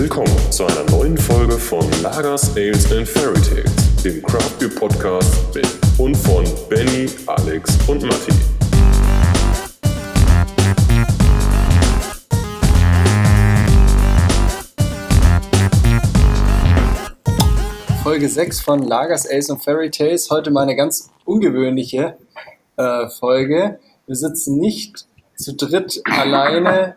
Willkommen zu einer neuen Folge von Lagers, Ales and Fairy Tales, dem Craft Beer Podcast mit und von Benny, Alex und Matti. Folge 6 von Lagers, Ales und Fairy Tales. Heute mal eine ganz ungewöhnliche äh, Folge. Wir sitzen nicht zu dritt alleine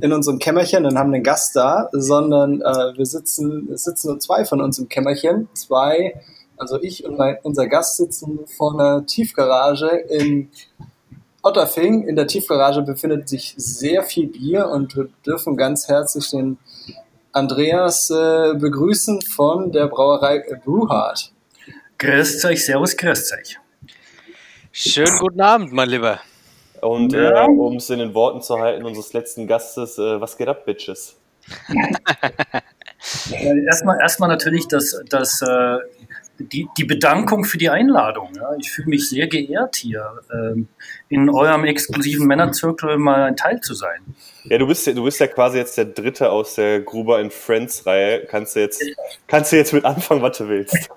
in unserem Kämmerchen und haben einen Gast da, sondern äh, wir sitzen, es sitzen nur zwei von uns im Kämmerchen. Zwei, also ich und mein, unser Gast sitzen vor einer Tiefgarage in Otterfing. In der Tiefgarage befindet sich sehr viel Bier und wir dürfen ganz herzlich den Andreas äh, begrüßen von der Brauerei Brewhard. Grüßt euch, servus, grüßt euch. Schönen guten Abend, mein Lieber. Und Ja. äh, um es in den Worten zu halten unseres letzten Gastes, äh, was geht ab, Bitches? Erstmal, erstmal natürlich das, das, äh, die, die Bedankung für die Einladung. Ja. Ich fühle mich sehr geehrt, hier ähm, in eurem exklusiven Männerzirkel mal ein Teil zu sein. Ja, du bist ja, du bist ja quasi jetzt der Dritte aus der Gruber in Friends Reihe. Kannst du jetzt, kannst du jetzt mit anfangen, was du willst.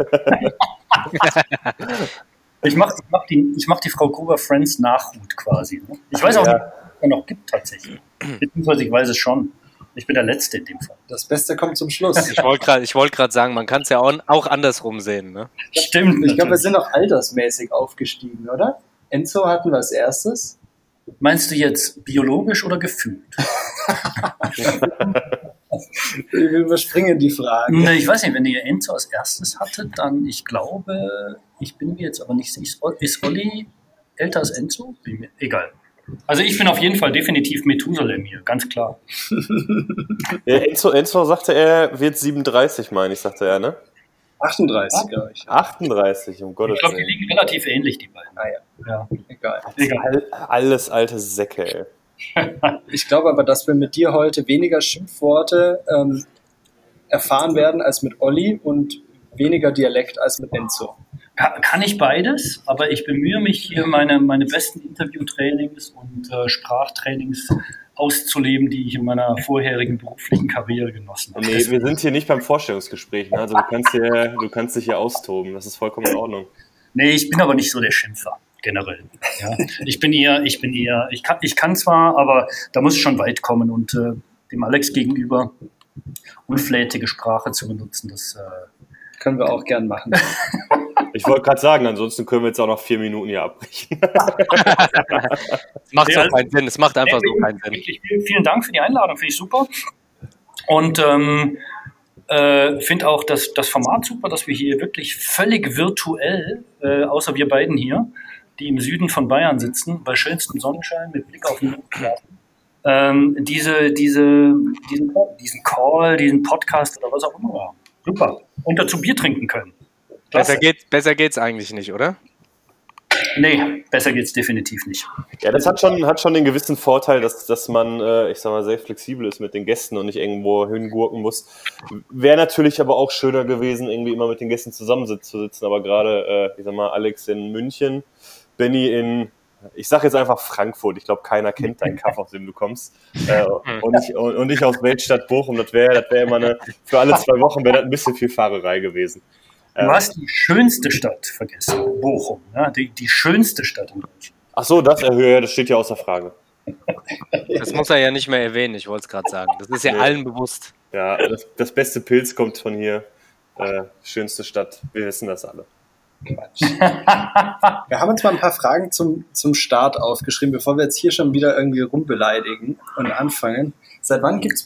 Ich mache ich mach die, ich mach die Frau Gruber Friends Nachhut quasi. Ne? Ich weiß auch Ja. nicht, ob es noch gibt tatsächlich. Beziehungsweise ich weiß es schon. Ich bin der Letzte in dem Fall. Das Beste kommt zum Schluss. Ich wollte gerade wollt sagen, man kann es ja auch, auch andersrum sehen. Ne? Stimmt. Ich glaube, wir sind auch altersmäßig aufgestiegen, oder? Enzo hatten wir als erstes. Meinst du jetzt biologisch oder gefühlt? Wir überspringen die Fragen. Ne, ich weiß nicht, wenn ihr Enzo als erstes hattet, dann, ich glaube, ich bin mir jetzt aber nicht sicher, ist, Olli älter als Enzo? Egal. Also ich bin auf jeden Fall definitiv Methusalem hier, ganz klar. Ja, Enzo, Enzo sagte, er wird 37, meine ich, sagte er, ne? 38, glaube ich. 38, um Gottes Ich glaube, die Willen. liegen relativ ähnlich, die beiden. Ah ja, Ja, egal. egal. All, alles alte Säcke, ey. Ich glaube aber, dass wir mit dir heute weniger Schimpfworte ähm, erfahren werden als mit Olli und weniger Dialekt als mit Enzo. Ka- Kann ich beides, aber ich bemühe mich hier, meine, meine besten Interviewtrainings und äh, Sprachtrainings auszuleben, die ich in meiner vorherigen beruflichen Karriere genossen habe. Nee, wir sind hier nicht beim Vorstellungsgespräch, ne? Also du kannst, hier, du kannst dich hier austoben. Das ist vollkommen in Ordnung. Nee, ich bin aber nicht so der Schimpfer, generell. Ja. Ich bin eher, ich bin eher, ich kann, ich kann zwar, aber da muss es schon weit kommen und äh, dem Alex gegenüber unflätige Sprache zu benutzen, das äh, Können wir auch gern machen. Ich wollte gerade sagen, ansonsten können wir jetzt auch noch vier Minuten hier abbrechen. Es macht Ja, so keinen Sinn. Es macht einfach so keinen Sinn. Vielen, Dank für die Einladung, finde ich super. Und ähm, äh, finde auch das, das Format super, dass wir hier wirklich völlig virtuell, äh, außer wir beiden hier, die im Süden von Bayern sitzen, bei schönstem Sonnenschein mit Blick auf den Mondkraten, ähm, diese, diese, diesen, diesen Call, diesen Podcast oder was auch immer. Super. Und dazu Bier trinken können. Klasse. Besser, geht, besser geht's eigentlich nicht, oder? Nee, besser geht's definitiv nicht. Ja, das hat schon, hat schon den gewissen Vorteil, dass, dass man, äh, ich sag mal, sehr flexibel ist mit den Gästen und nicht irgendwo hingurken muss. Wäre natürlich aber auch schöner gewesen, irgendwie immer mit den Gästen zusammenzusitzen, aber gerade, äh, ich sag mal, Alex in München, Benny in, ich sag jetzt einfach Frankfurt, ich glaube, keiner kennt deinen Kaff, aus dem du kommst. Äh, und, ich, und, und ich aus Weltstadt Bochum, das wäre das wär immer eine, für alle zwei Wochen wäre das ein bisschen viel Fahrerei gewesen. Du hast die schönste Stadt vergessen, Bochum. Ja, die, die schönste Stadt in Deutschland. Ach so, das, äh, ja, das steht ja außer Frage. Das muss er ja nicht mehr erwähnen, ich wollte es gerade sagen. Das ist ja Nee. allen bewusst. Ja, das, das beste Pilz kommt von hier. Äh, schönste Stadt. Wir wissen das alle. Wir haben uns mal ein paar Fragen zum, zum Start aufgeschrieben, bevor wir jetzt hier schon wieder irgendwie rumbeleidigen und anfangen. Seit wann gibt's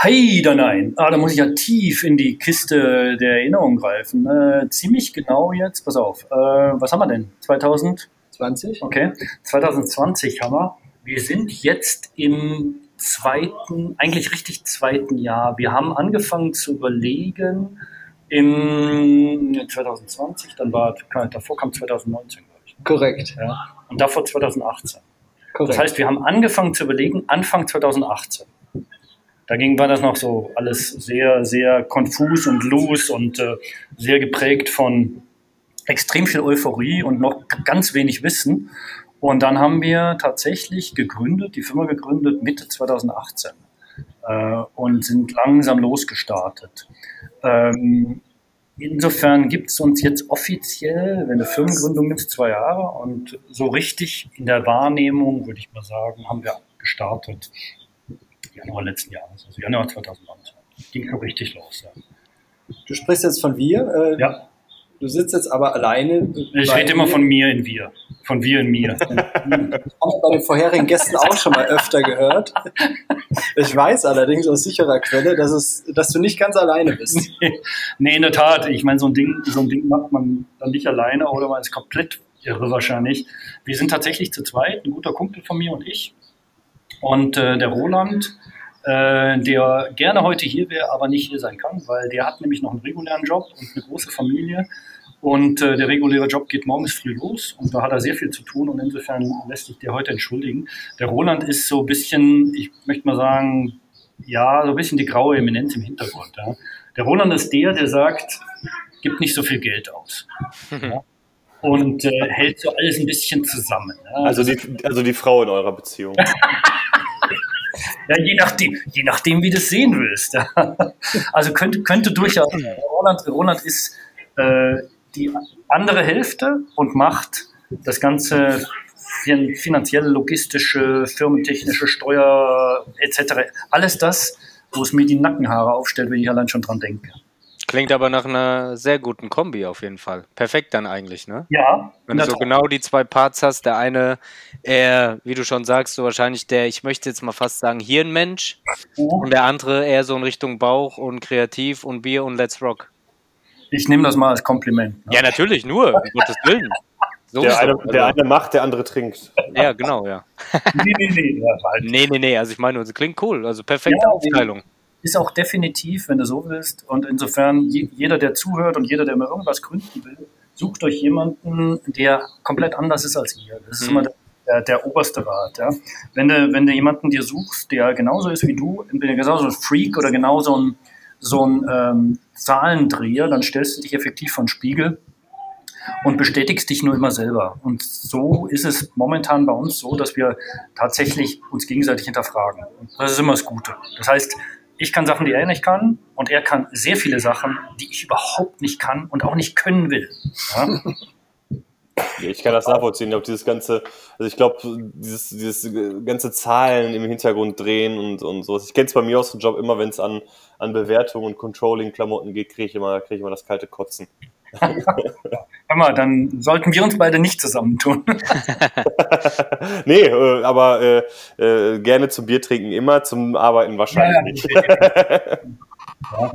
Brewhard? Heider nein. Ah, da muss ich ja tief in die Kiste der Erinnerung greifen. Äh, ziemlich genau jetzt, pass auf. Äh, was haben wir denn? 2000? 20? Okay. 2020 haben wir. Wir sind jetzt im zweiten, eigentlich richtig zweiten Jahr. Wir haben angefangen zu überlegen im 2020, dann war, davor kam 2019, glaube ich. Korrekt. Ja. Und davor 2018. Korrekt. Das heißt, wir haben angefangen zu überlegen, Anfang 2018. Dagegen war das noch so alles sehr, sehr konfus und loose und äh, sehr geprägt von extrem viel Euphorie und noch ganz wenig Wissen. Und dann haben wir tatsächlich gegründet, die Firma gegründet Mitte 2018. äh, und sind langsam losgestartet. Ähm, insofern gibt es uns jetzt offiziell, wenn eine Firmengründung nimmst, zwei Jahre und so richtig in der Wahrnehmung, würde ich mal sagen, haben wir gestartet Januar letzten Jahres, also Januar 2019. Ging schon richtig los. Ja. Du sprichst jetzt von wir. Äh, ja. Du sitzt jetzt aber alleine. Ich rede immer von mir in wir. Von wir in mir. Das habe ich bei den vorherigen Gästen auch schon mal öfter gehört. Ich weiß allerdings aus sicherer Quelle, dass, es, dass du nicht ganz alleine bist. nee, in der Tat. Ich meine, so ein Ding, so ein Ding macht man dann nicht alleine oder man ist komplett irre wahrscheinlich. Wir sind tatsächlich zu zweit, ein guter Kumpel von mir und ich. Und äh, der Roland, äh, der gerne heute hier wäre, aber nicht hier sein kann, weil der hat nämlich noch einen regulären Job und eine große Familie. Und äh, der reguläre Job geht morgens früh los und da hat er sehr viel zu tun und insofern lässt sich der heute entschuldigen. Der Roland ist so ein bisschen, ich möchte mal sagen, ja, so ein bisschen die graue Eminenz im Hintergrund. Ja. Der Roland ist der, der sagt, gibt nicht so viel Geld aus. Ja. Und äh, hält so alles ein bisschen zusammen. Ja. Also, die, also die Frau in eurer Beziehung. Ja, je nachdem, je nachdem, wie du es sehen willst. Also könnte, könnte durchaus. Roland, Roland ist äh, die andere Hälfte und macht das ganze finanzielle, logistische, firmentechnische, Steuer etc. Alles das, wo es mir die Nackenhaare aufstellt, wenn ich allein schon dran denke. Klingt aber nach einer sehr guten Kombi auf jeden Fall. Perfekt dann eigentlich, ne? Ja. Wenn du so Tat. genau die zwei Parts hast, der eine eher, wie du schon sagst, so wahrscheinlich der, ich möchte jetzt mal fast sagen, Hirnmensch mhm. und der andere eher so in Richtung Bauch und kreativ und Bier und Let's Rock. Ich nehme das mal als Kompliment. Ne? Ja, natürlich, nur, um Gottes Willen. So der, eine, der eine macht, der andere trinkt. Ja, genau, ja. nee, nee, nee. nee, nee, nee. Also ich meine, es klingt cool. Also perfekte ja, Aufteilung ist auch definitiv, wenn du so willst. Und insofern, jeder, der zuhört und jeder, der mal irgendwas gründen will, sucht euch jemanden, der komplett anders ist als ihr. Das ist mhm. immer der, der, oberste Rat. Ja? Wenn, du, wenn du jemanden dir suchst, der genauso ist wie du, entweder genauso ein Freak oder genauso ein, so ein ähm, Zahlendreher, dann stellst du dich effektiv von Spiegel und bestätigst dich nur immer selber. Und so ist es momentan bei uns so, dass wir tatsächlich uns gegenseitig hinterfragen. Und das ist immer das Gute. Das heißt, ich kann Sachen, die er nicht kann, und er kann sehr viele Sachen, die ich überhaupt nicht kann und auch nicht können will. Ja? Ich kann das nachvollziehen. Ich dieses ganze, also ich glaube, dieses, dieses ganze Zahlen im Hintergrund drehen und, und sowas. Ich kenne es bei mir aus dem Job immer, wenn es an, an Bewertung und Controlling-Klamotten geht, kriege ich, immer, krieg ich immer das kalte Kotzen. Hör mal, dann sollten wir uns beide nicht zusammentun. nee, äh, aber äh, äh, gerne zum Bier trinken immer, zum Arbeiten wahrscheinlich ja, nicht. ja.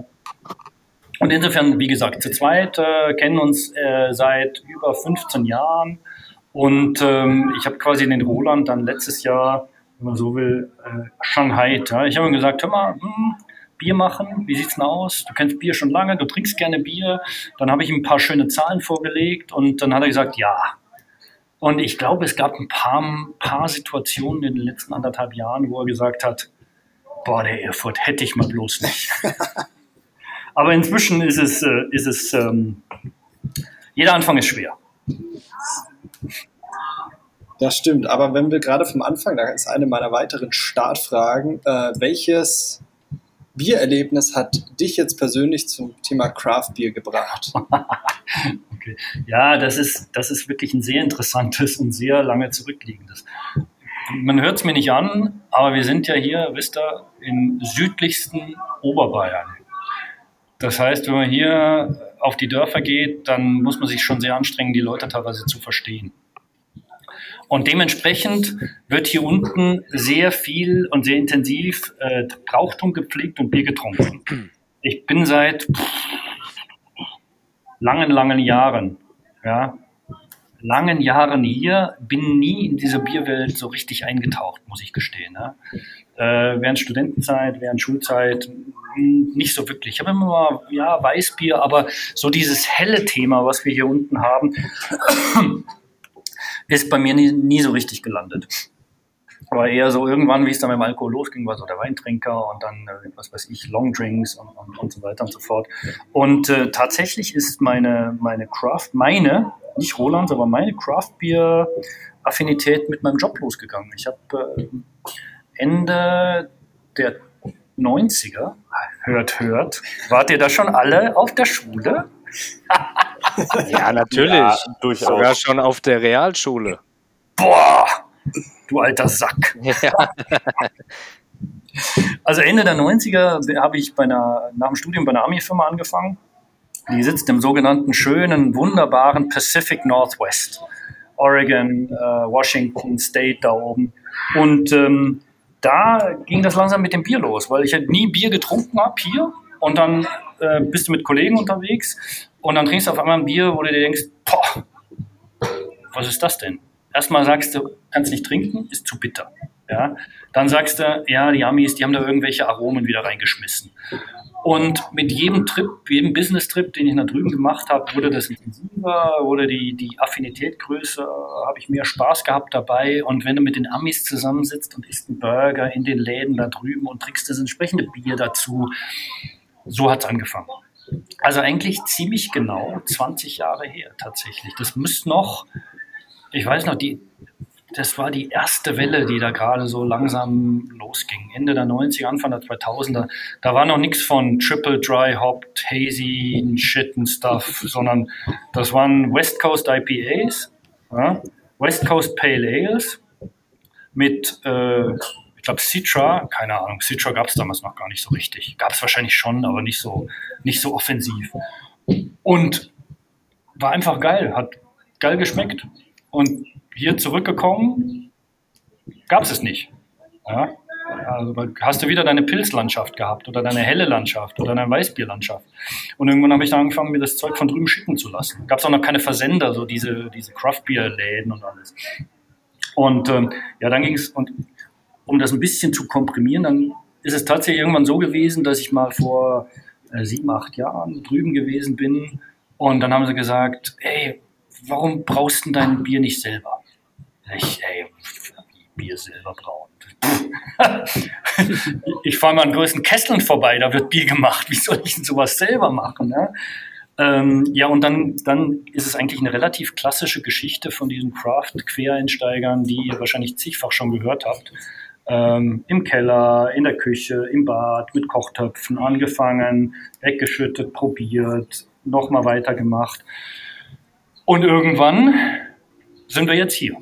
Und insofern, wie gesagt, zu zweit äh, kennen uns äh, seit über 15 Jahren. Und ähm, ich habe quasi den Roland dann letztes Jahr, wenn man so will, äh, Shanghai. Ja? Ich habe ihm gesagt, hör mal, hm, Bier machen, wie sieht's denn aus? Du kennst Bier schon lange, du trinkst gerne Bier. Dann habe ich ihm ein paar schöne Zahlen vorgelegt und dann hat er gesagt, ja. Und ich glaube, es gab ein paar, paar Situationen in den letzten anderthalb Jahren, wo er gesagt hat, boah, der Erfurt hätte ich mal bloß nicht. Aber inzwischen ist es, äh, ist es ähm, jeder Anfang ist schwer. Das stimmt, aber wenn wir gerade vom Anfang, da ist eine meiner weiteren Startfragen, äh, welches Biererlebnis hat dich jetzt persönlich zum Thema Craft Beer gebracht? okay. Ja, das ist, das ist wirklich ein sehr interessantes und sehr lange zurückliegendes. Man hört es mir nicht an, aber wir sind ja hier, wisst ihr, im südlichsten Oberbayern. Das heißt, wenn man hier auf die Dörfer geht, dann muss man sich schon sehr anstrengen, die Leute teilweise zu verstehen. Und dementsprechend wird hier unten sehr viel und sehr intensiv äh, Brauchtum gepflegt und Bier getrunken. Ich bin seit langen, langen Jahren, ja, langen Jahren hier, bin nie in diese Bierwelt so richtig eingetaucht, muss ich gestehen. Ne? Äh, während Studentenzeit, während Schulzeit hm, nicht so wirklich. Ich habe immer mal, ja, Weißbier, aber so dieses helle Thema, was wir hier unten haben, ist bei mir nie, nie so richtig gelandet. Aber eher so irgendwann, wie es dann mit dem Alkohol losging, war so der Weintrinker und dann, äh, was weiß ich, Longdrinks und, und, und so weiter und so fort. Und äh, tatsächlich ist meine, meine Craft, meine, nicht Roland, aber meine Craft Beer Affinität mit meinem Job losgegangen. Ich habe äh, Ende der 90er, hört, hört, wart ihr da schon alle auf der Schule? Ja, natürlich. Ja, durchaus. Sogar schon auf der Realschule. Boah, du alter Sack. Ja. Also Ende der 90er habe ich bei einer, nach dem Studium bei einer Army-Firma angefangen. Die sitzt im sogenannten schönen, wunderbaren Pacific Northwest. Oregon, äh, Washington State da oben. Und ähm, da ging das langsam mit dem Bier los, weil ich halt nie Bier getrunken habe hier. Und dann äh, bist du mit Kollegen unterwegs und dann trinkst du auf einmal ein Bier, wo du dir denkst, boah, was ist das denn? Erstmal sagst du, kannst nicht trinken, ist zu bitter. Ja, dann sagst du, ja, die Amis, die haben da irgendwelche Aromen wieder reingeschmissen. Und mit jedem Trip, jedem Business-Trip, den ich da drüben gemacht habe, wurde das intensiver, wurde die, die Affinität größer, habe ich mehr Spaß gehabt dabei. Und wenn du mit den Amis zusammensitzt und isst einen Burger in den Läden da drüben und trinkst das entsprechende Bier dazu, so hat's angefangen. Also eigentlich ziemlich genau 20 Jahre her tatsächlich. Das müsste noch, ich weiß noch, die, das war die erste Welle, die da gerade so langsam losging. Ende der 90er, Anfang der 2000er. Da war noch nichts von Triple Dry Hopped, Hazy, Shit und Stuff, sondern das waren West Coast IPAs, ja, West Coast Pale Ales mit, äh, glaube, Citra, keine Ahnung, Citra gab es damals noch gar nicht so richtig. Gab es wahrscheinlich schon, aber nicht so, nicht so offensiv. Und war einfach geil, hat geil geschmeckt. Und hier zurückgekommen, gab es es nicht. Ja? Also hast du wieder deine Pilzlandschaft gehabt oder deine helle Landschaft oder deine Weißbierlandschaft. Und irgendwann habe ich dann angefangen, mir das Zeug von drüben schicken zu lassen. Gab es auch noch keine Versender, so diese, diese Craft-Bier-Läden und alles. Und ähm, ja, dann ging es, und um das ein bisschen zu komprimieren, dann ist es tatsächlich irgendwann so gewesen, dass ich mal vor äh, sieben, acht Jahren drüben gewesen bin und dann haben sie gesagt, ey, warum brauchst du dein Bier nicht selber? Ich, ey, Bier selber brauen. ich fahre mal an größten Kesseln vorbei, da wird Bier gemacht. Wie soll ich denn sowas selber machen? Ne? Ähm, ja, und dann, dann ist es eigentlich eine relativ klassische Geschichte von diesen Craft-Quereinsteigern, die ihr wahrscheinlich zigfach schon gehört habt. Ähm, Im Keller, in der Küche, im Bad, mit Kochtöpfen angefangen, weggeschüttet, probiert, nochmal weitergemacht. Und irgendwann sind wir jetzt hier.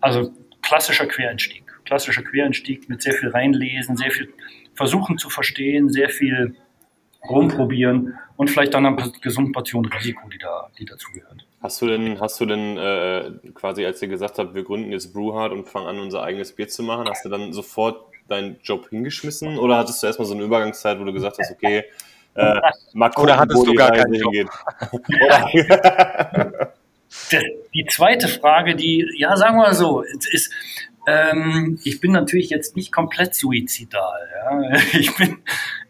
Also klassischer Quereinstieg. Klassischer Quereinstieg mit sehr viel reinlesen, sehr viel versuchen zu verstehen, sehr viel rumprobieren und vielleicht dann eine gesunde Portion Risiko, die, da, die dazugehört. Hast du denn, hast du denn äh, quasi, als ihr gesagt habt, wir gründen jetzt Brewhard und fangen an, unser eigenes Bier zu machen, hast du dann sofort deinen Job hingeschmissen oder hattest du erstmal so eine Übergangszeit, wo du gesagt hast, okay, äh, mal gucken, Oder hattest wo du gar Reise keinen Job? hingeht? Die- Die zweite Frage, die, ja, sagen wir mal so, es ist, ähm, ich bin natürlich jetzt nicht komplett suizidal. Ja. Ich, bin,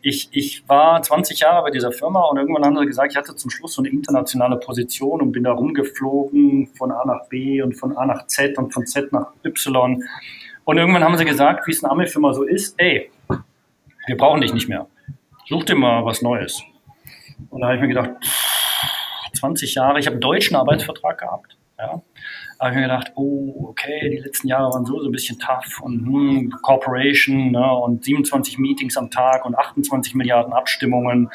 ich, ich war 20 Jahre bei dieser Firma und irgendwann haben sie gesagt, ich hatte zum Schluss so eine internationale Position und bin da rumgeflogen von A nach B und von A nach Z und von Z nach Y. Und irgendwann haben sie gesagt, wie es eine Armeefirma so ist, ey, wir brauchen dich nicht mehr. Such dir mal was Neues. Und da habe ich mir gedacht, 20 Jahre, ich habe einen deutschen Arbeitsvertrag gehabt. Ja. Habe ich mir gedacht, oh, okay, die letzten Jahre waren so, so ein bisschen tough und hm, Corporation ne, und 27 Meetings am Tag und 28 Milliarden Abstimmungen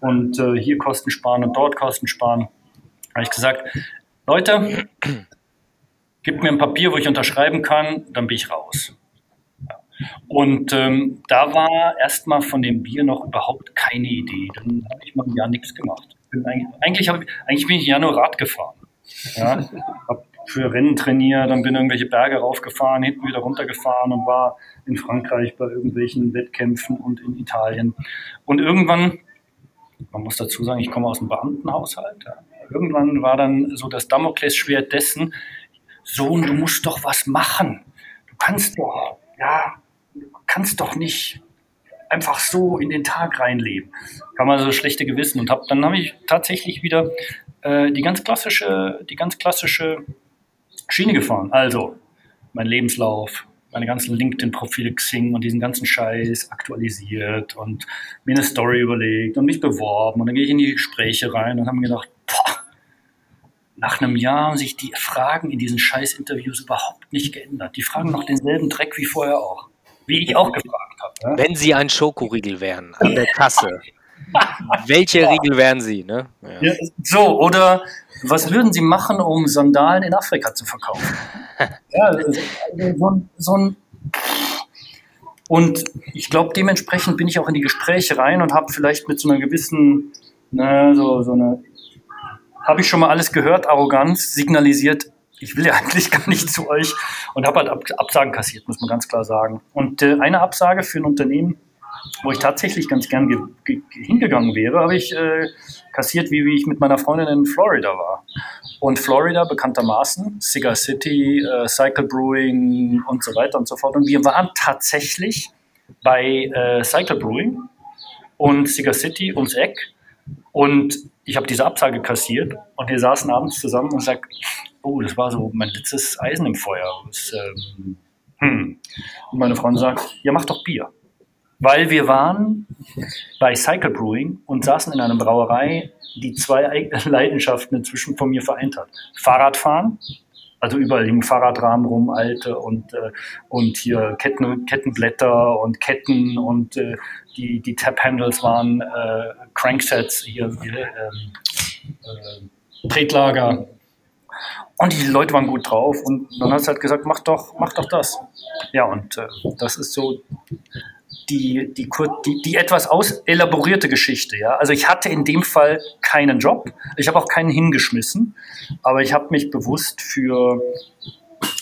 und äh, hier Kosten sparen und dort Kosten sparen. Da habe ich gesagt, Leute, gebt mir ein Papier, wo ich unterschreiben kann, dann bin ich raus. Und ähm, da war erstmal von dem Bier noch überhaupt keine Idee. Dann habe ich mal ein Jahr nichts gemacht. Bin eigentlich, eigentlich, hab, ich- eigentlich bin ich ja nur Rad gefahren. Ja, hab für Rennen trainiert, dann bin irgendwelche Berge raufgefahren, hinten wieder runtergefahren und war in Frankreich bei irgendwelchen Wettkämpfen und in Italien. Und irgendwann, man muss dazu sagen, ich komme aus einem Beamtenhaushalt. Ja. Irgendwann war dann so das Damoklesschwert dessen, Sohn, du musst doch was machen. Du kannst doch, ja, du kannst doch nicht einfach so in den Tag reinleben. Kann man so schlechte Gewissen und hab, dann habe ich tatsächlich wieder äh, die ganz klassische, die ganz klassische Schiene gefahren. Also mein Lebenslauf, meine ganzen LinkedIn-Profile Xing und diesen ganzen Scheiß aktualisiert und mir eine Story überlegt und mich beworben und dann gehe ich in die Gespräche rein und habe mir gedacht, boah, nach einem Jahr haben sich die Fragen in diesen Scheiß-Interviews überhaupt nicht geändert. Die fragen noch denselben Dreck wie vorher auch. wie ich auch gefragt habe. Wenn Sie ein Schokoriegel wären an der Kasse, welche Riegel wären Sie? Ne? Ja. so, oder was würden Sie machen, um Sandalen in Afrika zu verkaufen? ja, so, so ein und ich glaube, dementsprechend bin ich auch in die Gespräche rein und habe vielleicht mit so einer gewissen, ne, so, so eine, habe ich schon mal alles gehört, Arroganz signalisiert, ich will ja eigentlich gar nicht zu euch und habe halt Absagen kassiert, muss man ganz klar sagen. Und äh, eine Absage für ein Unternehmen, wo ich tatsächlich ganz gern hingegangen wäre, habe ich äh, kassiert, wie, wie ich mit meiner Freundin in Florida war. Und Florida bekanntermaßen, Cigar City, äh, Cycle Brewing und so weiter und so fort. Und wir waren tatsächlich bei äh, Cycle Brewing und Cigar City ums Eck. Und ich habe diese Absage kassiert und wir saßen abends zusammen und sagten, oh, das war so mein letztes Eisen im Feuer. Das, ähm, hm. Und meine Freundin sagt, ja, mach doch Bier. Weil wir waren bei Cycle Brewing und saßen in einer Brauerei, die zwei Leidenschaften inzwischen von mir vereint hat. Fahrradfahren, also überall im Fahrradrahmen rum, alte und, äh, und hier Ketten, Kettenblätter und Ketten und äh, die, die Tap-Handles waren äh, Cranksets, hier, ähm, äh, Tretlager. Und die Leute waren gut drauf und dann hat sie halt gesagt, mach doch, mach doch das. Ja, und äh, das ist so die, die, die, die etwas auselaborierte Geschichte. Ja? Also ich hatte in dem Fall keinen Job, ich habe auch keinen hingeschmissen, aber ich habe mich bewusst für,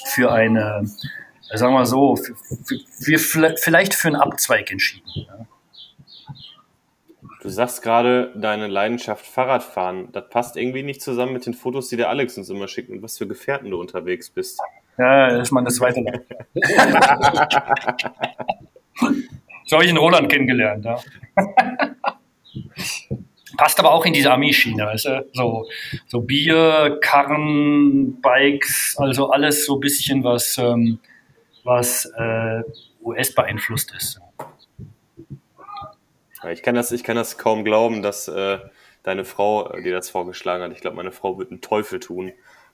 für eine, sagen wir mal so, für, für, für, vielleicht für einen Abzweig entschieden. Ja? Du sagst gerade, deine Leidenschaft Fahrradfahren, das passt irgendwie nicht zusammen mit den Fotos, die der Alex uns immer schickt und was für Gefährten du unterwegs bist. Ja, das ist meine zweite. So habe ich den Roland kennengelernt. Ja. Passt aber auch in diese Armeeschiene, weißt du? So, so Bier, Karren, Bikes, also alles so ein bisschen, was, ähm, was äh, US beeinflusst ist. Ich kann das, ich kann das kaum glauben, dass äh, deine Frau dir das vorgeschlagen hat. Ich glaube, meine Frau wird einen Teufel tun,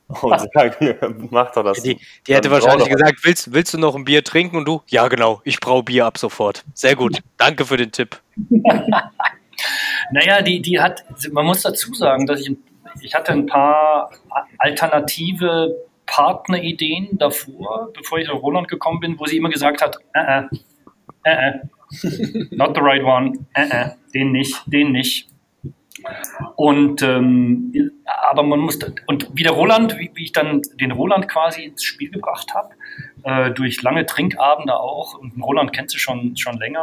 und sagen, mach doch das. Die, die hätte wahrscheinlich gesagt, willst, willst du noch ein Bier trinken? Und du, ja genau, ich brauche Bier ab sofort. Sehr gut, danke für den Tipp. naja, die, die hat, man muss dazu sagen, dass ich, ich hatte ein paar alternative Partnerideen davor, bevor ich nach Roland gekommen bin, wo sie immer gesagt hat, äh, äh, äh, äh not the right one, äh, äh, den nicht, den nicht. Und ähm, aber man muss und wie der Roland, wie, wie, ich dann den Roland quasi ins Spiel gebracht habe, äh, durch lange Trinkabende auch, und Roland kennt sie schon schon länger,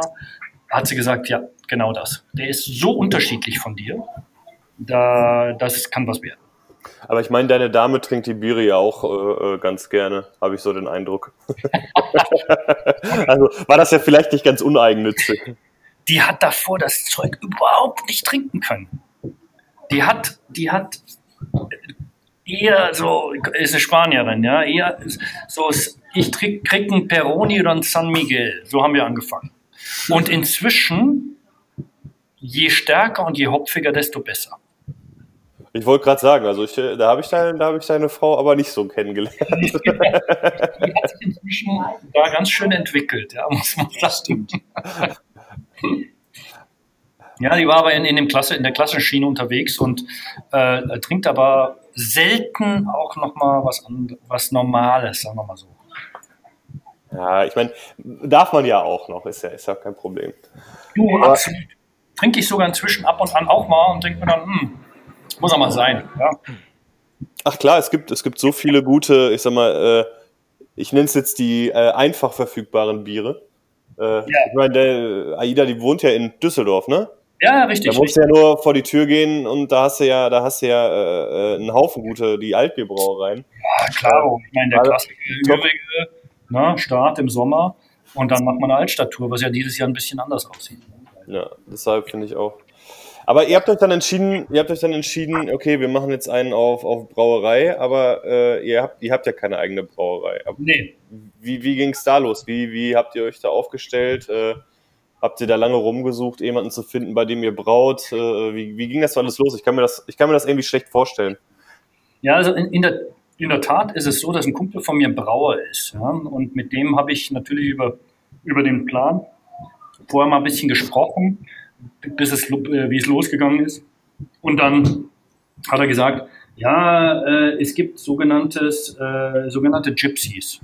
hat sie gesagt, ja, genau das. Der ist so unterschiedlich von dir, da das kann was werden. Aber ich meine, deine Dame trinkt die Biere ja auch äh, äh ganz gerne, habe ich so den Eindruck. also war das ja vielleicht nicht ganz uneigennützig. Die hat davor das Zeug überhaupt nicht trinken können die hat, die hat eher so, ist eine Spanierin, ja, eher so, ich krieg, krieg einen Peroni oder einen San Miguel. So haben wir angefangen. Und inzwischen, je stärker und je hopfiger, desto besser. Ich wollte gerade sagen, also ich, da habe ich, deine, hab ich deine Frau aber nicht so kennengelernt. Die hat sich inzwischen da ganz schön entwickelt, ja, muss man das stimmt. Ja, die war aber in, in, dem Klasse, in der Klassenschiene unterwegs und äh, trinkt aber selten auch nochmal was, was Normales, sagen wir mal so. Ja, ich meine, darf man ja auch noch, ist ja, ist ja kein Problem. Du, aber absolut. Trinke ich sogar inzwischen ab und an auch mal und denke mir dann, hm, muss auch mal sein. Ja. Ach klar, es gibt, es gibt so viele gute, ich sag mal, äh, ich nenne es jetzt die äh, einfach verfügbaren Biere. Äh, ja. Ich meine, der Aida, die wohnt ja in Düsseldorf, ne? Ja, richtig. Da musst du ja nur vor die Tür gehen und da hast du ja, da hast du ja äh, äh einen Haufen gute, die Altbierbrauereien. Ja, klar. Ich meine, der also, klassische übrige ne, Start im Sommer und dann macht man eine Altstadttour, was ja dieses Jahr ein bisschen anders aussieht. Ja, deshalb finde ich auch. Aber ihr habt euch dann entschieden, ihr habt euch dann entschieden, okay, wir machen jetzt einen auf, auf Brauerei, aber äh, ihr habt, ihr habt ja keine eigene Brauerei. Aber nee. Wie, wie ging es da los? Wie, wie habt ihr euch da aufgestellt? Äh, Habt ihr da lange rumgesucht, jemanden zu finden, bei dem ihr braut? Äh, wie, wie ging das alles los? Ich kann, mir das, ich kann mir das irgendwie schlecht vorstellen. Ja, also in, in, der, in der Tat ist es so, dass ein Kumpel von mir ein Brauer ist. Ja? Und mit dem habe ich natürlich über über den Plan. Vorher mal ein bisschen gesprochen, bis es, äh, wie es losgegangen ist. Und dann hat er gesagt, ja, äh, es gibt sogenanntes, äh, sogenannte Gypsies.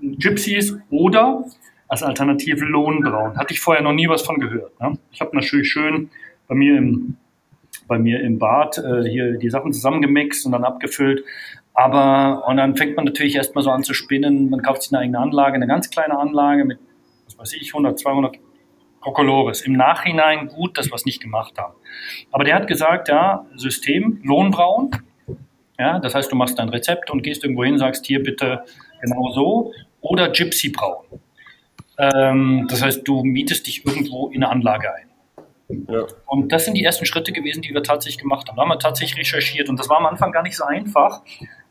Gypsies oder als Alternative Lohnbraun. Hatte ich vorher noch nie was von gehört. Ne? Ich habe natürlich schön bei mir im, bei mir im Bad äh, hier die Sachen zusammengemixt und dann abgefüllt. Aber, und dann fängt man natürlich erstmal so an zu spinnen. Man kauft sich eine eigene Anlage, eine ganz kleine Anlage mit, was weiß ich, 100, 200 Kokolores. Im Nachhinein gut, dass wir es nicht gemacht haben. Aber der hat gesagt, ja, System, Lohnbraun. Ja, das heißt, du machst dein Rezept und gehst irgendwo hin, sagst hier bitte genau so. Oder Gypsy Braun. Ähm, das heißt, du mietest dich irgendwo in eine Anlage ein. Ja. Und das sind die ersten Schritte gewesen, die wir tatsächlich gemacht haben. Da haben wir tatsächlich recherchiert. Und das war am Anfang gar nicht so einfach,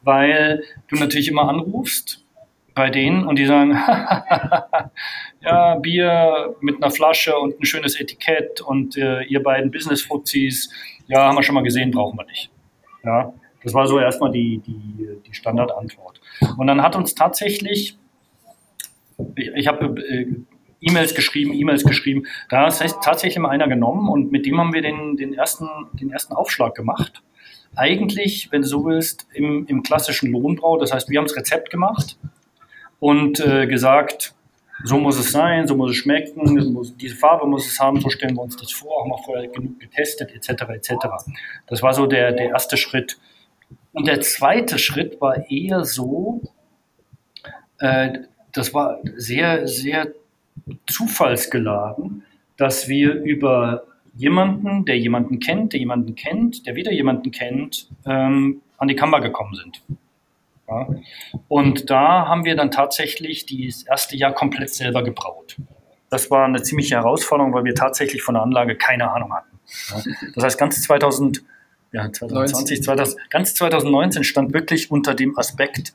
weil du natürlich immer anrufst bei denen und die sagen, ja, Bier mit einer Flasche und ein schönes Etikett und äh, ihr beiden Business-Fuzis, ja, haben wir schon mal gesehen, brauchen wir nicht. Ja, das war so erstmal die, die, die Standardantwort. Und dann hat uns tatsächlich, ich habe äh, E-Mails geschrieben, E-Mails geschrieben, da ist tatsächlich mal einer genommen und mit dem haben wir den, den, ersten, den ersten Aufschlag gemacht eigentlich, wenn du so willst, im, im klassischen Lohnbrau. Das heißt, wir haben das Rezept gemacht und äh, gesagt, so muss es sein, so muss es schmecken, muss, diese Farbe muss es haben, so stellen wir uns das vor, haben wir vorher genug getestet, etc. etc. Das war so der, der erste Schritt. Und der zweite Schritt war eher so, äh, das war sehr, sehr zufallsgeladen, dass wir über jemanden, der jemanden kennt, der jemanden kennt, der wieder jemanden kennt, ähm, an die Kammer gekommen sind. Ja. Und da haben wir dann tatsächlich das erste Jahr komplett selber gebraut. Das war eine ziemliche Herausforderung, weil wir tatsächlich von der Anlage keine Ahnung hatten. Ja. Das heißt, ganz 2000, ja, 2020, 2000, ganz 2019 stand wirklich unter dem Aspekt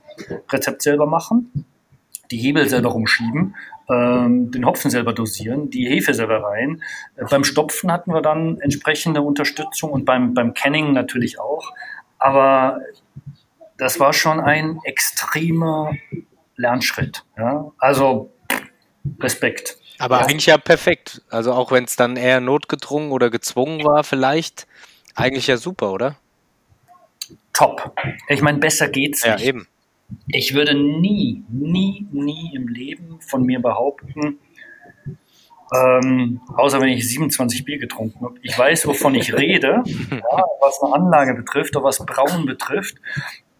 Rezept selber machen, die Hebel selber rumschieben, ähm, den Hopfen selber dosieren, die Hefe selber rein. Äh, beim Stopfen hatten wir dann entsprechende Unterstützung und beim, beim Canning natürlich auch. Aber das war schon ein extremer Lernschritt. Ja? Also Respekt. Aber ja. eigentlich ja perfekt. Also auch wenn es dann eher notgedrungen oder gezwungen war, vielleicht. Eigentlich ja super, oder? Top. Ich meine, besser geht's nicht. Ja, eben. Ich würde nie, nie, nie im Leben von mir behaupten, ähm, außer wenn ich 27 Bier getrunken habe. Ich weiß, wovon ich rede, ja, was eine Anlage betrifft oder was Brauen betrifft.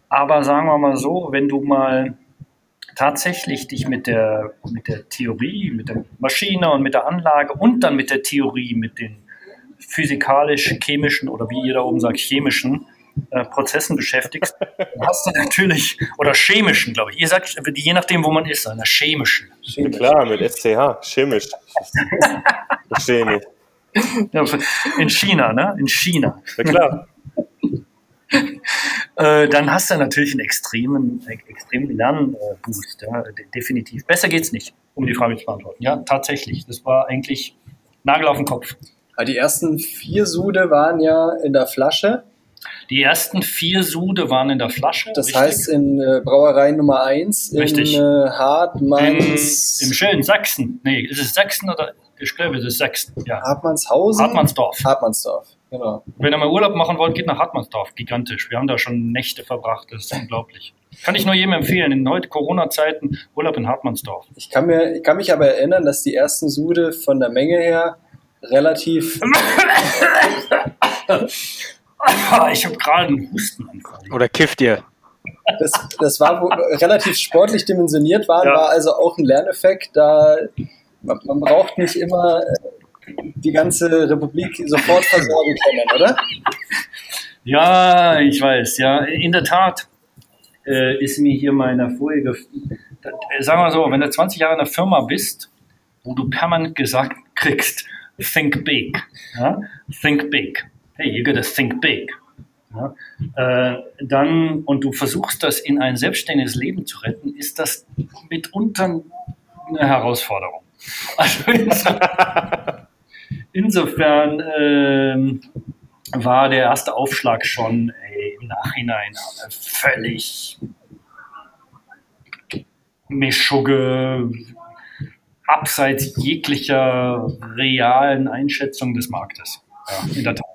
Aber sagen wir mal so, wenn du mal tatsächlich dich mit der, mit der Theorie, mit der Maschine und mit der Anlage und dann mit der Theorie, mit den physikalisch-chemischen oder wie ihr da oben sagt, chemischen äh, Prozessen beschäftigst, dann hast du natürlich, oder chemischen, glaube ich. Ihr sagt, je nachdem, wo man ist, einer chemischen. Chemisch. Klar, mit SCH, chemisch. Verstehe nicht. Ja, in China, ne? In China. Ja, klar. Äh, dann hast du natürlich einen extremen, extremen Lernboost. Ja, definitiv. Besser geht's nicht, um die Frage zu beantworten. Ja, tatsächlich. Das war eigentlich Nagel auf den Kopf. Die ersten vier Sude waren ja in der Flasche. Die ersten vier Sude waren in der Flasche. Das richtig? heißt in äh, Brauerei Nummer 1 in äh, Hartmanns. In, Im schönen Sachsen. Nee, ist es Sachsen oder? Ich glaube, es ist Sachsen. Ja. Hartmannshausen? Hartmannsdorf. Hartmannsdorf. Genau. Wenn ihr mal Urlaub machen wollt, geht nach Hartmannsdorf. Gigantisch. Wir haben da schon Nächte verbracht. Das ist unglaublich. Kann ich nur jedem empfehlen. In heute Corona-Zeiten Urlaub in Hartmannsdorf. Ich kann, mir, ich kann mich aber erinnern, dass die ersten Sude von der Menge her relativ. ich habe gerade einen Hustenanfall. Oder kifft ihr? Das, das war relativ sportlich dimensioniert war, ja. war also auch ein Lerneffekt, da man, man braucht nicht immer die ganze Republik sofort versorgen können, oder? Ja, ich weiß, ja. In der Tat äh, ist mir hier meine vorige, äh, sagen wir so, wenn du 20 Jahre in einer Firma bist, wo du permanent gesagt kriegst, think big, ja? think big, hey, you gotta think big. Ja? Äh, dann, und du versuchst das in ein selbstständiges Leben zu retten, ist das mitunter eine Herausforderung. Also Insofern ähm, war der erste Aufschlag schon ey, im Nachhinein völlig Mischugge, abseits jeglicher realen Einschätzung des Marktes. Ja, in der Tat.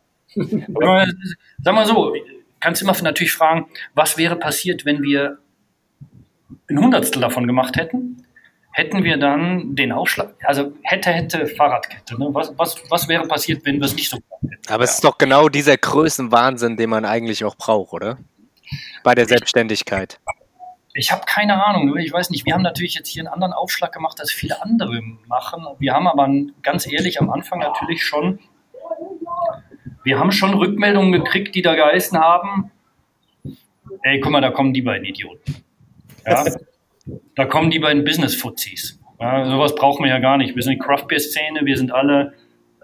Aber, sag mal so, kannst immer natürlich fragen, was wäre passiert, wenn wir ein Hundertstel davon gemacht hätten? Hätten wir dann den Aufschlag, also hätte, hätte Fahrradkette. Ne? Was, was, was wäre passiert, wenn wir es nicht so gemacht hätten? Aber es ist doch genau dieser Größenwahnsinn, den man eigentlich auch braucht, oder? Bei der Selbstständigkeit. Ich habe keine Ahnung. Ich weiß nicht. Wir haben natürlich jetzt hier einen anderen Aufschlag gemacht, als viele andere machen. Wir haben aber ganz ehrlich am Anfang natürlich schon, wir haben schon Rückmeldungen gekriegt, die da geheißen haben. Ey, guck mal, da kommen die beiden Idioten. Ja? da kommen die beiden Business-Fuzis. Ja, sowas brauchen wir ja gar nicht. Wir sind die Craft Beer Szene, wir sind alle,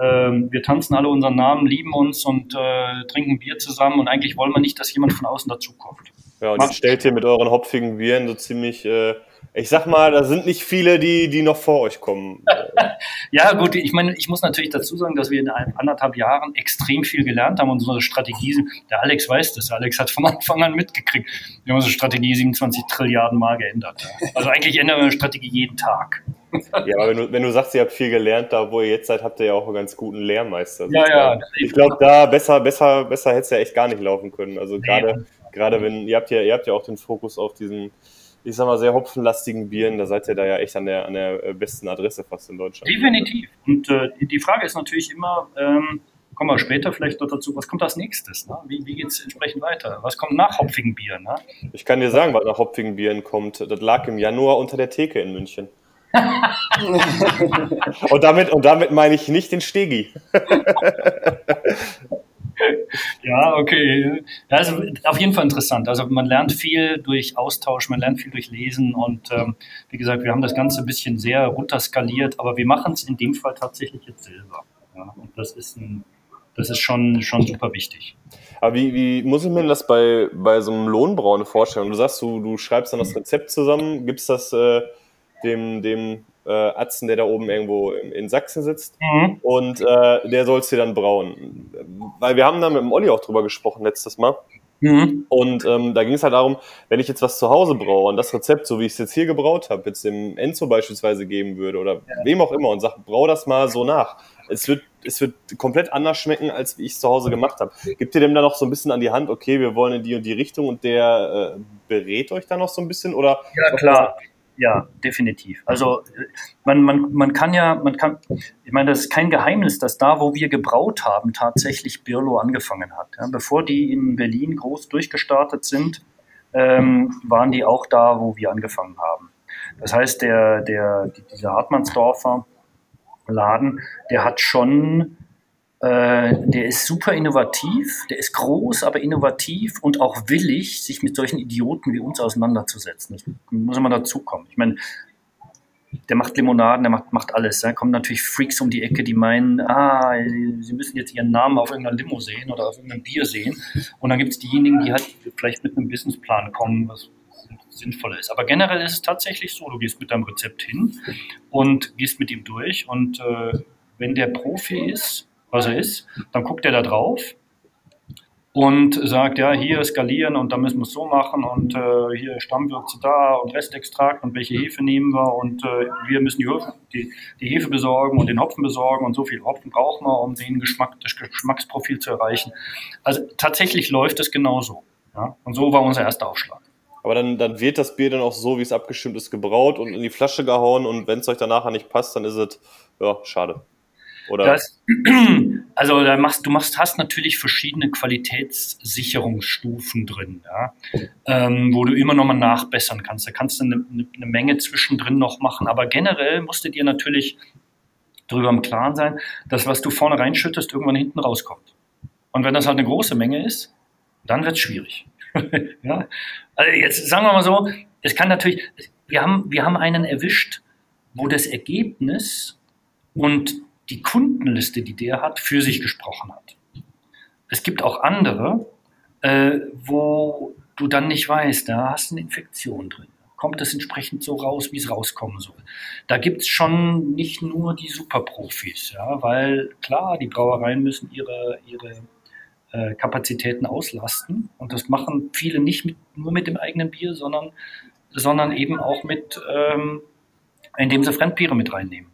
ähm, wir tanzen alle unseren Namen, lieben uns und äh, trinken Bier zusammen und eigentlich wollen wir nicht, dass jemand von außen dazukommt. Ja, und jetzt stellt ihr mit euren hopfigen Bieren so ziemlich äh, ich sag mal, da sind nicht viele, die, die noch vor euch kommen. ja, gut, ich meine, ich muss natürlich dazu sagen, dass wir in anderthalb Jahren extrem viel gelernt haben und unsere Strategie, der Alex weiß das, Alex hat von Anfang an mitgekriegt. Wir haben unsere Strategie 27 Trilliarden Mal geändert. Also eigentlich ändern wir eine Strategie jeden Tag. ja, aber wenn du, wenn du sagst, ihr habt viel gelernt, da wo ihr jetzt seid, habt ihr ja auch einen ganz guten Lehrmeister. Ja, ja. Ich glaube, da besser, besser, besser hätte es ja echt gar nicht laufen können. Also gerade, nee. Gerade wenn, ihr habt ja, ihr habt ja auch den Fokus auf diesen ich sag mal, sehr hopfenlastigen Bieren, da seid ihr da ja echt an der, an der äh, besten Adresse fast in Deutschland. Definitiv. Und äh, die Frage ist natürlich immer, ähm, kommen wir später vielleicht noch dazu, was kommt als nächstes? Ne? Wie, wie geht es entsprechend weiter? Was kommt nach hopfigen Bieren? Ne? Ich kann dir sagen, was nach hopfigen Bieren kommt. Das lag im Januar unter der Theke in München. und, damit, und damit meine ich nicht den Stegi. ja, okay. Also auf jeden Fall interessant. Also man lernt viel durch Austausch, man lernt viel durch Lesen und ähm, wie gesagt, wir haben das Ganze ein bisschen sehr runterskaliert, aber wir machen es in dem Fall tatsächlich jetzt selber. Ja, und das ist ein, das ist schon, schon super wichtig. Aber wie, wie muss ich mir das bei, bei so einem Lohnbrauen vorstellen? Du sagst, du, du schreibst dann das Rezept zusammen, gibst das äh, dem, dem äh, Atzen, der da oben irgendwo in, in Sachsen sitzt. Mhm. Und äh, der soll es dir dann brauen. Weil wir haben da mit dem Olli auch drüber gesprochen letztes Mal. Mhm. Und ähm, da ging es halt darum, wenn ich jetzt was zu Hause braue und das Rezept, so wie ich es jetzt hier gebraut habe, jetzt dem Enzo beispielsweise geben würde oder ja. wem auch immer und sage, brau das mal so nach. Es wird, es wird komplett anders schmecken, als wie ich es zu Hause gemacht habe. Gibt ihr dem da noch so ein bisschen an die Hand, okay, wir wollen in die und die Richtung und der äh, berät euch da noch so ein bisschen? Oder ja, klar. Ja, definitiv. Also man, man, man kann ja, man kann, ich meine, das ist kein Geheimnis, dass da, wo wir gebraut haben, tatsächlich Birlo angefangen hat. Ja, bevor die in Berlin groß durchgestartet sind, ähm, waren die auch da, wo wir angefangen haben. Das heißt, der, der, dieser Hartmannsdorfer Laden, der hat schon äh, der ist super innovativ, der ist groß, aber innovativ und auch willig, sich mit solchen Idioten wie uns auseinanderzusetzen. Das muss immer dazukommen. Ich meine, der macht Limonaden, der macht, macht alles. Da kommen natürlich Freaks um die Ecke, die meinen, ah, sie müssen jetzt ihren Namen auf irgendeiner Limo sehen oder auf irgendeinem Bier sehen. Und dann gibt es diejenigen, die halt vielleicht mit einem Businessplan kommen, was sinnvoller ist. Aber generell ist es tatsächlich so, du gehst mit deinem Rezept hin und gehst mit ihm durch. Und äh, wenn der Profi ist, was er ist. Dann guckt er da drauf und sagt, ja, hier skalieren und da müssen wir es so machen und äh, hier Stammwürze da und Restextrakt und welche Hefe nehmen wir und äh, wir müssen die, die, die, Hefe besorgen und den Hopfen besorgen und so viel Hopfen brauchen wir, um den Geschmack, das Geschmacksprofil zu erreichen. Also tatsächlich läuft es genauso. Ja? Und so war unser erster Aufschlag. Aber dann, dann wird das Bier dann auch so, wie es abgestimmt ist, gebraut und in die Flasche gehauen und wenn es euch dann nachher nicht passt, dann ist es, ja, schade. Oder? Das, also da machst, du machst, hast natürlich verschiedene Qualitätssicherungsstufen drin, ja, ähm, wo du immer noch mal nachbessern kannst. Da kannst du eine, eine Menge zwischendrin noch machen, aber generell musst du dir natürlich darüber im Klaren sein, dass was du vorne reinschüttest, irgendwann hinten rauskommt. Und wenn das halt eine große Menge ist, dann wird es schwierig. ja? Also jetzt sagen wir mal so, es kann natürlich, wir haben, wir haben einen erwischt, wo das Ergebnis und die Kundenliste, die der hat, für sich gesprochen hat. Es gibt auch andere, äh, wo du dann nicht weißt, da hast du eine Infektion drin. Kommt es entsprechend so raus, wie es rauskommen soll. Da gibt es schon nicht nur die Superprofis, ja, weil klar, die Brauereien müssen ihre, ihre äh, Kapazitäten auslasten. Und das machen viele nicht mit, nur mit dem eigenen Bier, sondern, sondern eben auch mit ähm, indem sie Fremdbiere mit reinnehmen.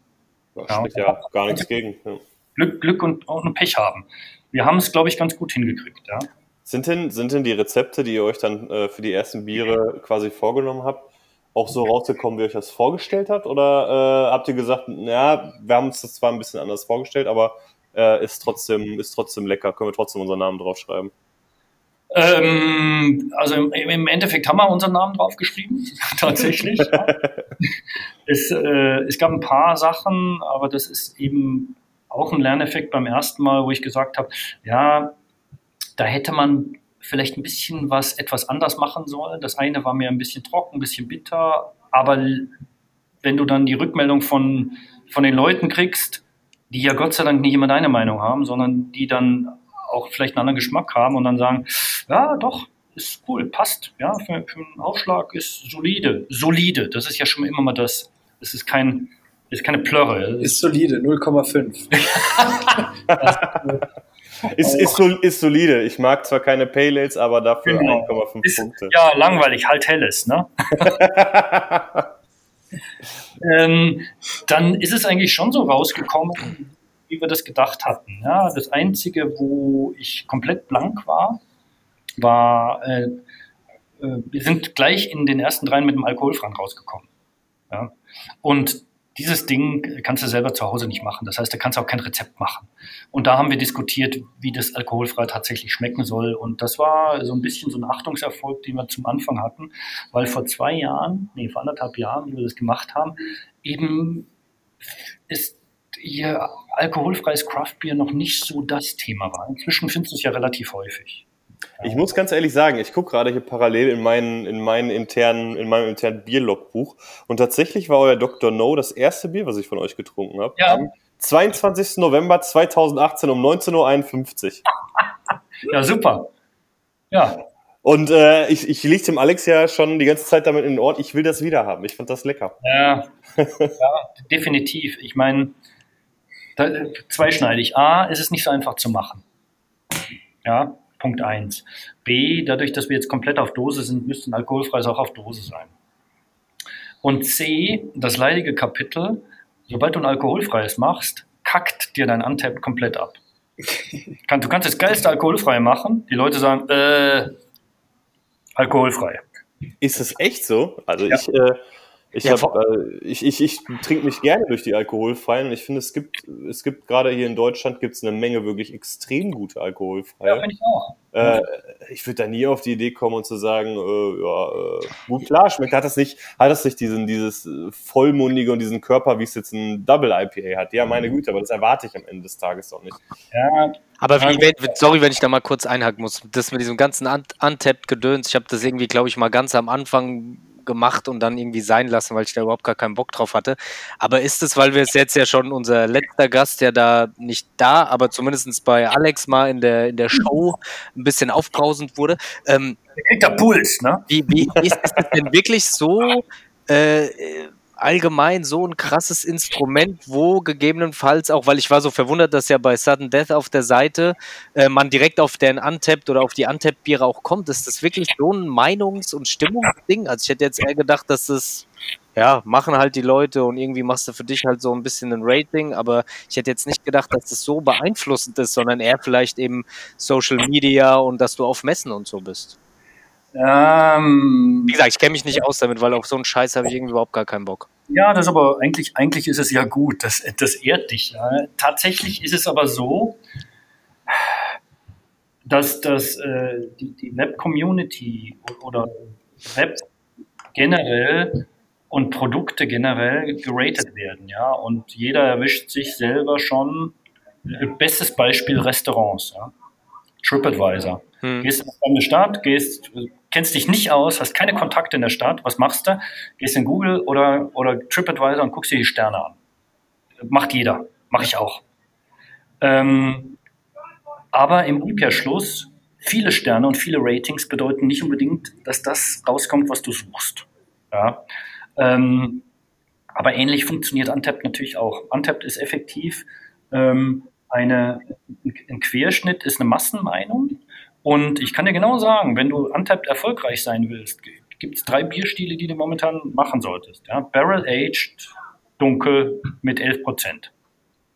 Da spricht ja gar nichts gegen. Ja. Glück, Glück und, und Pech haben. Wir haben es, glaube ich, ganz gut hingekriegt. Ja. Sind denn, sind denn die Rezepte, die ihr euch dann äh, für die ersten Biere quasi vorgenommen habt, auch so rausgekommen, wie ihr euch das vorgestellt habt? Oder äh, habt ihr gesagt, ja, wir haben uns das zwar ein bisschen anders vorgestellt, aber äh, ist, trotzdem, ist trotzdem lecker, können wir trotzdem unseren Namen draufschreiben? Ähm, also im, im, Endeffekt haben wir unseren Namen draufgeschrieben, tatsächlich. es, äh, es gab ein paar Sachen, aber das ist eben auch ein Lerneffekt beim ersten Mal, wo ich gesagt habe, ja, da hätte man vielleicht ein bisschen was etwas anders machen sollen. Das eine war mir ein bisschen trocken, ein bisschen bitter, aber wenn du dann die Rückmeldung von, von den Leuten kriegst, die ja Gott sei Dank nicht immer deine Meinung haben, sondern die dann auch vielleicht einen anderen Geschmack haben und dann sagen, ja, doch, ist cool, passt, ja, für, für einen Aufschlag ist solide, solide, das ist ja schon immer mal das, das ist kein, ist keine Plörre. Ist solide, 0,5. ist, ist, ist, solide. Ich mag zwar keine Pale Ales, aber dafür genau. 1,5 Punkte. Ja, langweilig, halt helles, ne? ähm, dann ist es eigentlich schon so rausgekommen, wie wir das gedacht hatten. Ja, das Einzige, wo ich komplett blank war, war, äh, äh, wir sind gleich in den ersten dreien mit dem Alkoholfreien rausgekommen. Ja? Und dieses Ding kannst du selber zu Hause nicht machen. Das heißt, da kannst du auch kein Rezept machen. Und da haben wir diskutiert, wie das alkoholfrei tatsächlich schmecken soll. Und das war so ein bisschen so ein Achtungserfolg, den wir zum Anfang hatten, weil vor zwei Jahren, nee, vor anderthalb Jahren, wie wir das gemacht haben, eben ist ihr alkoholfreies Craftbier noch nicht so das Thema war. Inzwischen findest du es ja relativ häufig. Ich muss ganz ehrlich sagen, ich gucke gerade hier parallel in, meinen, in, meinen internen, in meinem internen Bierlogbuch und tatsächlich war euer Dr. No das erste Bier, was ich von euch getrunken habe. Ja. Am 22. November 2018 um 19.51 Uhr. ja, super. Ja. Und äh, ich, ich liege dem Alex ja schon die ganze Zeit damit in den Ort, ich will das wieder haben. Ich fand das lecker. Ja, ja definitiv. Ich meine, zweischneidig. A, ist es nicht so einfach zu machen. Ja, Punkt 1. B, dadurch, dass wir jetzt komplett auf Dose sind, müsste ein alkoholfreies auch auf Dose sein. Und C, das leidige Kapitel, sobald du ein alkoholfreies machst, kackt dir dein Untap komplett ab. Du kannst das geilste alkoholfrei machen, die Leute sagen, äh, alkoholfrei. Ist es echt so? Also ja. ich, äh, ich, ja, äh, ich, ich, ich trinke mich gerne durch die alkoholfreien und ich finde, es gibt, es gibt gerade hier in Deutschland gibt es eine Menge wirklich extrem gute alkoholfreie. Ja, finde ich auch. Äh, ich würde da nie auf die Idee kommen und zu sagen, äh, ja, äh, gut klar, schmeckt, hat das nicht, hat das nicht diesen, dieses äh, vollmundige und diesen Körper, wie es jetzt ein Double IPA hat. Ja, meine. Güte, aber das erwarte ich am Ende des Tages doch nicht. Ja, aber wie, sorry, wenn ich da mal kurz einhaken muss, das mit diesem ganzen Untapped-Gedöns, ich habe das irgendwie, glaube ich, mal ganz am Anfang gemacht und dann irgendwie sein lassen, weil ich da überhaupt gar keinen Bock drauf hatte. Aber ist es, weil wir es jetzt ja schon unser letzter Gast, der da nicht da, aber zumindest bei Alex mal in der, in der Show ein bisschen aufbrausend wurde. Ähm, der Puls, ne? Wie, wie ist es denn wirklich so? Äh, allgemein so ein krasses Instrument, wo gegebenenfalls auch, weil ich war so verwundert, dass ja bei Sudden Death auf der Seite äh, man direkt auf den Untapped oder auf die Untapped-Biere auch kommt. Ist das wirklich so ein Meinungs- und Stimmungsding? Also ich hätte jetzt eher gedacht, dass das, ja, machen halt die Leute und irgendwie machst du für dich halt so ein bisschen ein Rating, aber ich hätte jetzt nicht gedacht, dass das so beeinflussend ist, sondern eher vielleicht eben Social Media und dass du auf Messen und so bist. Ähm, Wie gesagt, ich kenne mich nicht aus damit, weil auf so einen Scheiß habe ich irgendwie überhaupt gar keinen Bock. Ja, das aber eigentlich, eigentlich ist es ja gut. Das, das ehrt dich. Ja. Tatsächlich ist es aber so, dass, dass äh, die, die Web-Community oder Web generell und Produkte generell geratet werden, ja. Und jeder erwischt sich selber schon. Äh, bestes Beispiel Restaurants, ja. TripAdvisor. Hm. Gehst in eine Stadt, gehst, kennst dich nicht aus, hast keine Kontakte in der Stadt, was machst du? Gehst in Google oder, oder TripAdvisor und guckst dir die Sterne an. Macht jeder, mache ich auch. Ähm, aber im Umkehrschluss, viele Sterne und viele Ratings bedeuten nicht unbedingt, dass das rauskommt, was du suchst. Ja? Ähm, aber ähnlich funktioniert Untapped natürlich auch. Untapped ist effektiv ähm, eine, ein Querschnitt, ist eine Massenmeinung und ich kann dir genau sagen, wenn du untapped erfolgreich sein willst, gibt es drei Bierstile, die du momentan machen solltest. Ja? Barrel Aged, dunkel mit 11 Prozent.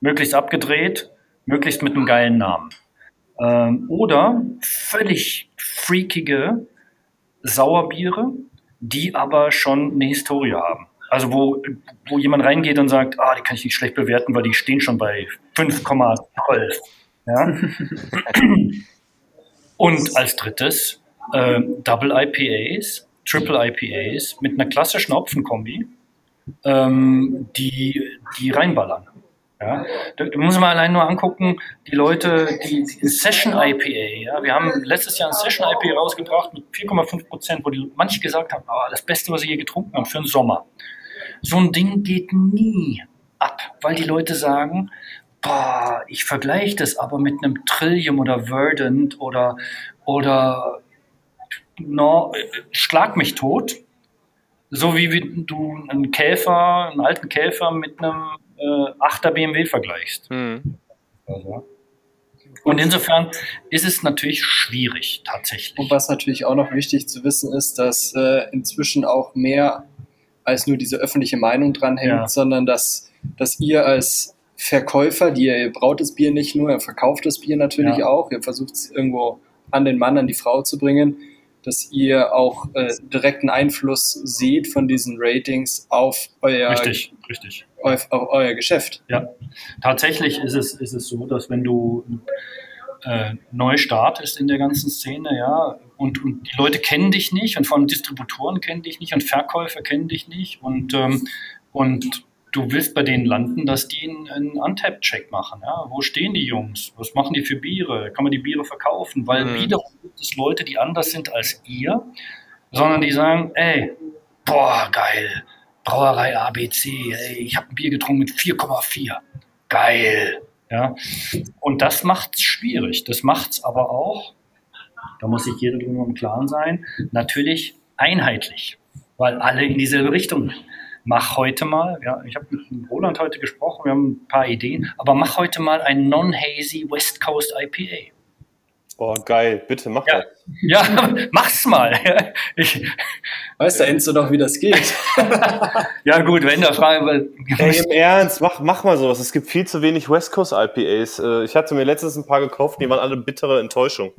Möglichst abgedreht, möglichst mit einem geilen Namen. Ähm, oder völlig freakige Sauerbiere, die aber schon eine Historie haben. Also wo, wo jemand reingeht und sagt, ah, die kann ich nicht schlecht bewerten, weil die stehen schon bei 5,12. Ja? und als drittes äh, Double IPAs, Triple IPAs mit einer klassischen Hopfenkombi, ähm, die, die reinballern. Ja, da muss man allein nur angucken, die Leute, die, die Session IPA, ja, wir haben letztes Jahr ein Session IPA rausgebracht mit 4,5 Prozent, wo die manche gesagt haben, oh, das Beste, was sie je getrunken haben für den Sommer. So ein Ding geht nie ab, weil die Leute sagen, boah, ich vergleiche das aber mit einem Trillium oder Verdant oder, oder no, schlag mich tot. So wie du einen Käfer, einen alten Käfer mit einem äh, 8er BMW vergleichst. Mhm. Also. Und insofern ist es natürlich schwierig, tatsächlich. Und was natürlich auch noch wichtig zu wissen ist, dass äh, inzwischen auch mehr als nur diese öffentliche Meinung dranhängt, ja. sondern dass, dass ihr als Verkäufer, die ihr, braut das Bier nicht nur, ihr verkauft das Bier natürlich ja. auch, ihr versucht es irgendwo an den Mann, an die Frau zu bringen, dass ihr auch äh, direkten Einfluss seht von diesen Ratings auf euer, richtig, richtig. Auf, auf euer Geschäft. Ja, tatsächlich ist es, ist es so, dass wenn du äh, neu startest in der ganzen Szene, ja, und, und die Leute kennen dich nicht und vor allem Distributoren kennen dich nicht und Verkäufer kennen dich nicht und, ähm, und du willst bei denen landen, dass die einen, einen Untap-Check machen. Ja? Wo stehen die Jungs? Was machen die für Biere? Kann man die Biere verkaufen? Weil mhm. wiederum gibt es Leute, die anders sind als ihr, sondern die sagen, ey, boah, geil, Brauerei ABC, ey, ich habe ein Bier getrunken mit 4,4. Geil. Ja? Und das macht es schwierig. Das macht es aber auch, da muss sich jeder drüber im Klaren sein, natürlich einheitlich, weil alle in dieselbe Richtung mach heute mal, ja, ich habe mit Roland heute gesprochen, wir haben ein paar Ideen, aber mach heute mal ein Non-Hazy West Coast IPA. Oh, geil, bitte mach ja, das. Ja, mach's mal. Ich, weißt du, Enzo noch, wie das geht? ja, gut, wenn der Frage. Ey, im Ernst, mach, mach mal sowas. Es gibt viel zu wenig West Coast IPAs. Äh, ich hatte mir letztens ein paar gekauft, die waren alle bittere Enttäuschung.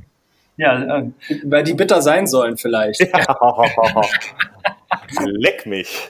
Ja, äh, weil die bitter sein sollen, vielleicht. Ja. Leck mich.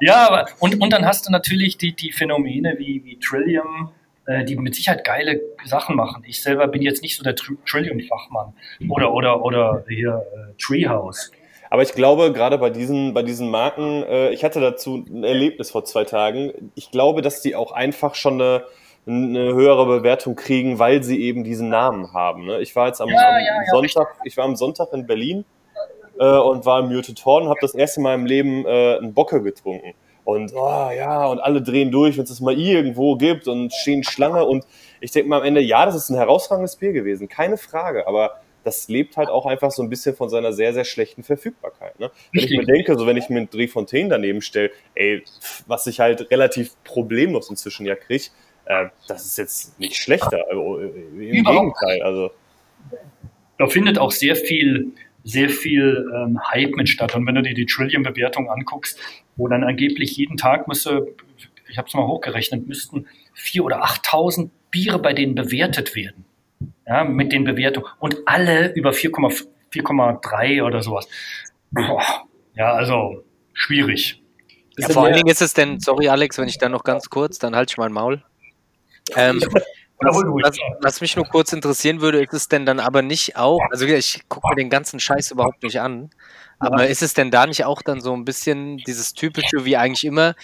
ja, aber, und, und dann hast du natürlich die, die Phänomene wie, wie Trillium, äh, die mit Sicherheit geile Sachen machen. Ich selber bin jetzt nicht so der Tr Trillium-Fachmann. Oder, oder, oder hier äh, Treehouse. Aber ich glaube, gerade bei diesen, bei diesen Marken, äh, ich hatte dazu ein Erlebnis vor zwei Tagen. Ich glaube, dass die auch einfach schon eine, eine höhere Bewertung kriegen, weil sie eben diesen Namen haben. Ne? Ich war jetzt am, ja, am ja, Sonntag, ich war am Sonntag in Berlin äh, und war im Muted Horn und habe das erste Mal im Leben äh, einen Bocke getrunken. Und oh, ja, und alle drehen durch, wenn es das mal irgendwo gibt und stehen Schlange. Und ich denke mal am Ende, ja, das ist ein herausragendes Bier gewesen, keine Frage. Aber das lebt halt auch einfach so ein bisschen von seiner sehr, sehr schlechten Verfügbarkeit. Ne? Wenn ich mir denke, so wenn ich mir einen Drehfontaine daneben stelle, ey, was ich halt relativ problemlos inzwischen ja kriege, äh, das ist jetzt nicht schlechter. Also, Im Gegenteil. Also. Da findet auch sehr viel sehr viel ähm, Hype mit statt. Und wenn du dir die Trillion-Bewertung anguckst, wo dann angeblich jeden Tag müsste, ich habe es mal hochgerechnet, müssten 4.000 oder 8.000 Biere bei denen bewertet werden. Ja, mit den Bewertungen. Und alle über 4,3 oder sowas. Boah, ja, also schwierig. Ja, vor allen Dingen ist es denn, sorry Alex, wenn ich da noch ganz kurz, dann halte ich mein Maul. Ähm, was, was, was, mich nur kurz interessieren würde, ist es denn dann aber nicht auch, also ich gucke mir den ganzen Scheiß überhaupt nicht an, aber ist es denn da nicht auch dann so ein bisschen dieses typische, wie eigentlich immer,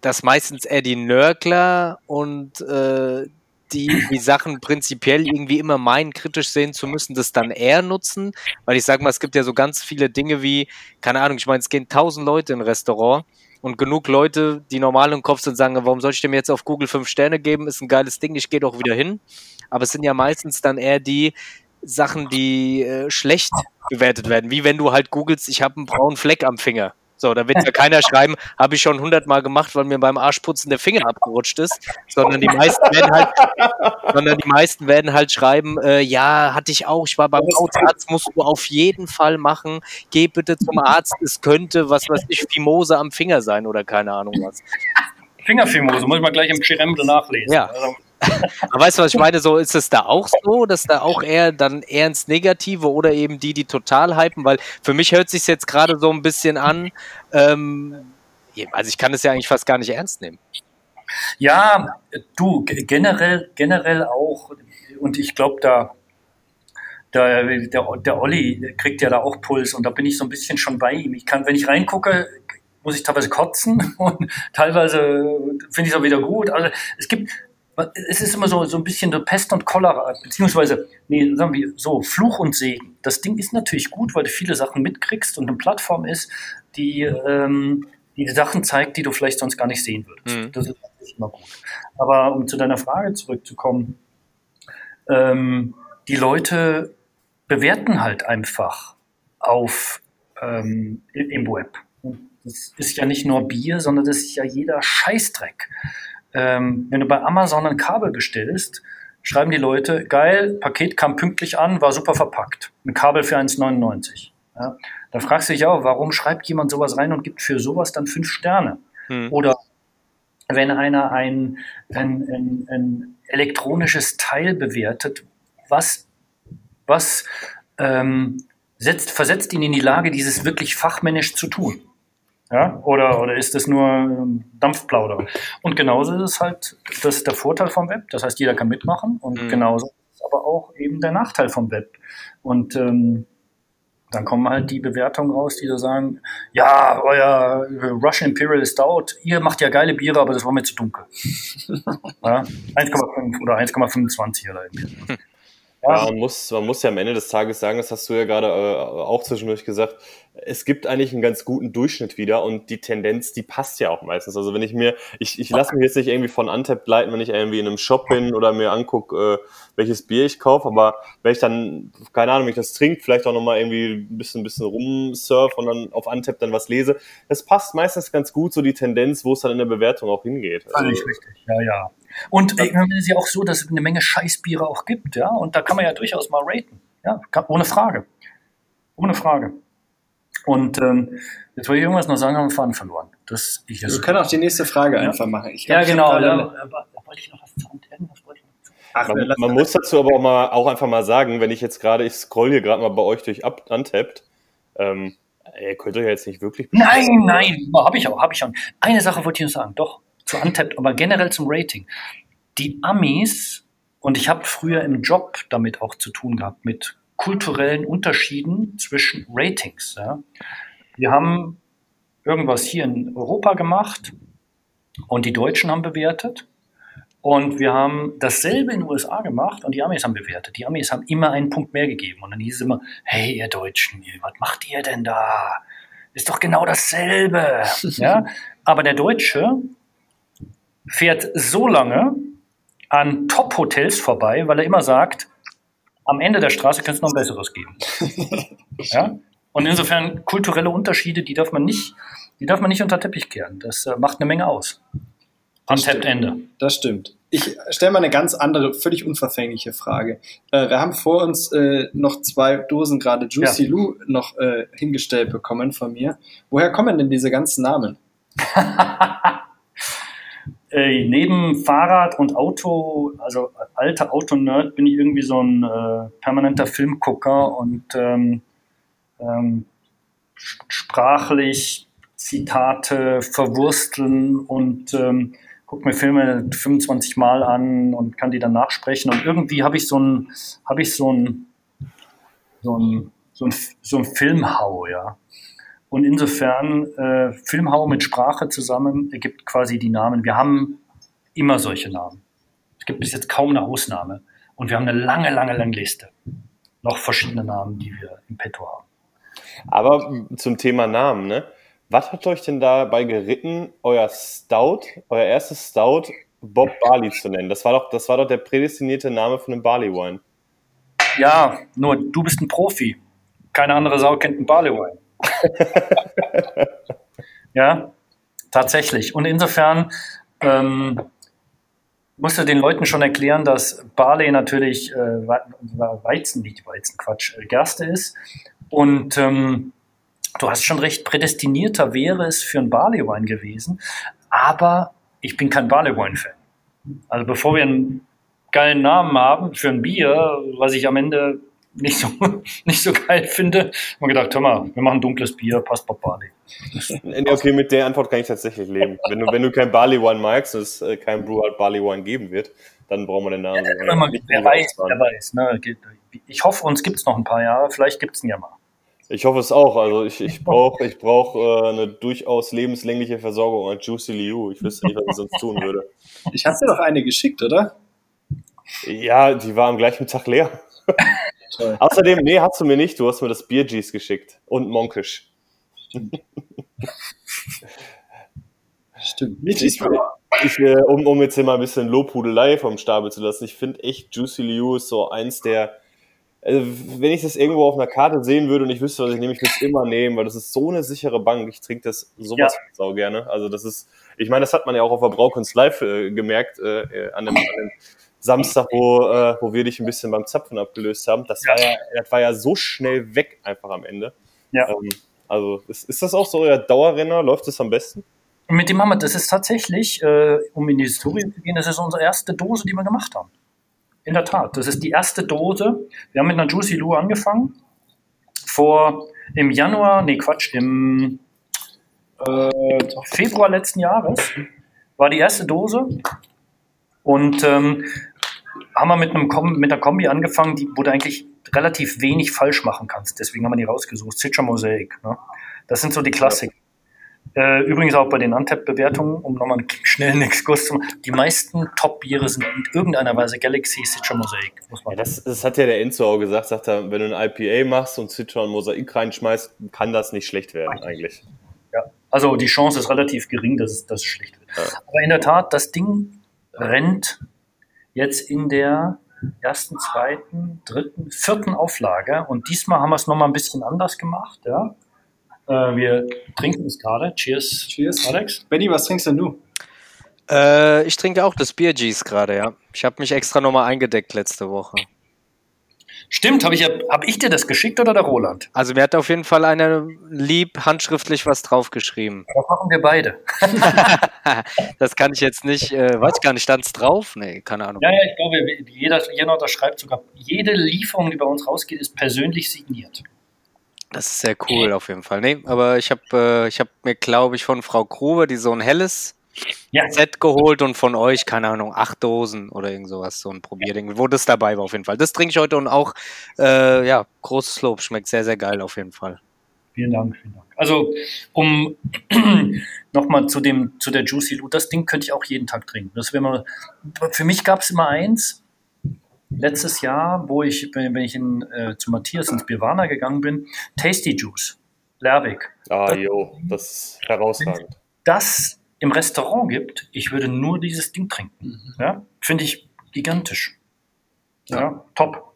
dass meistens eher die Nörgler und äh, die die Sachen prinzipiell irgendwie immer meinen, kritisch sehen zu müssen, das dann eher nutzen? Weil ich sage mal, es gibt ja so ganz viele Dinge wie, keine Ahnung, ich meine, es gehen tausend Leute in ein Restaurant und genug Leute, die normal im Kopf sind, sagen, warum soll ich dem jetzt auf Google fünf Sterne geben? Ist ein geiles Ding, ich gehe doch wieder hin. Aber es sind ja meistens dann eher die Sachen, die äh, schlecht bewertet werden. Wie wenn du halt googelst, ich habe einen braunen Fleck am Finger. So, da wird ja keiner schreiben, habe ich schon hundertmal gemacht, weil mir beim Arschputzen der Finger abgerutscht ist, sondern die meisten werden halt, sondern die meisten werden halt schreiben, äh, ja, hatte ich auch, ich war beim Hautarzt, musst du auf jeden Fall machen, geh bitte zum Arzt, es könnte, was weiß ich, Fimose am Finger sein oder keine Ahnung was. Fingerfimose, muss ich mal gleich im Schiremde nachlesen. Ja. Also, Aber weißt du, was ich meine? So ist es da auch so, dass da auch eher dann eher ins Negative oder eben die, die total hypen, weil für mich hört sich jetzt gerade so ein bisschen an. Ähm, also ich kann es ja eigentlich fast gar nicht ernst nehmen. Ja, du, generell, generell auch, und ich glaube, da, da, der, der Olli kriegt ja da auch Puls und da bin ich so ein bisschen schon bei ihm. Ich kann, wenn ich reingucke, muss ich teilweise kotzen und teilweise finde ich es auch wieder gut. Also es gibt, es ist immer so, so ein bisschen so Pest und Cholera, beziehungsweise, nee, sagen wir so, Fluch und Segen. Das Ding ist natürlich gut, weil du viele Sachen mitkriegst und eine Plattform ist, die, ähm, die Sachen zeigt, die du vielleicht sonst gar nicht sehen würdest. Mhm. Das ist natürlich immer gut. Aber um zu deiner Frage zurückzukommen, ähm, die Leute bewerten halt einfach auf ähm, im Web. Und das ist ja nicht nur Bier, sondern das ist ja jeder Scheißdreck. Ähm, wenn du bei Amazon ein Kabel bestellst, schreiben die Leute, geil, Paket kam pünktlich an, war super verpackt. Ein Kabel für 1,99. Ja? Da fragst du dich auch, warum schreibt jemand sowas rein und gibt für sowas dann fünf Sterne? Hm. Oder wenn einer ein, ein, ein, ein elektronisches Teil bewertet, was, was ähm, setzt, versetzt ihn in die Lage, dieses wirklich fachmännisch zu tun? Ja? Oder, oder ist das nur ähm, Dampfplauder? Und genauso ist es halt, das ist der Vorteil vom Web. Das heißt, jeder kann mitmachen und Mhm. genauso ist aber auch eben der Nachteil vom Web. Und ähm, dann kommen halt die Bewertungen raus, die da sagen, ja, euer Russian Imperial Stout, ihr macht ja geile Biere, aber das war mir zu dunkel. ja, 1,5 oder 1,25 oder irgendwie. Ja, man muss, man muss ja am Ende des Tages sagen, das hast du ja gerade äh, auch zwischendurch gesagt, es gibt eigentlich einen ganz guten Durchschnitt wieder und die Tendenz, die passt ja auch meistens. Also wenn ich mir, ich, ich lasse mich jetzt nicht irgendwie von Untapped leiten, wenn ich irgendwie in einem Shop bin oder mir angucke, äh, welches Bier ich kaufe, aber wenn ich dann, keine Ahnung, wenn ich das trinke, vielleicht auch nochmal irgendwie ein bisschen, ein bisschen rumsurf und dann auf Untapped dann was lese, das passt meistens ganz gut so die Tendenz, wo es dann in der Bewertung auch hingeht. Also, Völlig richtig, ja, ja. Und äh, es ist ja auch so, dass es eine Menge Scheißbiere auch gibt, ja, und da kann man ja durchaus mal raten, ja, ohne Frage. Ohne Frage. Und ähm, jetzt wollte ich irgendwas noch sagen, haben wir Faden verloren. Das ich Wir können auch die nächste Frage Ja. einfach machen. Ich Ja, glaub, ich genau. Ja, gerade- aber, wollte ich noch was zu irgendwas wollte ich noch zu- Ach, Man, man muss dazu aber auch mal auch einfach mal sagen, wenn ich jetzt gerade, ich scroll hier gerade mal bei euch durch Up- Untapped, ähm, ihr könnt euch ja jetzt nicht wirklich. Nein, nein, habe ich auch, habe ich auch. Eine Sache wollte ich noch sagen, doch, zu Untapped, aber generell zum Rating. Die Amis, und ich habe früher im Job damit auch zu tun gehabt, mit kulturellen Unterschieden zwischen Ratings. Ja. Wir haben irgendwas hier in Europa gemacht und die Deutschen haben bewertet. Und wir haben dasselbe in den USA gemacht und die Amis haben bewertet. Die Amis haben immer einen Punkt mehr gegeben. Und dann hieß es immer, hey, ihr Deutschen, was macht ihr denn da? Ist doch genau dasselbe. ja? Aber der Deutsche fährt so lange an Top-Hotels vorbei, weil er immer sagt, am Ende der Straße könnte es noch ein besseres geben. ja? Und insofern kulturelle Unterschiede, die darf man nicht, die darf man nicht unter Teppich kehren. Das äh, macht eine Menge aus. Untapped Ende. Das stimmt. Ich stelle mal eine ganz andere, völlig unverfängliche Frage. Äh, wir haben vor uns äh, noch zwei Dosen gerade Juicy Ja. Lou noch äh, hingestellt bekommen von mir. Woher kommen denn diese ganzen Namen? äh, neben Fahrrad und Auto, also alter Autonerd, bin ich irgendwie so ein äh, permanenter Filmgucker und ähm, ähm, sprachlich Zitate verwursteln und ähm, guck mir Filme 25 Mal an und kann die dann nachsprechen und irgendwie habe ich so ein habe ich so ein so ein so ein, so ein Filmhau, ja. Und insofern äh, Filmhau mit Sprache zusammen ergibt quasi die Namen. Wir haben immer solche Namen. Es gibt bis jetzt kaum eine Ausnahme. Und wir haben eine lange, lange, lange Liste. Noch verschiedene Namen, die wir im Petto haben. Aber zum Thema Namen, ne? Was hat euch denn dabei geritten, euer Stout, euer erstes Stout Bob Barley zu nennen? Das war doch, das war doch der prädestinierte Name von einem Barley Wine. Ja, nur du bist ein Profi. Keine andere Sau kennt einen Barley Wine. Ja, tatsächlich. Und insofern ähm, musst du den Leuten schon erklären, dass Barley natürlich äh, Weizen, nicht Weizen, Quatsch, äh, Gerste ist. Und ähm, du hast schon recht, prädestinierter wäre es für einen Barley-Wein gewesen. Aber ich bin kein Barley-Wine-Fan. Also bevor wir einen geilen Namen haben für ein Bier, was ich am Ende nicht so, nicht so geil finde, haben wir gedacht, hör mal, wir machen dunkles Bier, passt bei Barley. Okay, mit der Antwort kann ich tatsächlich leben. Wenn du, wenn du kein Barley Wine magst und es äh, kein Brewart Barley Wine geben wird, dann brauchen wir den Namen. Ja, mal, wer weiß, wer weiß. Ne? Ich hoffe, uns gibt es noch ein paar Jahre, vielleicht gibt es ihn ja mal. Ich hoffe es auch. Also ich, ich brauche ich brauch, äh, eine durchaus lebenslängliche Versorgung an Juicy Liu. Ich wüsste nicht, was ich sonst tun würde. Ich hatte dir doch eine geschickt, oder? Ja, die war am gleichen Tag leer. Außerdem, nee, hast du mir nicht. Du hast mir das Biergees geschickt und Monkisch. Stimmt. Ich, ich, ich, um, um jetzt hier mal ein bisschen Lobhudelei vom Stapel zu lassen, ich finde echt Juicy Liu ist so eins der, also wenn ich das irgendwo auf einer Karte sehen würde und ich wüsste, was ich nehme, ich würde es immer nehmen, weil das ist so eine sichere Bank. Ich trinke das sowas ja. sau gerne. Also das ist, ich meine, das hat man ja auch auf der Braukunst Live äh, gemerkt, äh, äh an, dem, an dem Samstag, wo, äh, wo wir dich ein bisschen beim Zapfen abgelöst haben. Das, ja. War, ja, das war ja so schnell weg einfach am Ende. Ja. Ähm, also ist, ist das auch so euer Dauerrenner? Läuft das am besten? Mit dem haben wir, das ist tatsächlich, äh, um in die Historie zu gehen, das ist unsere erste Dose, die wir gemacht haben. In der Tat, das ist die erste Dose. Wir haben mit einer Juicy Lou angefangen. Vor im Januar, nee Quatsch, im äh, Februar letzten Jahres war die erste Dose. Und ähm, haben wir mit, einem Kom mit einer Kombi angefangen, die, wo du eigentlich relativ wenig falsch machen kannst. Deswegen haben wir die rausgesucht. Citra Mosaic. Ne? Das sind so die Klassiker. Äh, übrigens auch bei den Antep-Bewertungen, um nochmal einen schnellen Exkurs zu machen. Die meisten Top-Biere sind in irgendeiner Weise Galaxy Citra Mosaic. Ja, das, das hat ja der Enzo auch gesagt. Sagt er, wenn du ein IPA machst und Citra und Mosaik reinschmeißt, kann das nicht schlecht werden eigentlich. Ja, also die Chance ist relativ gering, dass es, dass es schlecht wird. Ja. Aber in der Tat, das Ding rennt jetzt in der ersten, zweiten, dritten, vierten Auflage. Und diesmal haben wir es nochmal ein bisschen anders gemacht. Ja. Äh, wir trinken es gerade. Cheers. Cheers. Alex. Benny, was trinkst denn du? Äh, ich trinke auch das Bier G's gerade, ja. Ich habe mich extra nochmal eingedeckt letzte Woche. Stimmt, habe ich, hab ich dir das geschickt oder der Roland? Also mir hat auf jeden Fall einer lieb handschriftlich was draufgeschrieben. Das machen wir beide. das kann ich jetzt nicht, äh, weiß gar nicht, stand es drauf? Nee, keine Ahnung. Ja, ja, ich glaube, jeder, jeder unterschreibt sogar, jede Lieferung, die bei uns rausgeht, ist persönlich signiert. Das ist sehr cool auf jeden Fall. Nee, aber ich habe äh, hab mir, glaube ich, von Frau Grube die so ein helles ja. Set geholt und von euch, keine Ahnung, acht Dosen oder irgend sowas, so ein Probierding, wo das dabei war auf jeden Fall. Das trinke ich heute und auch, äh, ja, großes Lob, schmeckt sehr, sehr geil auf jeden Fall. Vielen Dank, vielen Dank. Also, um nochmal zu dem, zu der Juicy Loot, das Ding könnte ich auch jeden Tag trinken. Das mal, für mich gab es immer eins, letztes Jahr, wo ich, wenn ich in, äh, zu Matthias ins Birwana gegangen bin, Tasty Juice, Lerwick. Ah, jo, das ist herausragend. Das im Restaurant gibt, ich würde nur dieses Ding trinken. Mhm. Ja? Finde ich gigantisch. Ja, ja top.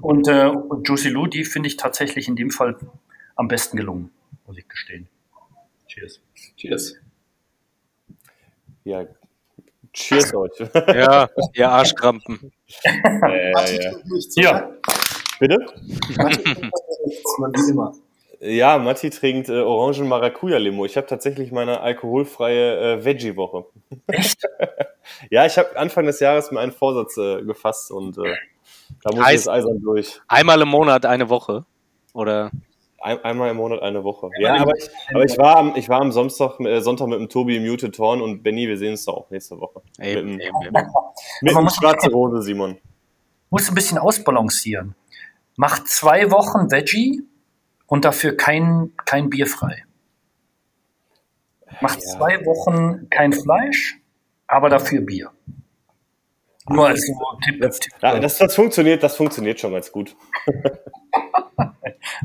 Und äh, Juicy Lou, die finde ich tatsächlich in dem Fall am besten gelungen, muss ich gestehen. Cheers. Cheers. Ja, cheers euch. ja, ihr Arschkrampen. äh, ja. ja. Bitte? Man wie immer. Ja, Matti trinkt äh, Orangen Maracuja Limo. Ich habe tatsächlich meine alkoholfreie äh, Veggie-Woche. Echt? ja, ich habe Anfang des Jahres mir einen Vorsatz äh, gefasst und äh, da muss heißt, ich jetzt eisern durch. Einmal im Monat eine Woche? Oder? Ein, einmal im Monat eine Woche. Ja, aber ich, aber ich war am, ich war am Samstag, äh, Sonntag mit dem Tobi im Muted Horn und Benny, wir sehen uns da auch nächste Woche. Eben, mit dem, eben, mit dem schwarze Rose, Simon. Muss ein bisschen ausbalancieren. Macht zwei Wochen Veggie und dafür kein, kein Bier frei. Macht ja. zwei Wochen kein Fleisch, aber dafür Bier. Nur als so Tipp. Das, ja, das, das, funktioniert, das funktioniert schon ganz gut.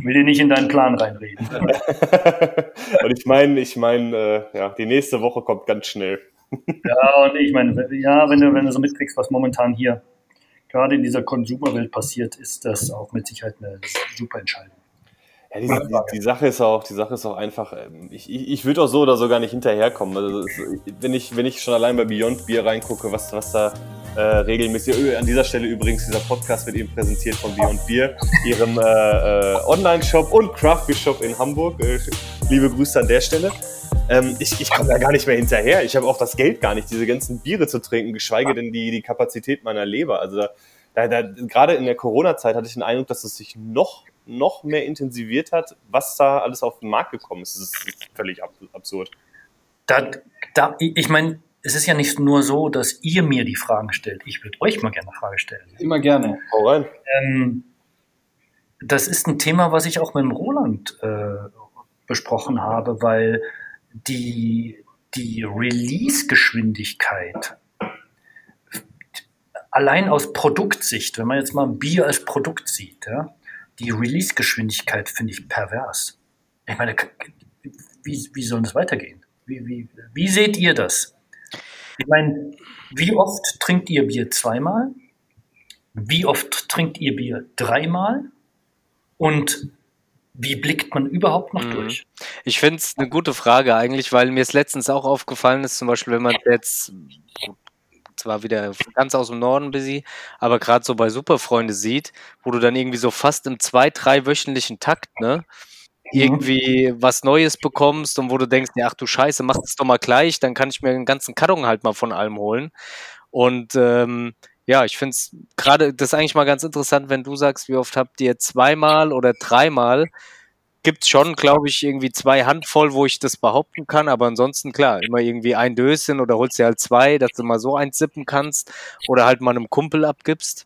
Will dir nicht in deinen Plan reinreden. und ich meine, ich meine, äh, ja, die nächste Woche kommt ganz schnell. ja, und ich meine, ja, wenn du, wenn du so mitkriegst, was momentan hier gerade in dieser Konsumerwelt passiert, ist das auch mit Sicherheit eine super Entscheidung. Ja, die, die, die, Sache ist auch, die Sache ist auch einfach, ähm, ich, ich, ich würde auch so oder so gar nicht hinterherkommen. Also ist, wenn, ich, wenn ich schon allein bei Beyond Beer reingucke, was, was da äh, regelmäßig, an dieser Stelle übrigens, dieser Podcast wird eben präsentiert von Beyond Beer, ihrem äh, äh, Online-Shop und Craft Beer Shop in Hamburg. Äh, liebe Grüße an der Stelle. Ähm, ich ich komme da gar nicht mehr hinterher. Ich habe auch das Geld gar nicht, diese ganzen Biere zu trinken, geschweige denn die, die Kapazität meiner Leber. Also da, da, da, gerade in der Corona-Zeit hatte ich den Eindruck, dass es sich noch noch mehr intensiviert hat, was da alles auf den Markt gekommen ist. Das ist völlig absurd. Da, da, ich meine, es ist ja nicht nur so, dass ihr mir die Fragen stellt. Ich würde euch mal gerne eine Frage stellen. Immer gerne. Hau rein. Ähm, das ist ein Thema, was ich auch mit dem Roland äh, besprochen habe, weil die, die Release-Geschwindigkeit allein aus Produktsicht, wenn man jetzt mal ein Bier als Produkt sieht, ja, die Release-Geschwindigkeit finde ich pervers. Ich meine, wie, wie soll das weitergehen? Wie, wie, wie seht ihr das? Ich meine, wie oft trinkt ihr Bier zweimal? Wie oft trinkt ihr Bier dreimal? Und wie blickt man überhaupt noch mhm. durch? Ich finde es eine gute Frage eigentlich, weil mir es letztens auch aufgefallen ist, zum Beispiel, wenn man jetzt zwar wieder ganz aus dem Norden busy, aber gerade so bei Superfreunde sieht, wo du dann irgendwie so fast im zwei, drei wöchentlichen Takt, ne? Mhm. irgendwie was Neues bekommst und wo du denkst, ja, ach du Scheiße, mach das doch mal gleich, dann kann ich mir einen ganzen Karton halt mal von allem holen. Und ähm, ja, ich finde es gerade, das ist eigentlich mal ganz interessant, wenn du sagst, wie oft habt ihr zweimal oder dreimal gibt es schon, glaube ich, irgendwie zwei Handvoll, wo ich das behaupten kann. Aber ansonsten, klar, immer irgendwie ein Döschen oder holst dir halt zwei, dass du mal so eins sippen kannst oder halt mal einem Kumpel abgibst.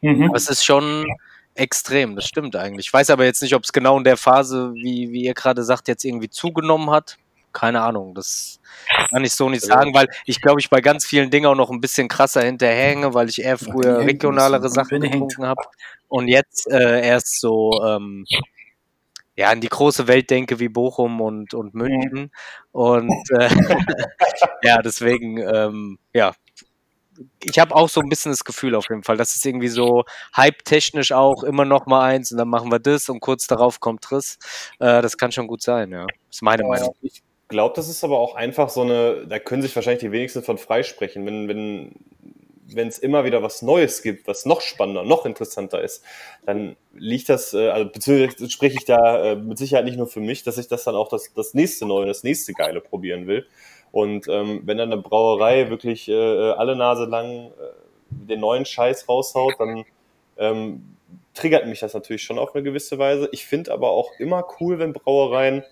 Mhm. Das ist schon extrem, das stimmt eigentlich. Ich weiß aber jetzt nicht, ob es genau in der Phase, wie, wie ihr gerade sagt, jetzt irgendwie zugenommen hat. Keine Ahnung, das kann ich so nicht sagen, weil ich glaube, ich bei ganz vielen Dingen auch noch ein bisschen krasser hinterhänge, weil ich eher früher regionalere Sachen getrunken habe und jetzt äh, erst so ähm, ja, in die große Welt denke wie Bochum und, und München. Und äh, ja, deswegen, ähm, ja, ich habe auch so ein bisschen das Gefühl auf jeden Fall, dass es irgendwie so hype-technisch auch immer noch mal eins und dann machen wir das und kurz darauf kommt Riss. Äh, das kann schon gut sein, ja. Das ist meine ja, Meinung. Ich glaube, das ist aber auch einfach so eine, da können sich wahrscheinlich die wenigsten von freisprechen. Wenn, wenn wenn es immer wieder was Neues gibt, was noch spannender, noch interessanter ist, dann liegt das, äh, also beziehungsweise spreche ich da äh, mit Sicherheit nicht nur für mich, dass ich das dann auch das, das nächste Neue, das nächste Geile probieren will. Und ähm, wenn dann eine Brauerei wirklich äh, alle Nase lang äh, den neuen Scheiß raushaut, dann ähm, triggert mich das natürlich schon auf eine gewisse Weise. Ich finde aber auch immer cool, wenn Brauereien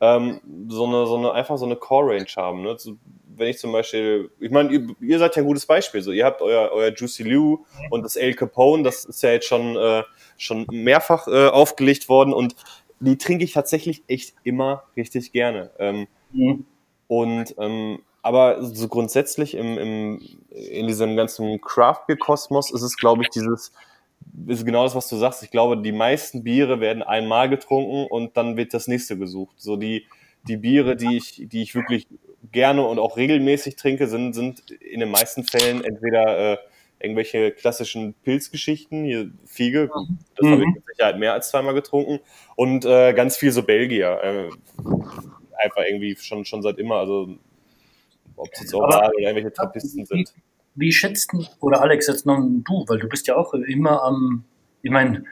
ähm, so eine, so eine, einfach so eine Core-Range haben. Ne? Wenn ich zum Beispiel, ich meine, ihr, ihr, seid ja ein gutes Beispiel. So, ihr habt euer, euer Juicy Lou und das El Capone, das ist ja jetzt schon, äh, schon mehrfach äh, aufgelegt worden und die trinke ich tatsächlich echt immer richtig gerne. Ähm, mhm. Und ähm, aber so grundsätzlich im, im, in diesem ganzen Craft Beer Kosmos ist es, glaube ich, dieses ist genau das, was du sagst. Ich glaube, die meisten Biere werden einmal getrunken und dann wird das nächste gesucht. So die, die Biere, die ich, die ich wirklich gerne und auch regelmäßig trinke, sind, sind in den meisten Fällen entweder äh, irgendwelche klassischen Pilzgeschichten, hier Fiege, das mhm. habe ich mit Sicherheit mehr als zweimal getrunken und äh, ganz viel so Belgier. Äh, einfach irgendwie schon, schon seit immer, also ob es jetzt auch oder irgendwelche Trappisten sind. Wie schätzt oder Alex, jetzt noch du, weil du bist ja auch immer am, ich meine,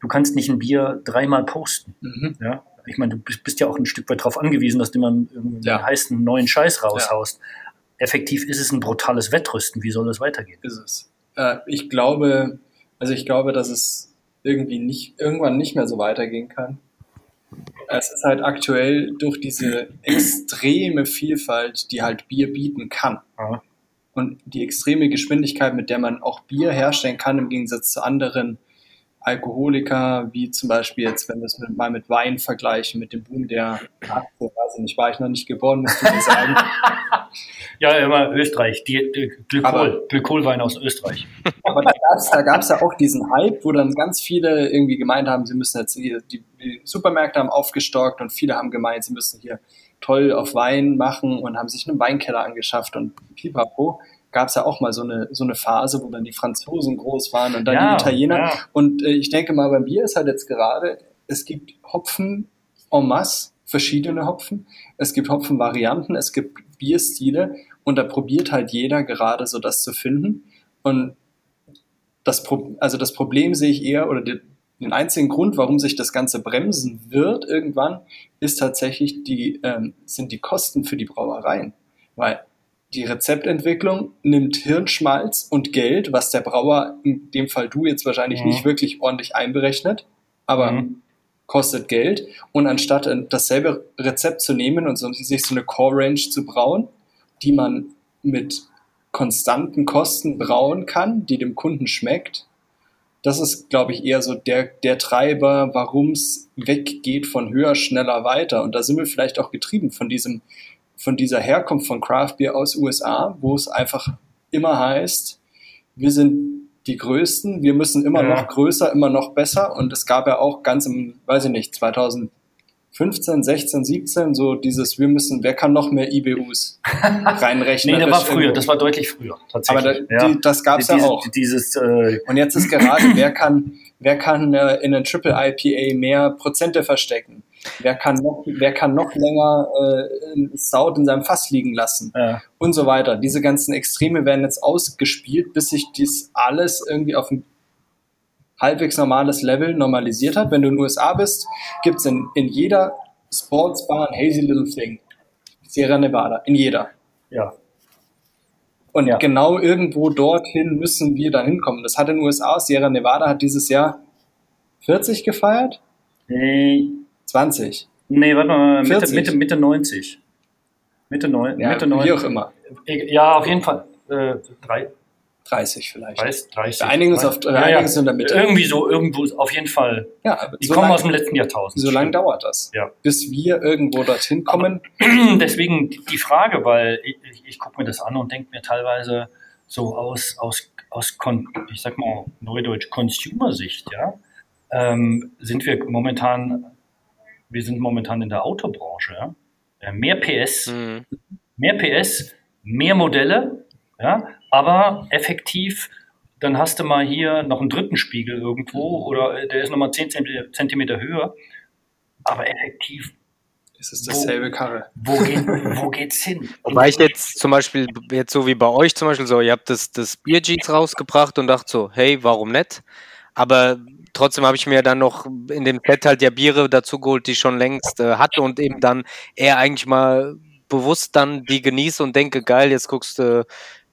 du kannst nicht ein Bier dreimal posten. Mhm. Ja? Ich meine, du bist ja auch ein Stück weit darauf angewiesen, dass du immer einen ja. heißen neuen Scheiß raushaust. Ja. Effektiv ist es ein brutales Wettrüsten. Wie soll das weitergehen? Ist es. Äh, ich glaube, also ich glaube, dass es irgendwie nicht, irgendwann nicht mehr so weitergehen kann. Es ist halt aktuell durch diese extreme Vielfalt, die halt Bier bieten kann. Ja und die extreme Geschwindigkeit, mit der man auch Bier herstellen kann, im Gegensatz zu anderen Alkoholiker, wie zum Beispiel jetzt, wenn wir es mal mit Wein vergleichen, mit dem Boom der Aktie, weiß ich nicht, war ich noch nicht geboren, muss ich sagen. ja, immer Österreich, die, die Glykol, Glykolwein aus Österreich. Aber da gab es ja auch diesen Hype, wo dann ganz viele irgendwie gemeint haben, sie müssen jetzt hier, die, die Supermärkte haben aufgestockt und viele haben gemeint, sie müssen hier toll auf Wein machen und haben sich einen Weinkeller angeschafft und pipapo gab es ja auch mal so eine, so eine Phase, wo dann die Franzosen groß waren und dann ja, die Italiener. Ja. Und äh, ich denke mal, beim Bier ist halt jetzt gerade es gibt Hopfen en masse, verschiedene Hopfen. Es gibt Hopfenvarianten, es gibt Bierstile und da probiert halt jeder gerade so das zu finden. Und das, Pro also das Problem sehe ich eher, oder den, den einzigen Grund, warum sich das Ganze bremsen wird irgendwann, ist tatsächlich die, ähm, sind die Kosten für die Brauereien. Weil die Rezeptentwicklung nimmt Hirnschmalz und Geld, was der Brauer, in dem Fall du jetzt wahrscheinlich Mhm. nicht wirklich ordentlich einberechnet, aber Mhm. kostet Geld. Und anstatt äh, dasselbe Rezept zu nehmen und so, sich so eine Core Range zu brauen, die man mit konstanten Kosten brauen kann, die dem Kunden schmeckt, das ist, glaube ich, eher so der, der Treiber, warum es weggeht von höher, schneller, weiter. Und da sind wir vielleicht auch getrieben von diesem, von dieser Herkunft von Craft Beer aus USA, wo es einfach immer heißt, wir sind die Größten, wir müssen immer Ja. noch größer, immer noch besser. Und es gab ja auch ganz im, weiß ich nicht, 2015, 16, 17 so dieses, wir müssen, wer kann noch mehr IBUs reinrechnen? Nee, der war früher, das war deutlich früher, Aber tatsächlich. da, die, das gab es ja auch. Dieses, äh, Und jetzt ist gerade, wer kann, wer kann äh, in einen Triple IPA mehr Prozente verstecken? Wer kann noch, wer kann noch länger äh, Stout in seinem Fass liegen lassen? äh, Und so weiter. Diese ganzen Extreme werden jetzt ausgespielt, bis sich dies alles irgendwie auf ein halbwegs normales Level normalisiert hat. Wenn du in den USA bist, gibt's in, in jeder Sportsbar ein Hazy Little Thing. Sierra Nevada. In jeder. ja. Und Ja. genau irgendwo dorthin müssen wir dann hinkommen. Das hat in den USA, Sierra Nevada hat dieses Jahr 40 gefeiert? Nee, 20. nee, warte mal, Mitte, 40. Mitte, Mitte 90. Mitte, neun, Ja, Mitte wie 90. auch immer. Ja, auf jeden Fall. Äh, drei, 30 vielleicht. 30, 30. Wir einigen uns auf- ja, einigen ja. uns in der Mitte. Irgendwie so, irgendwo, auf jeden Fall. Ja, aber Die so kommen lang, aus dem letzten Jahrtausend. so lange dauert das. Ja. Bis wir irgendwo dorthin kommen. Deswegen die Frage, weil ich, ich, ich gucke mir das an und denke mir teilweise so aus, aus, aus ich sag mal, Neudeutsch Consumer-Sicht, ja, ähm, sind wir momentan, wir sind momentan in der Autobranche, ja. Äh, Mehr PS, Mhm. mehr PS, mehr Modelle, ja, aber effektiv, dann hast du mal hier noch einen dritten Spiegel irgendwo oder äh, der ist nochmal 10 Zentimeter höher, aber effektiv, Es ist dasselbe Karre. wo, geht, wo geht's hin? Wobei ich jetzt zum Beispiel, jetzt so wie bei euch zum Beispiel, so, ihr habt das, das Bierjeans rausgebracht und dachte so, hey, warum nicht? Aber trotzdem habe ich mir dann noch in dem Set halt ja Biere dazu geholt, die ich schon längst äh, hatte und eben dann eher eigentlich mal bewusst dann die genieße und denke, geil, jetzt guckst du,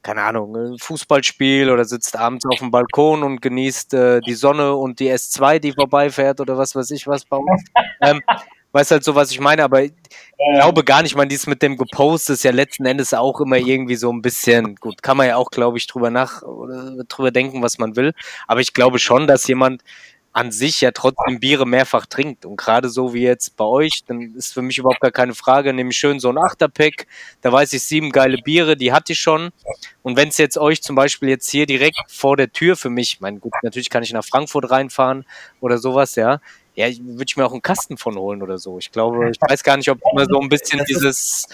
keine Ahnung, ein Fußballspiel oder sitzt abends auf dem Balkon und genießt äh, die Sonne und die S2, die vorbeifährt oder was weiß ich was bei uns. ähm, weiß halt so, was ich meine, aber ich glaube gar nicht, man, dies mit dem Gepost ist ja letzten Endes auch immer irgendwie so ein bisschen, gut, kann man ja auch, glaube ich, drüber nach oder drüber denken, was man will. Aber ich glaube schon, dass jemand an sich ja trotzdem Biere mehrfach trinkt. Und gerade so wie jetzt bei euch, dann ist für mich überhaupt gar keine Frage, nehme ich schön so ein Achterpack, da weiß ich sieben geile Biere, die hatte ich schon. Und wenn es jetzt euch zum Beispiel jetzt hier direkt vor der Tür für mich, mein gut, natürlich kann ich nach Frankfurt reinfahren oder sowas, ja. Ja, ich- würde ich mir auch einen Kasten von holen oder so. Ich glaube, ich weiß gar nicht, ob immer so ein bisschen dieses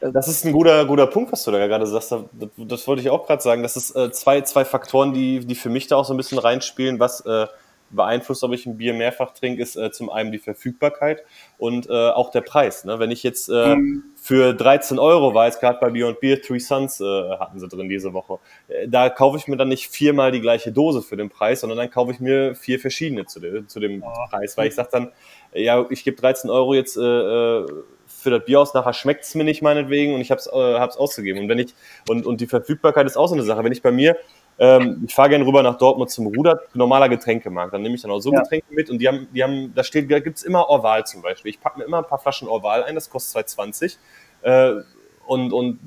Das ist ein guter, guter Punkt, was du da gerade sagst. Das, das wollte ich auch gerade sagen. Das ist äh, zwei, zwei Faktoren, die, die für mich da auch so ein bisschen reinspielen, was äh, beeinflusst, ob ich ein Bier mehrfach trinke, ist äh, zum einen die Verfügbarkeit und äh, auch der Preis. Ne? Wenn ich jetzt äh, für 13 Euro war, jetzt gerade bei Beyond Beer, Three Sons äh, hatten sie drin diese Woche, äh, da kaufe ich mir dann nicht viermal die gleiche Dose für den Preis, sondern dann kaufe ich mir vier verschiedene zu, dem- zu dem Preis, weil ich sage dann, ja, ich gebe 13 Euro jetzt äh, äh, für das Bier aus, nachher schmeckt es mir nicht meinetwegen und ich habe es äh, hab's ausgegeben. Und wenn ich, und, und die Verfügbarkeit ist auch so eine Sache. Wenn ich bei mir, ähm, ich fahre gerne rüber nach Dortmund zum Ruder, normaler Getränkemarkt, dann nehme ich dann auch so Ja. Getränke mit und die haben, die haben, da steht, da gibt's immer Orval zum Beispiel. Ich packe mir immer ein paar Flaschen Orval ein, das kostet 2,20 äh, und, und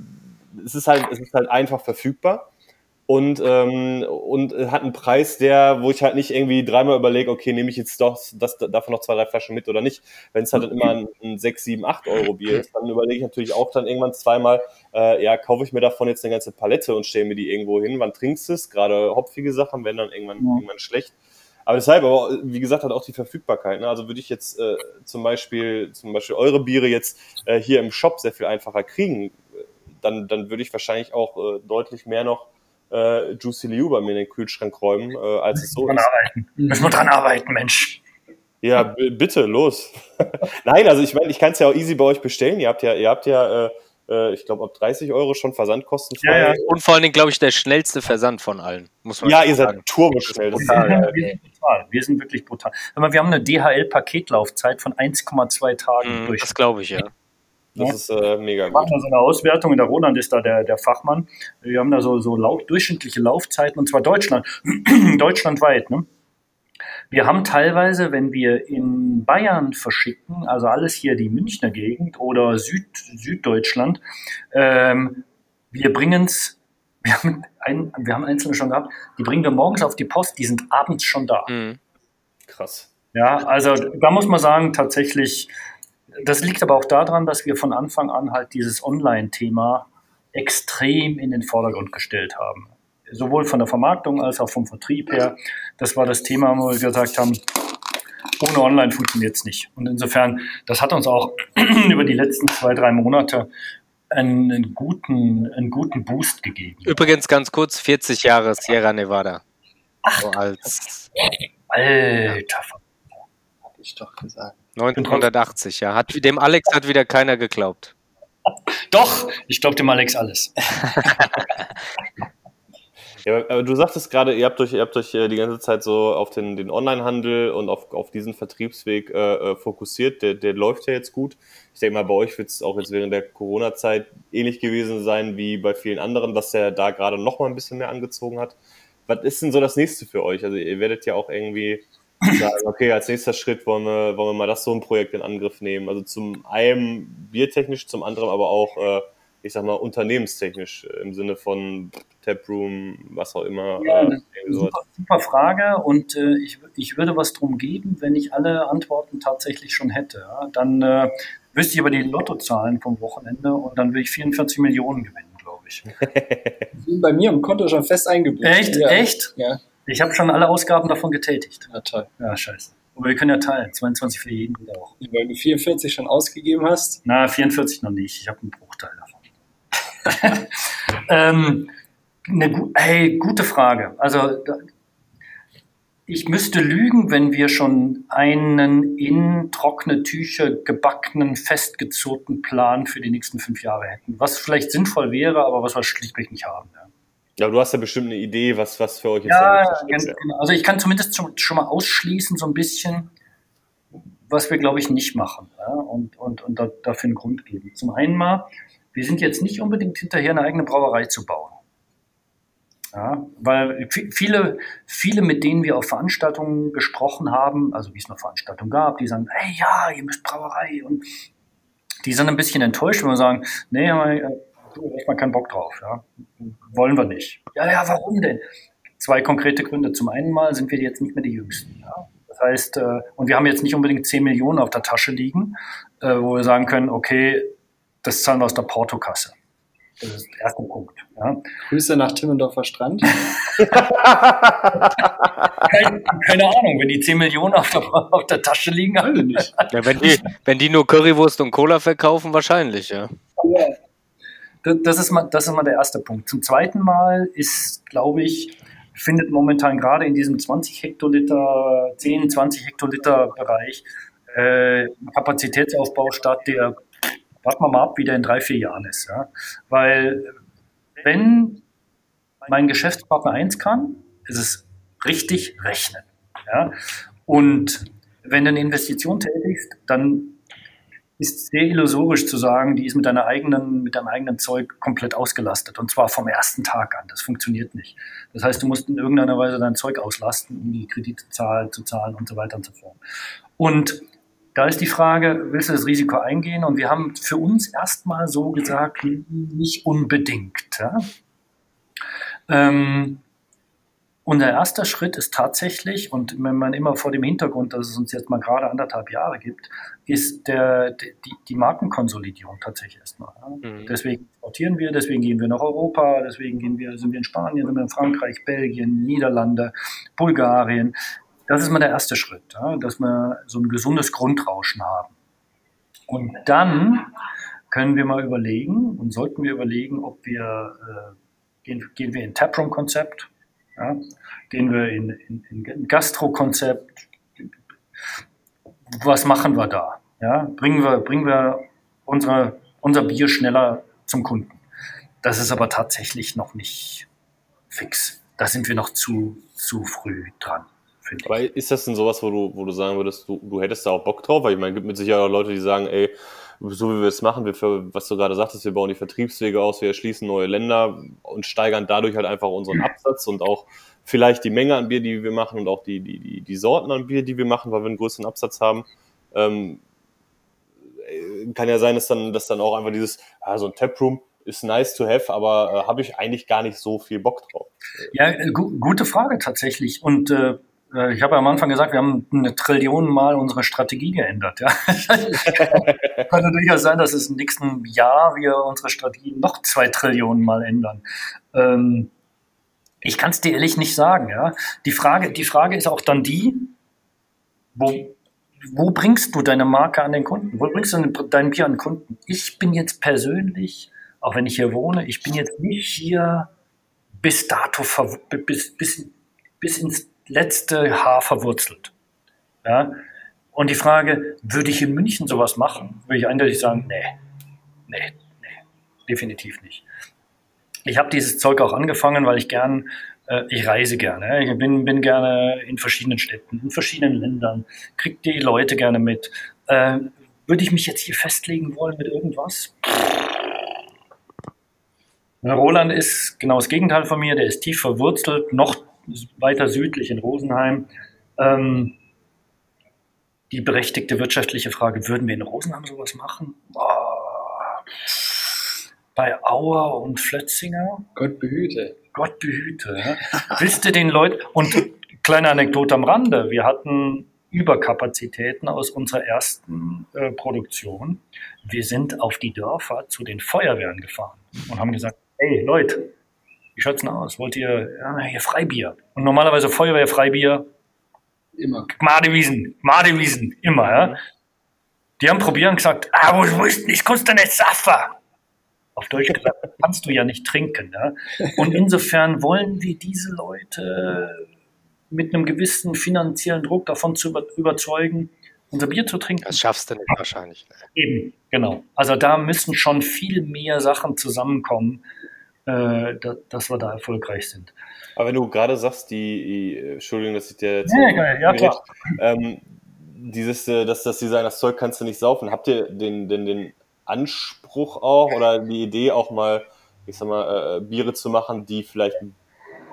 es ist halt, es ist halt einfach verfügbar und, ähm, und äh, hat einen Preis, der, wo ich halt nicht irgendwie dreimal überlege, okay, nehme ich jetzt doch das, davon noch zwei, drei Flaschen mit oder nicht. Wenn es halt dann immer ein, ein 6, 7, 8 Euro Bier ist, dann überlege ich natürlich auch dann irgendwann zweimal, äh, ja, kaufe ich mir davon jetzt eine ganze Palette und stelle mir die irgendwo hin. Wann trinkst du es? Gerade hopfige Sachen werden dann irgendwann, Ja. irgendwann schlecht. Aber deshalb, aber wie gesagt, hat auch die Verfügbarkeit. Ne? Also würde ich jetzt äh, zum Beispiel, zum Beispiel eure Biere jetzt äh, hier im Shop sehr viel einfacher kriegen, äh, dann, dann würde ich wahrscheinlich auch äh, deutlich mehr noch äh, Juicy Liu bei mir in den Kühlschrank räumen, äh, als es so dran ist. arbeiten. Müssen wir dran arbeiten, Mensch. Ja, bitte, los. Nein, also ich meine, ich kann es ja auch easy bei euch bestellen. Ihr habt ja, ihr habt ja, äh, äh ich glaube, ab 30 Euro schon Versandkosten. Ja, ja. Und vor allen Dingen, glaube ich, der schnellste Versand von allen. Muss man ja, ihr seid turboschnell. Wir, sind brutal. wir sind wirklich brutal. Aber wir haben eine DHL-Paketlaufzeit von 1,2 Tagen. Mm, das glaube ich, ja. Das ja. ist äh, mega gut. Wir machen da so eine Auswertung, der Roland ist da der, der Fachmann. Wir haben da so, so Lauf, durchschnittliche Laufzeiten, und zwar Deutschland, deutschlandweit. Ne? Wir haben teilweise, wenn wir in Bayern verschicken, also alles hier die Münchner Gegend oder Süd, Süddeutschland, ähm, wir bringen es, wir, haben ein, wir haben einzelne schon gehabt, die bringen wir morgens auf die Post, die sind abends schon da. Mhm. Krass. Ja, also da muss man sagen, tatsächlich, das liegt aber auch daran, dass wir von Anfang an halt dieses Online-Thema extrem in den Vordergrund gestellt haben sowohl von der Vermarktung als auch vom Vertrieb her. Das war das Thema, wo wir gesagt haben, ohne Online funktioniert es nicht. Und insofern, das hat uns auch über die letzten zwei, drei Monate einen, guten, einen guten Boost gegeben. Übrigens ganz kurz, 40 Jahre Sierra Nevada. Ach, so als, Alter, hatte ich doch gesagt. 1980, ja. Hat, dem Alex hat wieder keiner geglaubt. Doch, ich glaube dem Alex alles. Ja, aber du sagtest gerade, ihr habt euch, ihr habt euch äh, die ganze Zeit so auf den, den Online-Handel und auf, auf diesen Vertriebsweg äh, äh, fokussiert. Der, der läuft ja jetzt gut. Ich denke mal, bei euch wird es auch jetzt während der Corona-Zeit ähnlich gewesen sein wie bei vielen anderen, dass der da gerade noch mal ein bisschen mehr angezogen hat. Was ist denn so das nächste für euch? Also ihr werdet ja auch irgendwie sagen, okay, als nächster Schritt wollen wir, wollen wir mal das so ein Projekt in Angriff nehmen. Also zum einen biertechnisch, zum anderen aber auch äh, ich sag mal, unternehmenstechnisch äh, im Sinne von Taproom, was auch immer. Ja, äh, super, super, Frage und äh, ich, ich würde was drum geben, wenn ich alle Antworten tatsächlich schon hätte. Ja? Dann äh, wüsste ich aber die Lottozahlen vom Wochenende und dann würde ich 44 Millionen gewinnen, glaube ich. Bei mir im Konto schon fest eingebucht. Echt? Ja. Echt? Ja. Ich habe schon alle Ausgaben davon getätigt. Ja, toll. Ja, scheiße. Aber wir können ja teilen. 22 für jeden wieder auch. Weil du 44 schon ausgegeben hast? Na, 44 noch nicht. Ich habe einen Bruchteil davon. ähm, eine, hey, gute Frage. Also ich müsste lügen, wenn wir schon einen in trockene Tücher gebackenen, festgezurrten Plan für die nächsten fünf Jahre hätten. Was vielleicht sinnvoll wäre, aber was wir schlichtweg nicht haben. Ja. Ja, du hast ja bestimmt eine Idee, was, was für euch ist. Ja, ganz, genau. Also ich kann zumindest schon, schon, mal ausschließen, so ein bisschen, was wir, glaube ich, nicht machen. Ja? Und, und, und da, dafür einen Grund geben. Zum einen mal, wir sind jetzt nicht unbedingt hinterher, eine eigene Brauerei zu bauen. Ja, weil viele, viele, mit denen wir auf Veranstaltungen gesprochen haben, also wie es noch Veranstaltungen gab, die sagen, hey ja, ihr müsst Brauerei und die sind ein bisschen enttäuscht, wenn wir sagen, nee, du hast mal keinen Bock drauf, ja. Wollen wir nicht. Ja, ja, warum denn? Zwei konkrete Gründe. Zum einen mal sind wir jetzt nicht mehr die Jüngsten. Ja. Das heißt, äh, und wir haben jetzt nicht unbedingt 10 Millionen auf der Tasche liegen, äh, wo wir sagen können, okay, das zahlen wir aus der Portokasse. Das ist der erste Punkt. Ja. Grüße nach Timmendorfer Strand. keine, keine, Ahnung, wenn die 10 Millionen auf der, auf der Tasche liegen, alle nicht. Ja, wenn, die, wenn die nur Currywurst und Cola verkaufen, wahrscheinlich, ja. ja. Das ist, mal, das ist mal der erste Punkt. Zum zweiten Mal ist, glaube ich, findet momentan gerade in diesem 20 Hektoliter, 10, 20 Hektoliter Bereich äh, Kapazitätsaufbau statt, der warten wir mal ab, wie der in drei, vier Jahren ist. Ja? Weil wenn mein Geschäftspartner eins kann, ist es richtig rechnen. Ja? Und wenn du eine Investition tätigst, dann ist sehr illusorisch zu sagen, die ist mit deiner eigenen, mit deinem eigenen Zeug komplett ausgelastet. Und zwar vom ersten Tag an. Das funktioniert nicht. Das heißt, du musst in irgendeiner Weise dein Zeug auslasten, um die Kredite zu zahlen und so weiter und so fort. Und da ist die Frage, willst du das Risiko eingehen? Und wir haben für uns erstmal so gesagt, nicht unbedingt. Ja? Ähm, unser erster Schritt ist tatsächlich, und wenn man immer vor dem Hintergrund, dass es uns jetzt mal gerade anderthalb Jahre gibt, ist der, die, die Markenkonsolidierung tatsächlich erstmal. Ja? Mhm. Deswegen exportieren wir, deswegen gehen wir nach Europa, deswegen gehen wir, sind wir in Spanien, sind wir in Frankreich, Belgien, Niederlande, Bulgarien. Das ist mal der erste Schritt, ja, dass wir so ein gesundes Grundrauschen haben. Und dann können wir mal überlegen und sollten wir überlegen, ob wir äh, gehen, gehen wir in Taproom-Konzept, ja, gehen wir in, in, in Gastro-Konzept. was machen wir da? Ja, bringen wir, bringen wir unsere, unser Bier schneller zum Kunden. Das ist aber tatsächlich noch nicht fix. Da sind wir noch zu, zu früh dran. Aber ist das denn sowas, wo du, wo du sagen würdest, du, du hättest da auch Bock drauf? Weil ich meine, es gibt mit Sicherheit auch Leute, die sagen, ey, so wie wir es machen, wir für, was du gerade sagtest, wir bauen die Vertriebswege aus, wir erschließen neue Länder und steigern dadurch halt einfach unseren Absatz und auch vielleicht die Menge an Bier, die wir machen und auch die, die, die, die Sorten an Bier, die wir machen, weil wir einen größeren Absatz haben. Ähm, äh, kann ja sein, dass dann, dass dann auch einfach dieses, ah, so ein Taproom ist nice to have, aber äh, habe ich eigentlich gar nicht so viel Bock drauf. Ja, äh, gu gute Frage tatsächlich. Und äh, äh ich habe am Anfang gesagt, wir haben eine Trillion Mal unsere Strategie geändert. Ja? Könnte durchaus sein, dass es im nächsten Jahr wir unsere Strategie noch zwei Trillionen Mal ändern. Ähm, ich kann es dir ehrlich nicht sagen. Ja? Die, Frage, die Frage ist auch dann die, wo, wo bringst du deine Marke an den Kunden? Wo bringst du dein Bier an den Kunden? Ich bin jetzt persönlich auch wenn ich hier wohne, ich bin jetzt nicht hier bis dato, bis, bis, bis ins letzte Haar verwurzelt. Ja? Und die Frage, würde ich in München sowas machen? Würde ich eindeutig sagen, nee, nee, nee, definitiv nicht. Ich habe dieses Zeug auch angefangen, weil ich gern, äh, ich reise gerne. Ich bin, bin gerne in verschiedenen Städten, in verschiedenen Ländern, kriege die Leute gerne mit. Äh, würde ich mich jetzt hier festlegen wollen mit irgendwas? Roland ist genau das Gegenteil von mir, der ist tief verwurzelt, noch weiter südlich in Rosenheim. Ähm, die berechtigte wirtschaftliche Frage, würden wir in Rosenheim sowas machen? Boah. Bei Auer und Flötzinger? Gott behüte. Gott behüte. Ja. Willst du den Leuten, und kleine Anekdote am Rande, wir hatten Überkapazitäten aus unserer ersten äh, Produktion. Wir sind auf die Dörfer zu den Feuerwehren gefahren und haben gesagt, hey Leute, wie schaut's denn aus? Wollt ihr ja, hier Freibier? Und normalerweise Feuerwehr Freibier. Immer. Madewiesen, Madewiesen, immer, ja. Die haben probiert und gesagt, ah, wo, denn, ich kannst du nicht Saffer. Auf Deutsch gesagt, kannst du ja nicht trinken. Ja? Und insofern wollen wir diese Leute mit einem gewissen finanziellen Druck davon zu überzeugen, unser Bier zu trinken. Das schaffst du nicht wahrscheinlich. Ne? Eben, genau. Also da müssen schon viel mehr Sachen zusammenkommen, äh, da, dass wir da erfolgreich sind. Aber wenn du gerade sagst, die, die Entschuldigung, dass ich dir jetzt ja, geil, ja, klar. Ähm, dieses, äh, dass, sie sagen, das Zeug kannst du nicht saufen. Habt ihr den, den, den Anspruch auch oder die Idee auch mal, ich sag mal, äh, Biere zu machen, die vielleicht ein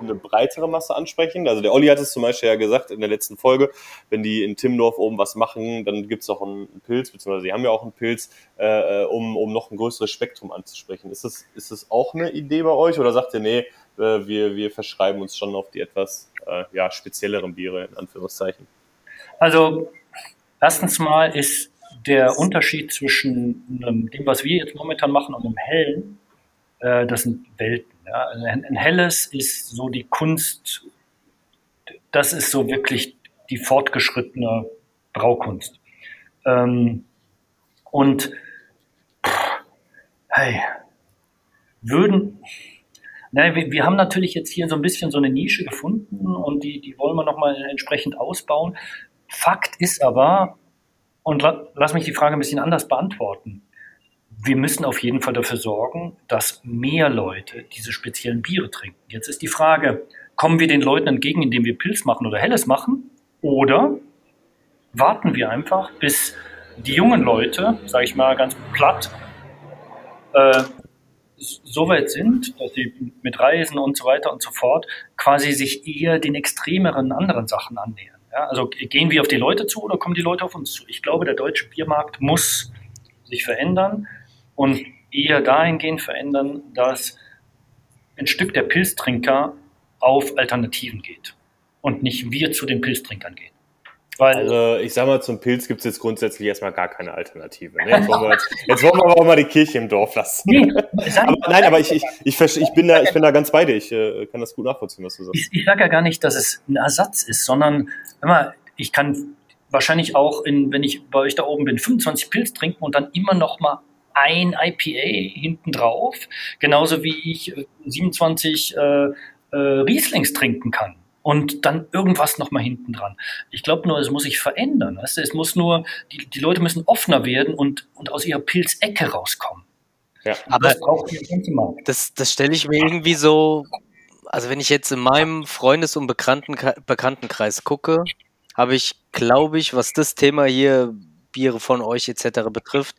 eine breitere Masse ansprechen. Also der Olli hat es zum Beispiel ja gesagt in der letzten Folge, wenn die in Timmendorf oben was machen, dann gibt es auch einen Pilz, beziehungsweise sie haben ja auch einen Pilz, äh, um, um noch ein größeres Spektrum anzusprechen. Ist das, ist das auch eine Idee bei euch oder sagt ihr, nee, äh, wir, wir verschreiben uns schon auf die etwas äh, ja, spezielleren Biere, in Anführungszeichen? Also erstens mal ist der Unterschied zwischen dem, was wir jetzt momentan machen, und einem hellen, äh, das sind Welten. Ja, also ein, helles ist so die Kunst, das ist so wirklich die fortgeschrittene Braukunst. Ähm, und hey, würden, naja, wir, wir, haben natürlich jetzt hier so ein bisschen so eine Nische gefunden und die, die wollen wir nochmal entsprechend ausbauen. Fakt ist aber, und la, lass mich die Frage ein bisschen anders beantworten wir müssen auf jeden Fall dafür sorgen, dass mehr Leute diese speziellen Biere trinken. Jetzt ist die Frage, kommen wir den Leuten entgegen, indem wir Pilz machen oder Helles machen? Oder warten wir einfach, bis die jungen Leute, sage ich mal ganz platt, äh, so weit sind, dass sie mit Reisen und so weiter und so fort quasi sich eher den extremeren anderen Sachen annähern. Ja, also gehen wir auf die Leute zu oder kommen die Leute auf uns zu? Ich glaube, der deutsche Biermarkt muss sich verändern und eher dahingehend verändern, dass ein Stück der Pilztrinker auf Alternativen geht und nicht wir zu den Pilztrinkern gehen. Weil also ich sag mal, zum Pilz gibt es jetzt grundsätzlich erstmal gar keine Alternative. Ne? Jetzt, wollen wir, jetzt, wollen wir, aber auch mal die Kirche im Dorf lassen. Nee, aber, nein, aber ich, ich, ich, ich, bin da, ich bin da ganz bei dir. Ich äh, kann das gut nachvollziehen, was du sagst. Ich, ich sage ja gar nicht, dass es ein Ersatz ist, sondern immer, ich kann wahrscheinlich auch, in, wenn ich bei euch da oben bin, 25 Pilz trinken und dann immer noch mal ein IPA hinten drauf, genauso wie ich 27 äh, äh, Rieslings trinken kann. und dann irgendwas nochmal hinten dran. Ich glaube nur, es muss sich verändern. Weißt du? Es muss nur, die, die Leute müssen offener werden und, und aus ihrer Pilzecke rauskommen. Ja. Aber Das das, das stelle ich mir irgendwie so, also wenn ich jetzt in meinem Freundes- und Bekannten, Bekanntenkreis gucke, habe ich, glaube ich, was das Thema hier, Biere von euch etc. betrifft,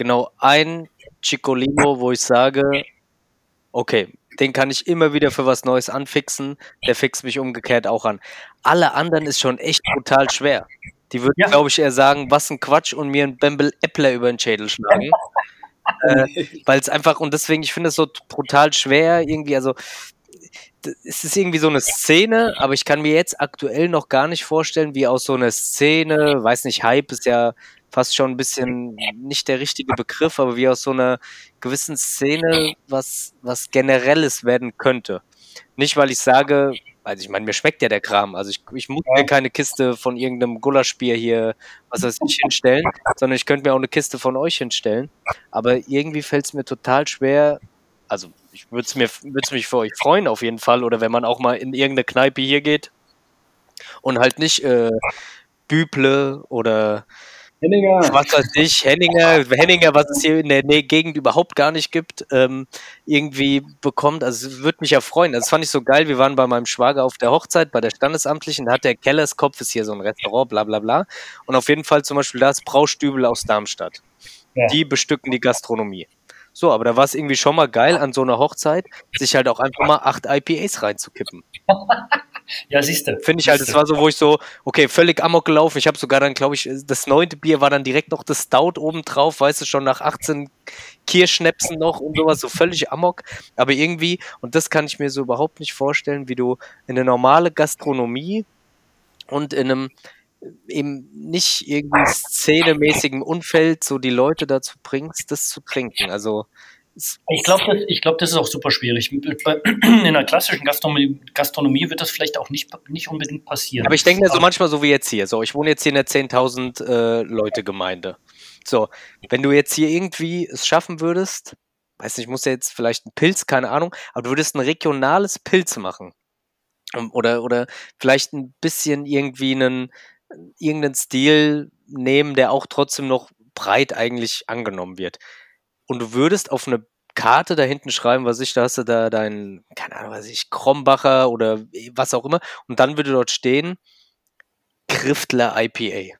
genau ein Ciccolino, wo ich sage, okay, den kann ich immer wieder für was Neues anfixen, der fixt mich umgekehrt auch an. Alle anderen ist schon echt brutal schwer. Die würden, Ja. glaube ich, eher sagen, was ein Quatsch und mir ein Bembel Äppler über den Schädel schlagen. äh, Weil es einfach, und deswegen, ich finde es so brutal schwer, irgendwie, also es ist irgendwie so eine Szene, aber ich kann mir jetzt aktuell noch gar nicht vorstellen, wie aus so einer Szene, weiß nicht, Hype ist ja fast schon ein bisschen nicht der richtige Begriff, aber wie aus so einer gewissen Szene was, was Generelles werden könnte. Nicht, weil ich sage, also ich meine, mir schmeckt ja der Kram, also ich, ich muss mir keine Kiste von irgendeinem Gulaschbier hier, was weiß ich, hinstellen, sondern ich könnte mir auch eine Kiste von euch hinstellen. Aber irgendwie fällt es mir total schwer, also ich würde es mir würd's mich für euch freuen auf jeden Fall oder wenn man auch mal in irgendeine Kneipe hier geht und halt nicht äh, Büble oder Henninger. was weiß ich, Henninger, Henninger, was es hier in der Gegend überhaupt gar nicht gibt, ähm, irgendwie bekommt. Also es würde mich ja freuen. Das fand ich so geil. Wir waren bei meinem Schwager auf der Hochzeit, bei der Standesamtlichen, da hat der Kellerskopf, ist hier so ein Restaurant, bla bla bla. Und auf jeden Fall zum Beispiel das Braustübel aus Darmstadt. Ja. Die bestücken die Gastronomie. So, aber da war es irgendwie schon mal geil, an so einer Hochzeit, sich halt auch einfach mal acht IPAs reinzukippen. Ja, siehst du. Finde ich halt, es war so, wo ich so, okay, völlig amok gelaufen. Ich habe sogar dann, glaube ich, das neunte Bier war dann direkt noch das Stout oben drauf, weißt du, schon nach 18 Kirschnäpsen noch und sowas, so völlig amok. Aber irgendwie, und das kann ich mir so überhaupt nicht vorstellen, wie du in eine normale Gastronomie und in einem eben nicht irgendwie szenemäßigen Umfeld so die Leute dazu bringst, das zu trinken. Also Ich glaube, das, ich glaub, das ist auch super schwierig. In einer klassischen Gastronomie, Gastronomie wird das vielleicht auch nicht, nicht unbedingt passieren. Aber ich denke mir so manchmal so wie jetzt hier. So, ich wohne jetzt hier in der 10.000 äh, Leute Gemeinde. So, wenn du jetzt hier irgendwie es schaffen würdest, weiß nicht, muss ja jetzt vielleicht ein Pilz, keine Ahnung, aber du würdest ein regionales Pilz machen. Um, Oder, oder vielleicht ein bisschen irgendwie einen, irgendeinen Stil nehmen, der auch trotzdem noch breit eigentlich angenommen wird. Und du würdest auf eine Karte da hinten schreiben, was ich, da hast du da dein, keine Ahnung, was ich, Krombacher oder was auch immer. Und dann würde dort stehen, Griftler IPA.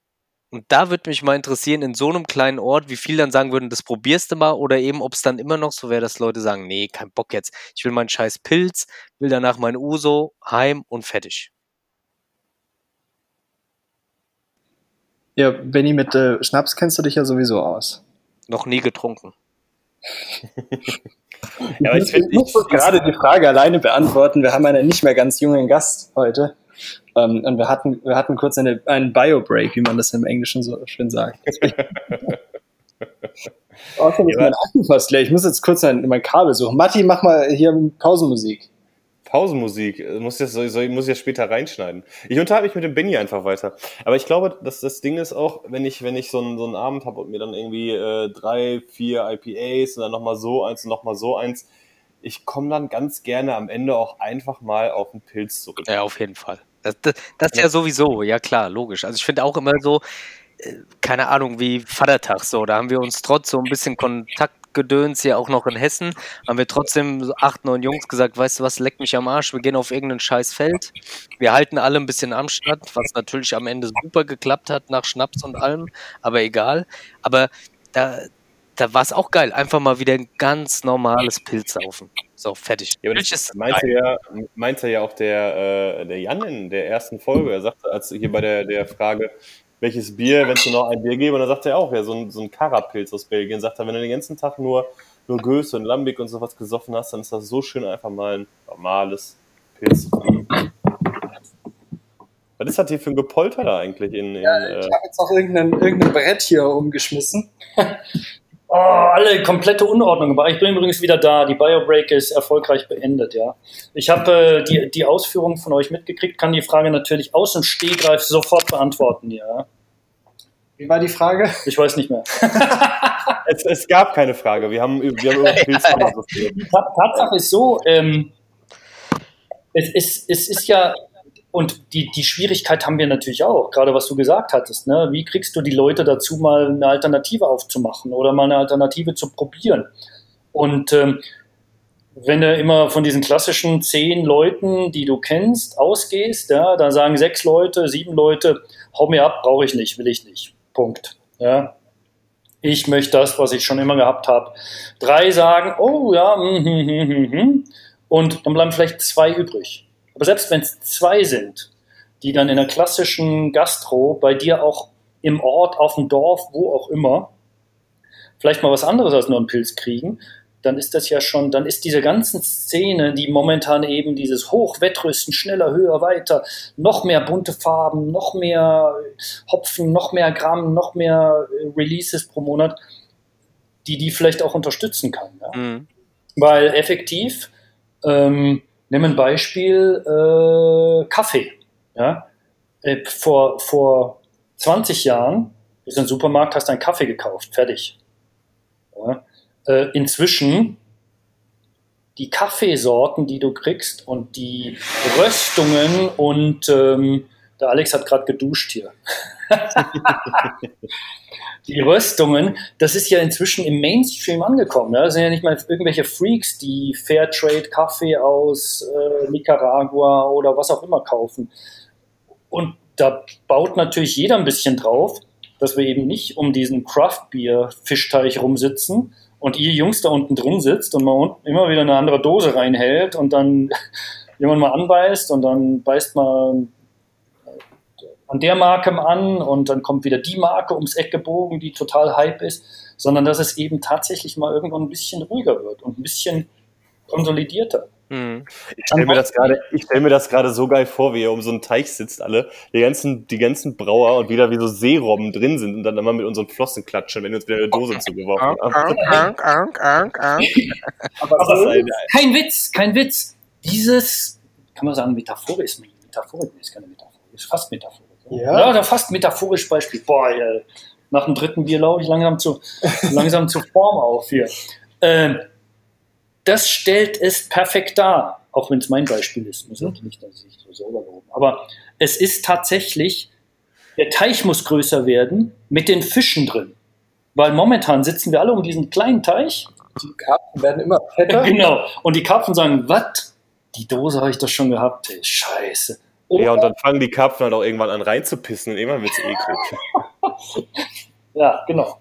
Und da würde mich mal interessieren, in so einem kleinen Ort, wie viel dann sagen würden, das probierst du mal, oder eben, ob es dann immer noch so wäre, dass Leute sagen, nee, kein Bock jetzt. Ich will meinen scheiß Pilz, will danach mein Uso, heim und fertig. Ja, Benny, mit äh, Schnaps kennst du dich ja sowieso aus. Noch nie getrunken. Ja, aber ich ich find- muss ich- gerade die Frage alleine beantworten. Wir haben einen nicht mehr ganz jungen Gast heute. Ähm, und wir hatten, wir hatten kurz eine, einen Bio-Break, wie man das im Englischen so schön sagt. Außerdem ist Ja. mein Akku fast leer. Ich muss jetzt kurz mein, mein Kabel suchen. Matti, mach mal hier Pausenmusik. Pausenmusik, äh, muss ich, das, soll, muss ich ja später reinschneiden. Ich unterhalte mich mit dem Benny einfach weiter. Aber ich glaube, dass das Ding ist auch, wenn ich, wenn ich so einen, so einen Abend habe und mir dann irgendwie äh, drei, vier IPAs und dann nochmal so eins und nochmal so eins, ich komme dann ganz gerne am Ende auch einfach mal auf den Pilz zurück. Ja, auf jeden Fall. Das, das, das ja sowieso, ja klar, logisch. Also ich finde auch immer so, äh, keine Ahnung, wie Vatertag so, da haben wir uns trotz so ein bisschen Kontaktgedöns hier auch noch in Hessen, haben wir trotzdem so acht, neun Jungs gesagt, weißt du was, leck mich am Arsch, wir gehen auf irgendein scheiß Feld. Wir halten alle ein bisschen Amstand, was natürlich am Ende super geklappt hat nach Schnaps und allem, aber egal. Aber da, da war es auch geil, einfach mal wieder ein ganz normales Pilz saufen. So, fertig. Ja, meinte ja, meinte ja auch der, äh, der Jan in der ersten Folge. Er sagte, als hier bei der, der Frage, welches Bier, wenn es nur noch ein Bier gäbe, und dann sagte er auch, ja, so ein, so ein Karapilz aus Belgien. Sagt er, wenn du den ganzen Tag nur, nur Göße und Lambic und sowas gesoffen hast, dann ist das so schön, einfach mal ein normales Pilz zu trinken. Was ist das hier für ein Gepolter da eigentlich in, in Ich äh, habe jetzt noch irgendein, irgendein Brett hier umgeschmissen. Oh, alle komplette Unordnung. Aber ich bin übrigens wieder da. Die Biobreak ist erfolgreich beendet, ja. Ich habe äh, die, die Ausführungen von euch mitgekriegt, kann die Frage natürlich aus dem Stehgreif sofort beantworten, ja. Wie war die Frage? Ich weiß nicht mehr. es, es gab keine Frage. Wir haben, wir haben über Pilz philosophiert. Die Ta- Tatsache ist so, ähm, es, ist, es ist ja, und die, die Schwierigkeit haben wir natürlich auch, gerade was du gesagt hattest. Ne? Wie kriegst du die Leute dazu, mal eine Alternative aufzumachen oder mal eine Alternative zu probieren? Und ähm, wenn du immer von diesen klassischen zehn Leuten, die du kennst, ausgehst, ja, dann sagen sechs Leute, sieben Leute, hau mir ab, brauche ich nicht, will ich nicht. Punkt. Ja. Ich möchte das, was ich schon immer gehabt habe. Drei sagen, oh ja, mm, mm, mm, und dann bleiben vielleicht zwei übrig. Aber selbst wenn es zwei sind, die dann in der klassischen Gastro bei dir auch im Ort, auf dem Dorf, wo auch immer, vielleicht mal was anderes als nur einen Pilz kriegen, dann ist das ja schon, dann ist diese ganzen Szene, die momentan eben dieses Hochwettrüsten, schneller, höher, weiter, noch mehr bunte Farben, noch mehr Hopfen, noch mehr Gramm, noch mehr äh, Releases pro Monat, die die vielleicht auch unterstützen kann. Ja? Mhm. Weil effektiv, ähm, nimm ein Beispiel, äh, Kaffee. Ja? Äh, vor, vor 20 Jahren bist du im Supermarkt, hast einen Kaffee gekauft, fertig. Ja? äh, inzwischen die Kaffeesorten, die du kriegst und die Röstungen und ähm, der Alex hat gerade geduscht hier. die Röstungen, das ist ja inzwischen im Mainstream angekommen. Ja? Das sind ja nicht mal irgendwelche Freaks, die Fairtrade Kaffee aus äh, Nicaragua oder was auch immer kaufen. Und da baut natürlich jeder ein bisschen drauf, dass wir eben nicht um diesen Craft Beer Fischteich rumsitzen, und ihr Jungs da unten drin sitzt und man immer wieder eine andere Dose reinhält und dann jemand mal anbeißt und dann beißt man an der Marke an und dann kommt wieder die Marke ums Eck gebogen, die total hype ist, sondern dass es eben tatsächlich mal irgendwann ein bisschen ruhiger wird und ein bisschen konsolidierter. Mhm. Ich stelle mir das ich stelle mir das gerade so geil vor, wie ihr um so einen Teich sitzt alle, die ganzen, die ganzen Brauer und wieder wie so Seerobben drin sind und dann immer mit unseren Flossen klatschen, wenn wir uns wieder eine Dose zugeworfen haben. Aber kein Witz, kein Witz. Dieses, kann man sagen, metaphorisch, metaphorisch ist keine Metaphor, ist fast metaphorisch. Ja, ja fast metaphorisch Beispiel. Boah, ja, nach dem dritten Bier laufe ich langsam zu, langsam zur Form auf hier. Ähm, das stellt es perfekt dar, auch wenn es mein Beispiel ist. Muss natürlich nicht, dass ich so selber loben. Aber es ist tatsächlich, der Teich muss größer werden mit den Fischen drin. Weil momentan sitzen wir alle um diesen kleinen Teich. Die Karpfen werden immer fetter. Genau. Und die Karpfen sagen, was? Die Dose habe ich doch schon gehabt. Ey, scheiße. Oder ja, und dann fangen die Karpfen halt auch irgendwann an reinzupissen und irgendwann wird es eklig. ja, genau.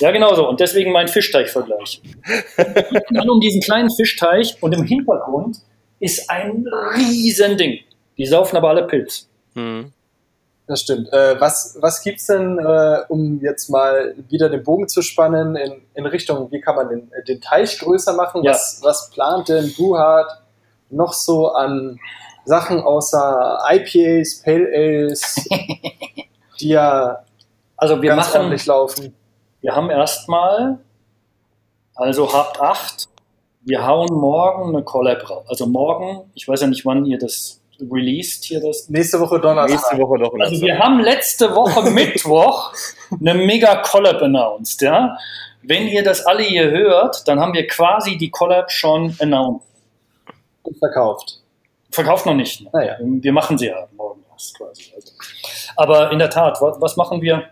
Ja, genau so. Und deswegen mein Fischteichvergleich. Dann um diesen kleinen Fischteich und im Hintergrund ist ein Riesending. Die saufen aber alle Pilz. Hm. Das stimmt. Äh, was was gibt es denn, äh, um jetzt mal wieder den Bogen zu spannen, in, in Richtung, wie kann man den, den Teich größer machen? Ja. Was, was plant denn Buhard noch so an Sachen außer IPAs, Pale Ales, die ja also wir ganz machen, laufen? Wir haben erstmal, also habt acht, wir hauen morgen eine Collab raus. Also morgen, ich weiß ja nicht, wann ihr das released hier das. Nächste Woche Donnerstag. Nächste Woche Donnerstag. Also wir haben letzte Woche Mittwoch eine mega Collab announced, ja. Wenn ihr das alle hier hört, dann haben wir quasi die Collab schon announced. Und verkauft. Verkauft noch nicht. Naja. Wir machen sie ja morgen erst quasi. Also. Aber in der Tat, was, was machen wir?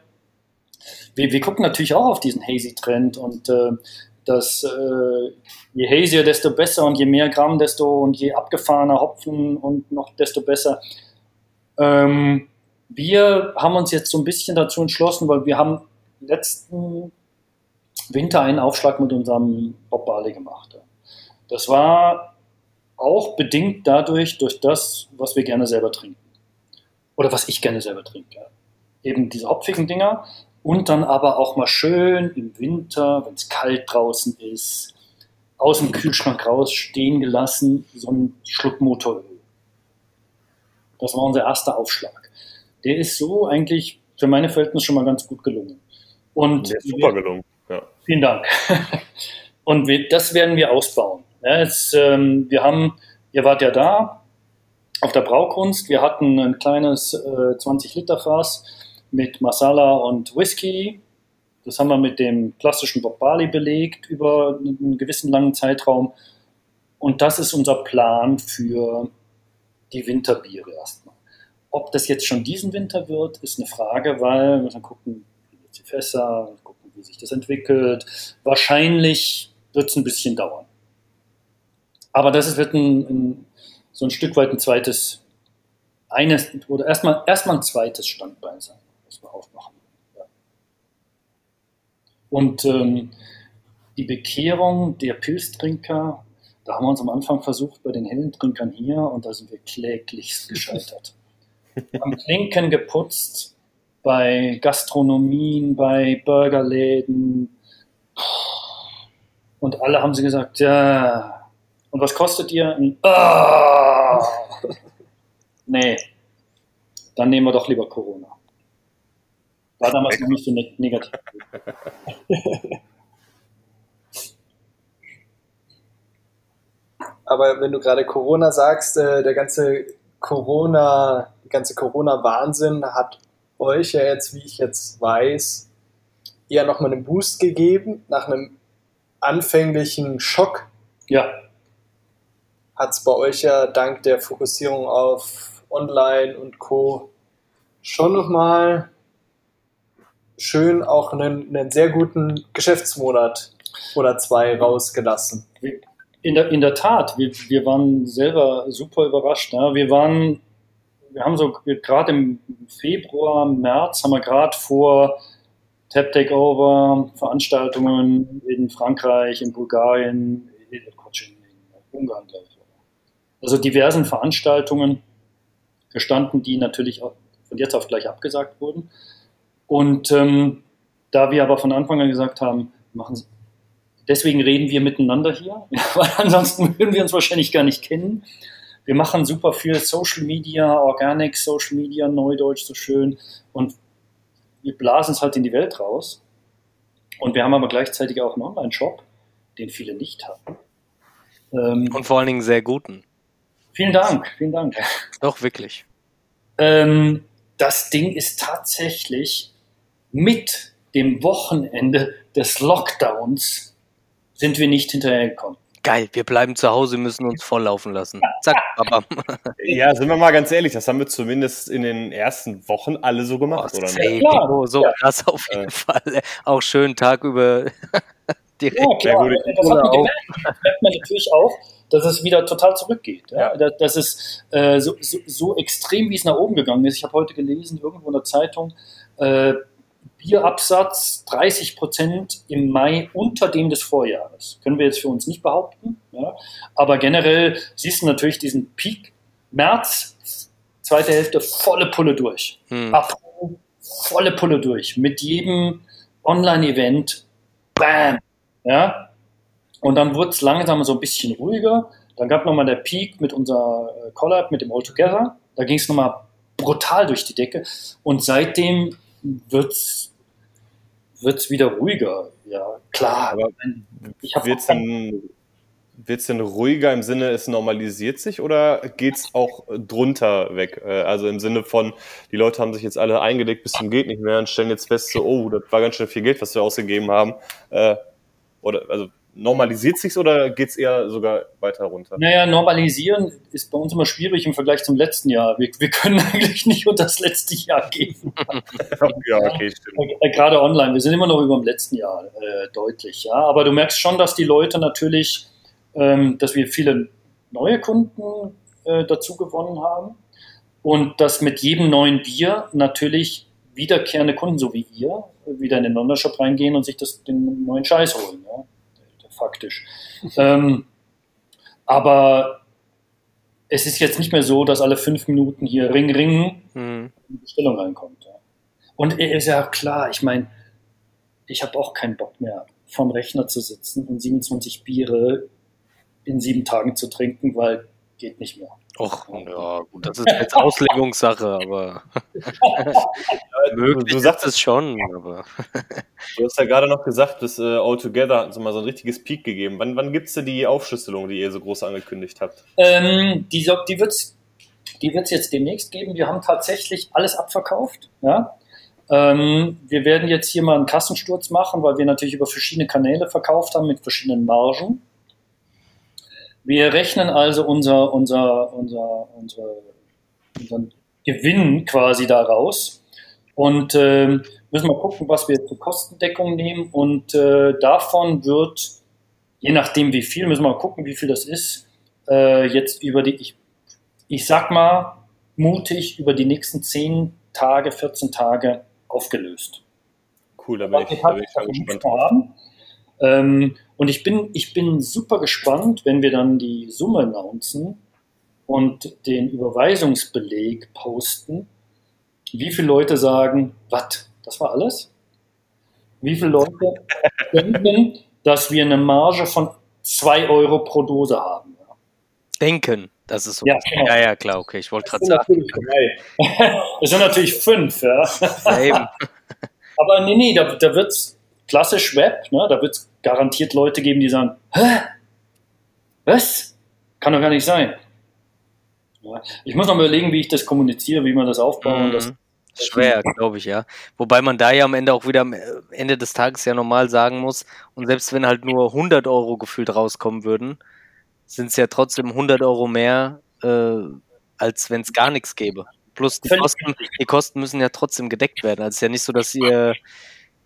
wir, wir gucken natürlich auch auf diesen Hazy-Trend und äh, dass äh, je hazier, desto besser und je mehr Gramm, desto und je abgefahrener Hopfen und noch desto besser. Ähm, wir haben uns jetzt so ein bisschen dazu entschlossen, weil wir haben letzten Winter einen Aufschlag mit unserem Bob Barley gemacht. Das war auch bedingt dadurch, durch das, was wir gerne selber trinken. Oder was ich gerne selber trinke. Eben diese hopfigen Dinger, und dann aber auch mal schön im Winter, wenn es kalt draußen ist, aus dem Kühlschrank raus stehen gelassen, so ein Schluck Motoröl. Das war unser erster Aufschlag. Der ist so eigentlich für meine Verhältnisse schon mal ganz gut gelungen. Und Der ist super gelungen. Ja. Vielen Dank. Und wir, das werden wir ausbauen. Ja, jetzt, ähm, wir haben, ihr wart ja da auf der Braukunst. Wir hatten ein kleines äh, 20 Liter Fass mit Masala und Whisky. Das haben wir mit dem klassischen Bob Barley belegt über einen gewissen langen Zeitraum. Und das ist unser Plan für die Winterbiere erstmal. Ob das jetzt schon diesen Winter wird, ist eine Frage, weil wir müssen gucken, wie die Fässer, gucken, wie sich das entwickelt. Wahrscheinlich wird es ein bisschen dauern. Aber das wird ein, ein, so ein Stück weit ein zweites, eines, oder erstmal, erstmal ein zweites Standbein sein, was wir aufmachen. Ja. Und ähm, die Bekehrung der Pilztrinker, da haben wir uns am Anfang versucht bei den hellen Trinkern hier und da sind wir kläglichst gescheitert. Wir haben Klinken geputzt bei Gastronomien, bei Burgerläden und alle haben sie gesagt, ja, und was kostet ihr? Ah, nee, dann nehmen wir doch lieber Corona. War damals noch nicht so ne negativ. Aber wenn du gerade Corona sagst, äh, der ganze Corona, die ganze Corona-Wahnsinn hat euch ja jetzt, wie ich jetzt weiß, eher nochmal einen Boost gegeben nach einem anfänglichen Schock. Ja. Hat es bei euch ja dank der Fokussierung auf Online und Co. schon nochmal schön auch einen, einen sehr guten Geschäftsmonat oder zwei rausgelassen. In der, in der Tat, wir, wir waren selber super überrascht. Ne? Wir waren, wir haben so gerade im Februar, März haben wir gerade vor Tap Takeover, Veranstaltungen in Frankreich, in Bulgarien, in, Ungarn, glaube ich. Also diversen Veranstaltungen gestanden, die natürlich auch von jetzt auf gleich abgesagt wurden. Und ähm, da wir aber von Anfang an gesagt haben, machen Sie, Deswegen reden wir miteinander hier, weil ansonsten würden wir uns wahrscheinlich gar nicht kennen. Wir machen super viel Social Media, Organic Social Media, Neudeutsch so schön. Und wir blasen es halt in die Welt raus. Und wir haben aber gleichzeitig auch einen Online-Shop, den viele nicht haben. Ähm, und vor allen Dingen sehr guten. Vielen Dank, vielen Dank. Doch, wirklich. Ähm, das Ding ist tatsächlich mit dem Wochenende des Lockdowns sind wir nicht hinterhergekommen. Geil, wir bleiben zu Hause, müssen uns volllaufen lassen. Zack, babam. Ja, sind wir mal ganz ehrlich, das haben wir zumindest in den ersten Wochen alle so gemacht, oh, oder nicht? Ja, so, so ja. krass auf jeden äh. Fall. Auch schön Tag über direkt. Ja, klar. Das hat man gemerkt. merkt man natürlich auch, dass es wieder total zurückgeht. Ja? Dass es äh, so, so, so, extrem, wie es nach oben gegangen ist. Ich habe heute gelesen, irgendwo in der Zeitung, äh, Bierabsatz 30 Prozent im Mai unter dem des Vorjahres. Können wir jetzt für uns nicht behaupten. Ja. Aber generell siehst du natürlich diesen Peak März, zweite Hälfte, volle Pulle durch. Hm. April, volle Pulle durch. Mit jedem Online-Event, bam. Ja. Und dann wurde es langsam so ein bisschen ruhiger. Dann gab nochmal der Peak mit unserer äh, Collab, mit dem All Together. Da ging es nochmal brutal durch die Decke. Und seitdem wird es wieder ruhiger. Ja, klar. Aber ich wird's dann, wird's denn ruhiger im Sinne, es normalisiert sich oder geht es auch drunter weg? Äh, also im Sinne von, die Leute haben sich jetzt alle eingelegt bis zum geht nicht mehr und stellen jetzt fest, so, oh, das war ganz schön viel Geld, was wir ausgegeben haben. Äh, oder, also normalisiert sich oder geht es eher sogar weiter runter? Naja, normalisieren ist bei uns immer schwierig im Vergleich zum letzten Jahr. Wir, wir können eigentlich nicht unter das letzte Jahr gehen. ja, okay, stimmt. Äh, gerade online, wir sind immer noch über dem letzten Jahr äh, deutlich, ja. Aber du merkst schon, dass die Leute natürlich, ähm, dass wir viele neue Kunden äh, dazu gewonnen haben und dass mit jedem neuen Bier natürlich wiederkehrende Kunden, so wie ihr, wieder in den London-Shop reingehen und sich das, den neuen Scheiß holen. Ja faktisch. ähm, aber es ist jetzt nicht mehr so, dass alle fünf Minuten hier Ring, Ring mhm. eine Bestellung reinkommt. Ja. Und ist ja klar, ich meine, ich habe auch keinen Bock mehr, vom Rechner zu sitzen und 27 Biere in sieben Tagen zu trinken, weil geht nicht mehr. Och, ja, gut, das ist jetzt Auslegungssache, aber möglich du, sagst es schon. Aber du hast ja gerade noch gesagt, das äh, Altogether hat so mal so ein richtiges Peak gegeben. Wann, wann gibt es denn die Aufschlüsselung, die ihr so groß angekündigt habt? Ähm, die die wird es die wird's jetzt demnächst geben. Wir haben tatsächlich alles abverkauft. Ja? Ähm, wir werden jetzt hier mal einen Kassensturz machen, weil wir natürlich über verschiedene Kanäle verkauft haben mit verschiedenen Margen. Wir rechnen also unser, unser, unser, unser, unseren Gewinn quasi daraus. Und ähm, müssen wir gucken, was wir zur Kostendeckung nehmen. Und äh, davon wird, je nachdem wie viel, müssen wir mal gucken, wie viel das ist, äh, jetzt über die, ich, ich sag mal, mutig über die nächsten 10 Tage, 14 Tage aufgelöst. Cool, da bin ich, da bin ich mal gespannt. Haben. Ähm, und ich bin, ich bin super gespannt, wenn wir dann die Summe announcen und den Überweisungsbeleg posten, wie viele Leute sagen, was, das war alles? Wie viele Leute denken, dass wir eine Marge von 2 Euro pro Dose haben? Denken, das ist so. Ja, genau. ja, ja, klar, okay, ich wollte gerade sagen. Das sind natürlich fünf, ja. Ja, eben. Aber nee, nee, da, da wird es klassisch Web, ne? da wird es garantiert Leute geben, die sagen, hä? Was? Kann doch gar nicht sein. Ja. Ich muss noch mal überlegen, wie ich das kommuniziere, wie man das aufbaut. und Das, Mhm. Schwer, glaube ich, ja. Wobei man da ja am Ende auch wieder am Ende des Tages ja normal sagen muss, und selbst wenn halt nur 100 Euro gefühlt rauskommen würden, sind es ja trotzdem 100 Euro mehr, äh, als wenn es gar nichts gäbe. Plus die Kosten, die Kosten müssen ja trotzdem gedeckt werden. Also es ist ja nicht so, dass ihr,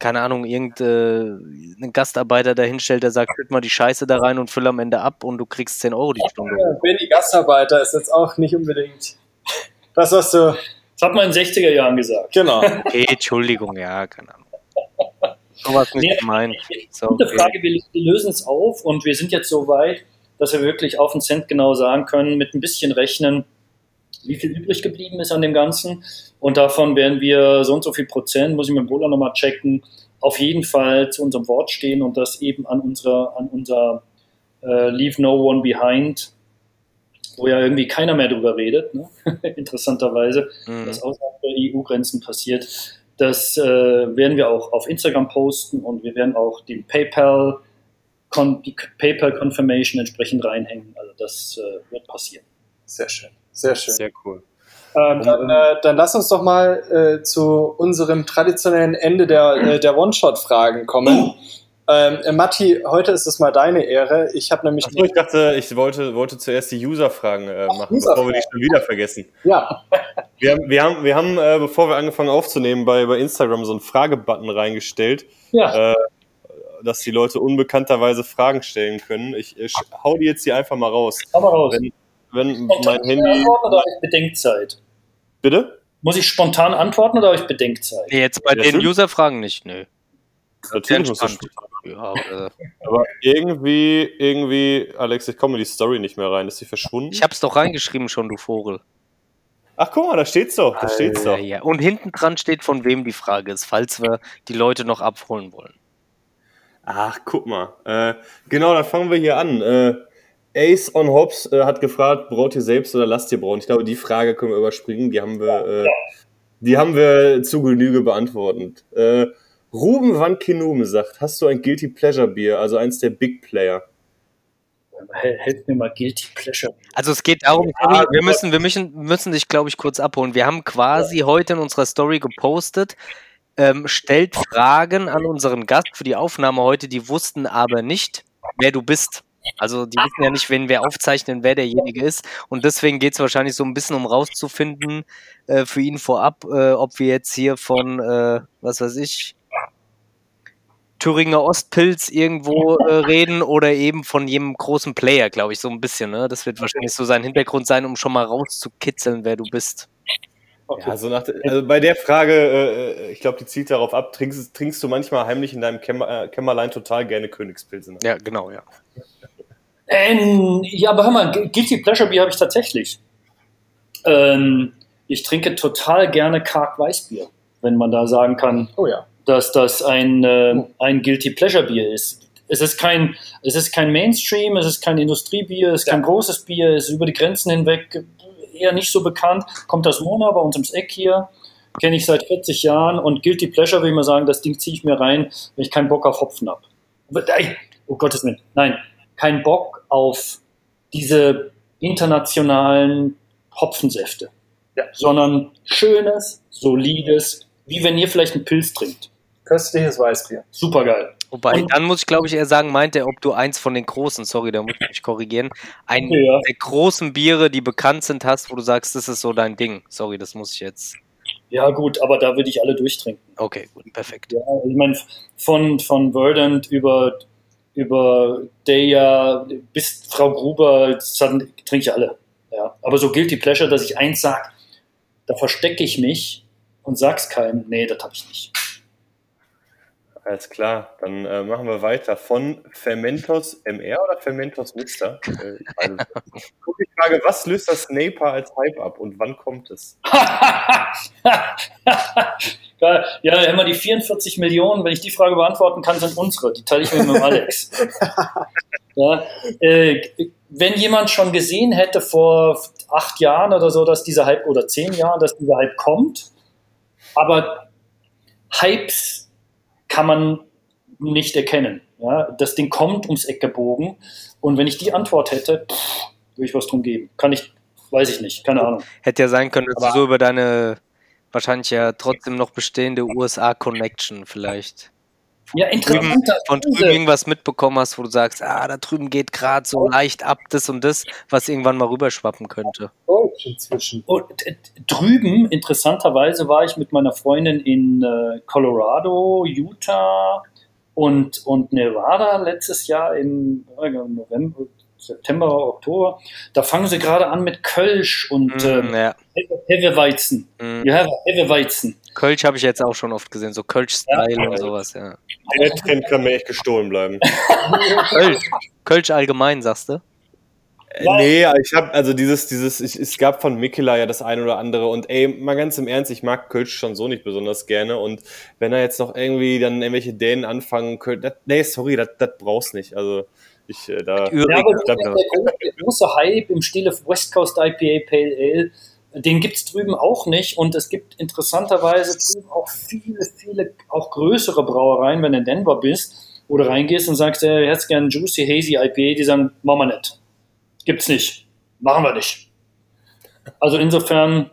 keine Ahnung, irgendeinen Gastarbeiter da hinstellt, der sagt, füll mal die Scheiße da rein und füll am Ende ab und du kriegst 10 Euro die Stunde. Benny Gastarbeiter ist jetzt auch nicht unbedingt das, was du. das hat man in den 60er Jahren gesagt. Genau. Okay, Entschuldigung, ja, keine Ahnung. Sowas nicht Nee, gemeint. So, Gute okay. Frage, wir lösen es auf und wir sind jetzt so weit, dass wir wirklich auf den Cent genau sagen können, mit ein bisschen rechnen, wie viel übrig geblieben ist an dem Ganzen. Und davon werden wir so und so viel Prozent, muss ich mit dem Bola nochmal checken, auf jeden Fall zu unserem Wort stehen und das eben an unserer, an unser äh, Leave No One Behind, wo ja irgendwie keiner mehr drüber redet, ne? interessanterweise, Mhm. was außerhalb der EU-Grenzen passiert. Das äh, werden wir auch auf Instagram posten und wir werden auch den PayPal, die PayPal Confirmation entsprechend reinhängen. Also das äh, wird passieren. Sehr schön. Sehr schön. Sehr cool. Ähm, dann, äh, dann lass uns doch mal äh, zu unserem traditionellen Ende der, äh, der One-Shot-Fragen kommen. Ähm, äh, Matti, heute ist es mal deine Ehre. Ich habe nämlich. Achso, ich dachte, ich wollte, wollte zuerst die User-Fragen äh, machen, User-Fragen. bevor wir die schon wieder vergessen. Ja, Wir haben, wir haben, wir haben äh, bevor wir angefangen aufzunehmen, bei, bei Instagram so einen Fragebutton reingestellt, Ja, äh, dass die Leute unbekannterweise Fragen stellen können. Ich, ich hau die jetzt hier einfach mal raus. aber raus. Wenn, wenn Spontan mein Handy. antworten oder habe ich Bedenkzeit? Bitte? Muss ich spontan antworten oder habe ich Bedenkzeit? Nee, Jetzt bei Ja, den. User-Fragen nicht, nö. Natürlich muss Entspannt. Ja, Aber irgendwie, irgendwie, Alex, ich komme in die Story nicht mehr rein. Ist sie verschwunden? ich hab's doch reingeschrieben schon, du Vogel. Ach, guck mal, da steht's doch. Da steht's Ja, doch. ja. Und hinten dran steht, von wem die Frage ist, falls wir die Leute noch abholen wollen. Ach, guck mal. Äh, genau, dann fangen wir hier an. Äh, Ace on Hops äh, hat gefragt, braut ihr selbst oder lasst ihr brauen? Ich glaube, die Frage können wir überspringen. Die haben wir, äh, die haben wir zu Genüge beantwortet. Äh, Ruben Van Kinume sagt, hast du ein Guilty Pleasure Bier, also eins der Big Player? Helft mir mal Guilty Pleasure. Also es geht darum, sorry, wir müssen, wir müssen, müssen dich, glaube ich, kurz abholen. Wir haben quasi heute in unserer Story gepostet, ähm, stellt Fragen an unseren Gast für die Aufnahme heute, die wussten aber nicht, wer du bist. Also die wissen ja nicht, wenn wir aufzeichnen, wer derjenige ist. Und deswegen geht es wahrscheinlich so ein bisschen um rauszufinden äh, für ihn vorab, äh, ob wir jetzt hier von, äh, was weiß ich, Thüringer Ostpilz irgendwo äh, reden oder eben von jedem großen Player, glaube ich, so ein bisschen. Ne? Das wird wahrscheinlich so sein Hintergrund sein, um schon mal rauszukitzeln, wer du bist. Okay. Ja, also, nach, also bei der Frage, äh, ich glaube, die zielt darauf ab, trinkst, trinkst du manchmal heimlich in deinem Kämmer, äh, Kämmerlein total gerne Königspilze? Ja, genau, ja. Ähm, ja, aber hör mal, Gu- Guilty Pleasure Bier habe ich tatsächlich. Ähm, ich trinke total gerne Karg Weißbier, wenn man da sagen kann, oh ja. dass das ein, äh, ein Guilty Pleasure Bier ist. Es ist kein, es ist kein Mainstream, es ist kein Industriebier, es ist kein großes Bier, es ist über die Grenzen hinweg eher nicht so bekannt. Kommt aus Mona bei uns ums Eck hier, kenne ich seit 40 Jahren und Guilty Pleasure will ich mal sagen, das Ding ziehe ich mir rein, wenn ich keinen Bock auf Hopfen habe. Oh Gottes Willen, nein, kein Bock auf diese internationalen Hopfensäfte, Ja. sondern schönes, solides, wie wenn ihr vielleicht einen Pilz trinkt. Köstliches Weißbier. Super geil. Wobei, Und- dann muss ich glaube ich eher sagen, meint er, ob du eins von den großen, sorry, da muss ich mich korrigieren, einen Okay, ja. der großen Biere, die bekannt sind, hast, wo du sagst, das ist so dein Ding. Sorry, das muss ich jetzt. Ja, gut, aber da würde ich alle durchtrinken. Okay, gut, perfekt. Ja, ich meine, von, von Verdant über, über Deja bis Frau Gruber, trinke ich alle. Ja. Aber so Guilty Pleasure, dass ich eins sage, da verstecke ich mich und sag's keinem. Nee, das habe ich nicht. Alles klar, dann äh, machen wir weiter. Von Fermentos MR oder Fermentos Mister? Äh, also, guck die Frage, was löst das Snaper als Hype ab und wann kommt es? Ja, wir die 44 Millionen. Wenn ich die Frage beantworten kann, sind unsere. Die teile ich mir mit dem Alex. ja, äh, wenn jemand schon gesehen hätte vor acht Jahren oder so, dass dieser Hype, oder zehn Jahren, dass dieser Hype kommt, aber Hypes kann man nicht erkennen. Ja, das Ding kommt ums Eck gebogen. Und wenn ich die Antwort hätte, pff, würde ich was drum geben. Kann ich, weiß ich nicht, keine Ahnung. Hätte ja sein können, dass Aber- du so über deine wahrscheinlich ja trotzdem noch bestehende USA-Connection vielleicht Ja, interessanter. von drüben irgendwas mitbekommen hast, wo du sagst, ah, da drüben geht gerade so leicht ab das und das, was irgendwann mal rüberschwappen könnte. Deutsch inzwischen. Und äh, drüben, interessanterweise, war ich mit meiner Freundin in äh, Colorado, Utah und, und Nevada letztes Jahr im äh, November, September, Oktober. Da fangen sie gerade an mit Kölsch und Mm, ähm, ja. Hefeweizen. Mm. Ja, Hefeweizen. Kölsch habe ich jetzt auch schon oft gesehen, so Kölsch-Style und sowas, ja. Der Trend kann mir echt gestohlen bleiben. Kölsch, Kölsch allgemein, sagst du? Äh, Nee, ich habe also dieses, dieses, ich, es gab von Mikela ja das eine oder andere und ey, mal ganz im Ernst, ich mag Kölsch schon so nicht besonders gerne und wenn er jetzt noch irgendwie dann irgendwelche Dänen anfangen könnte, nee, sorry, das, das brauchst nicht. Also ich äh, da. Ja, aber da- der, große, der große Hype im Stile West Coast IPA Pale Ale, den gibt es drüben auch nicht. Und es gibt interessanterweise drüben auch viele, viele, auch größere Brauereien, wenn du in Denver bist, du reingehst und sagst, äh, hättest gern Juicy Hazy IPA, die sagen, machen wir nicht. Gibt's nicht. Machen wir nicht. Also insofern,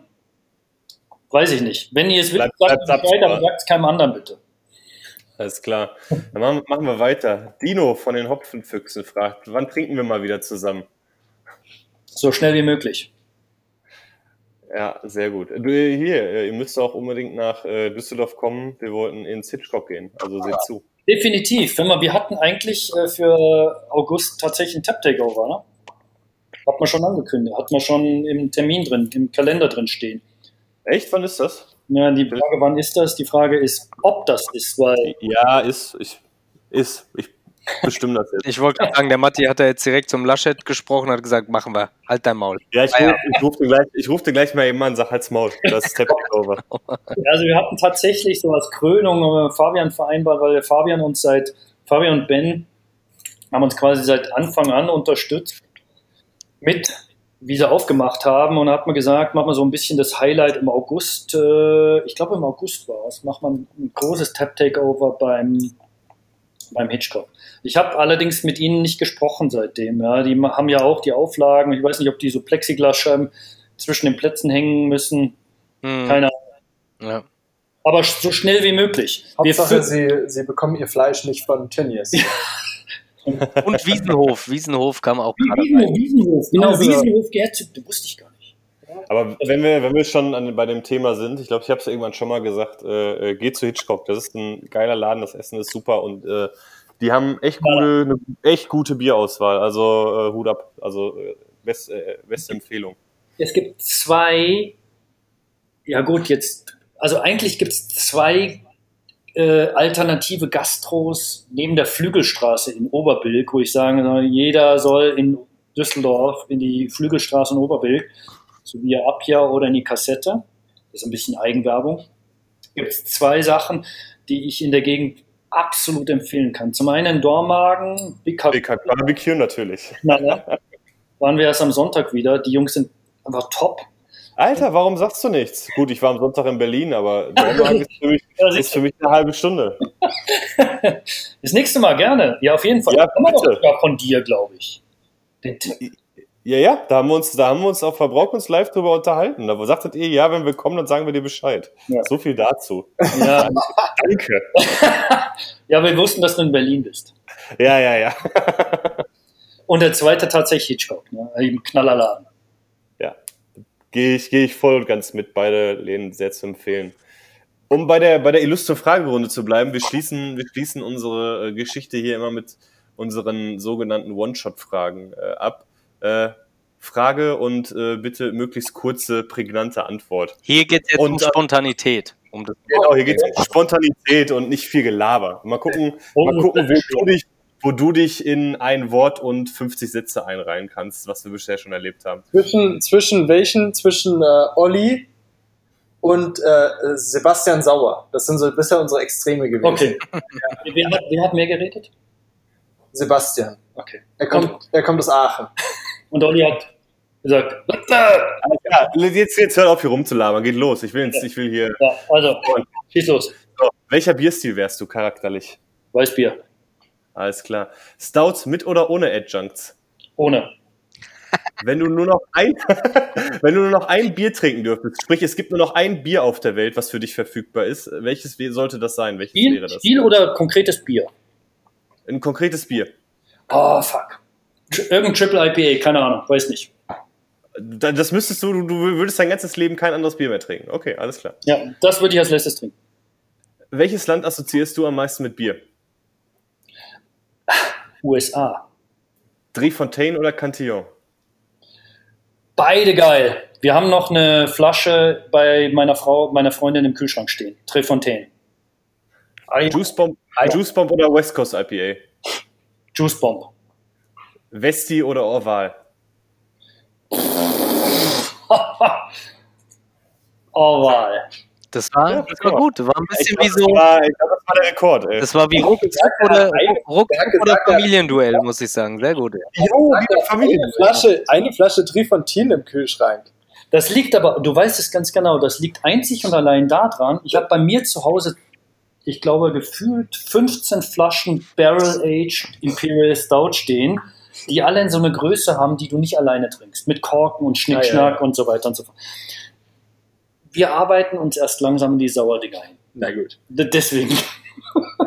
weiß ich nicht. Wenn ihr es Bleibt- sagt absehbar. sagt es keinem anderen bitte. Alles klar. Dann machen, machen wir weiter. Dino von den Hopfenfüchsen fragt, wann trinken wir mal wieder zusammen? So schnell wie möglich. Ja, sehr gut. Du, hier, äh, ihr müsst auch unbedingt nach äh, Düsseldorf kommen. Wir wollten ins Hitchcock gehen. Also seht zu. Definitiv. Wenn man, wir hatten eigentlich äh, für August tatsächlich ein Tap Takeover, ne? Hat man schon angekündigt, hat man schon im Termin drin, im Kalender drin stehen. Echt? Wann ist das? Ja, die Frage, wann ist das? Die Frage ist, ob das ist, weil Ja, ist. Ich, ist. Ich bestimme das jetzt. Ich wollte gerade sagen, der Matti hat ja jetzt direkt zum Laschet gesprochen, hat gesagt, machen wir, halt dein Maul. Ja, ich, Ah, ja. ich rufe dir, ruf dir gleich mal eben an, sag halt's Maul. Das ist Tap over. also wir hatten tatsächlich so als Krönung äh, Fabian vereinbart, weil Fabian uns seit, Fabian und Ben haben uns quasi seit Anfang an unterstützt mit, wie sie aufgemacht haben und hat man gesagt, machen wir so ein bisschen das Highlight im August, äh, ich glaube im August war es, macht man ein großes Tap Takeover beim, beim Hitchcock. Ich habe allerdings mit ihnen nicht gesprochen seitdem. Ja. Die haben ja auch die Auflagen, ich weiß nicht, ob die so Plexiglasscheiben zwischen den Plätzen hängen müssen, Hm, keine Ahnung. ja. Aber so schnell wie möglich. Hauptsache, sie, sie bekommen ihr Fleisch nicht von Tönnies. Und Wiesenhof. Wiesenhof kam auch gerade Wiesenhof, rein. Wiesenhof, genau, Also- Wiesenhof gehört zu, das wusste ich gar nicht. Aber wenn wir, wenn wir schon an, bei dem Thema sind, ich glaube, ich habe es irgendwann schon mal gesagt, äh, äh, geht zu Hitchcock. Das ist ein geiler Laden, das Essen ist super und äh, die haben echt gute, eine echt gute Bierauswahl. Also äh, Hut ab. Also äh, best, äh, beste Empfehlung. Es gibt zwei, ja gut, jetzt, also eigentlich gibt es zwei äh, alternative Gastros neben der Flügelstraße in Oberbilk, wo ich sagen soll, jeder soll in Düsseldorf in die Flügelstraße in Oberbilk, so wie Appia oder in die Kassette. Das ist ein bisschen Eigenwerbung. Gibt es zwei Sachen, die ich in der Gegend absolut empfehlen kann. Zum einen in Dormagen, Big Hack Barbecue natürlich. Knaller. Waren wir erst am Sonntag wieder. Die Jungs sind einfach top. Alter, warum sagst du nichts? Gut, ich war am Sonntag in Berlin, aber Dormagen ist für mich, ist für mich eine halbe Stunde. Das nächste Mal gerne. Ja, auf jeden Fall. Ja, bitte. sogar von dir, glaube ich. Den Tipp. Ja, ja, da haben wir uns, da haben wir uns auf Verbrauch uns live drüber unterhalten. Da sagtet ihr, ja, wenn wir kommen, dann sagen wir dir Bescheid. Ja. So viel dazu. Ja, danke. Ja, wir wussten, dass du in Berlin bist. Ja, ja, ja. Und der zweite tatsächlich Hitchcock, ne? Im Knallerladen. Gehe ich, gehe ich voll und ganz mit. Beide Läden sehr zu empfehlen. Um bei der, bei der illustren Fragerunde zu bleiben, wir schließen, wir schließen unsere äh, Geschichte hier immer mit unseren sogenannten One-Shot-Fragen äh, ab. Äh, Frage und äh, bitte möglichst kurze, prägnante Antwort. Hier geht es jetzt Und, um äh, Spontanität. Um das Genau, hier geht es um Spontanität und nicht viel Gelaber. Mal gucken, Oh, mal gucken wo, du dich, wo du dich in ein Wort und 50 Sätze einreihen kannst, was wir bisher schon erlebt haben. Zwischen, zwischen welchen? Zwischen äh, Olli und äh, Sebastian Sauer. Das sind so bisher unsere Extreme gewesen. Okay. Wer, hat, wer hat mehr geredet? Sebastian. Okay. Er kommt, er kommt aus Aachen. Und Olli hat gesagt, Ja, jetzt, jetzt hört auf hier rumzulabern, geht los. Ich will, ins, ich will hier. ja, also, schieß los. So, welcher Bierstil wärst du charakterlich? Weißbier. Alles klar. Stouts mit oder ohne Adjuncts? Ohne. Wenn du nur noch ein, wenn du nur noch ein Bier trinken dürftest, sprich, es gibt nur noch ein Bier auf der Welt, was für dich verfügbar ist, welches sollte das sein? Welches Spiel, wäre das? Spiel oder konkretes Bier? Ein konkretes Bier. Oh, fuck. Irgendein Triple IPA, keine Ahnung, weiß nicht. Da- Das müsstest du, du, du würdest dein ganzes Leben kein anderes Bier mehr trinken. Okay, alles klar. Ja, das würde ich als letztes trinken. Welches Land assoziierst du am meisten mit Bier? USA. Driefontaine oder Cantillon? Beide geil. Wir haben noch eine Flasche bei meiner Frau, meiner Freundin im Kühlschrank stehen. Trefontaine. Juice Bomb, Juice Bomb oder West Coast IPA? Juice Bomb. Vesti oder Orval? Oval. Das war, Ja, das war gut. Das war ein bisschen Ich wie glaub, so. das war, ich glaub, das war der Rekord, ey. Das war wie Rucksack oder, er hat oder er- Familienduell, muss ich sagen. Sehr gut. Jo, er eine Flasche, eine Flasche Trifontin im Kühlschrank. Das liegt aber, du weißt es ganz genau, das liegt einzig und allein daran, ich habe bei mir zu Hause, ich glaube, gefühlt 15 Flaschen Barrel-Aged Imperial Stout stehen, die alle in so eine Größe haben, die du nicht alleine trinkst, mit Korken und Schnickschnack ja, und so weiter und so fort. Wir arbeiten uns erst langsam in die Sauerdinger ein. Na gut. D- Deswegen.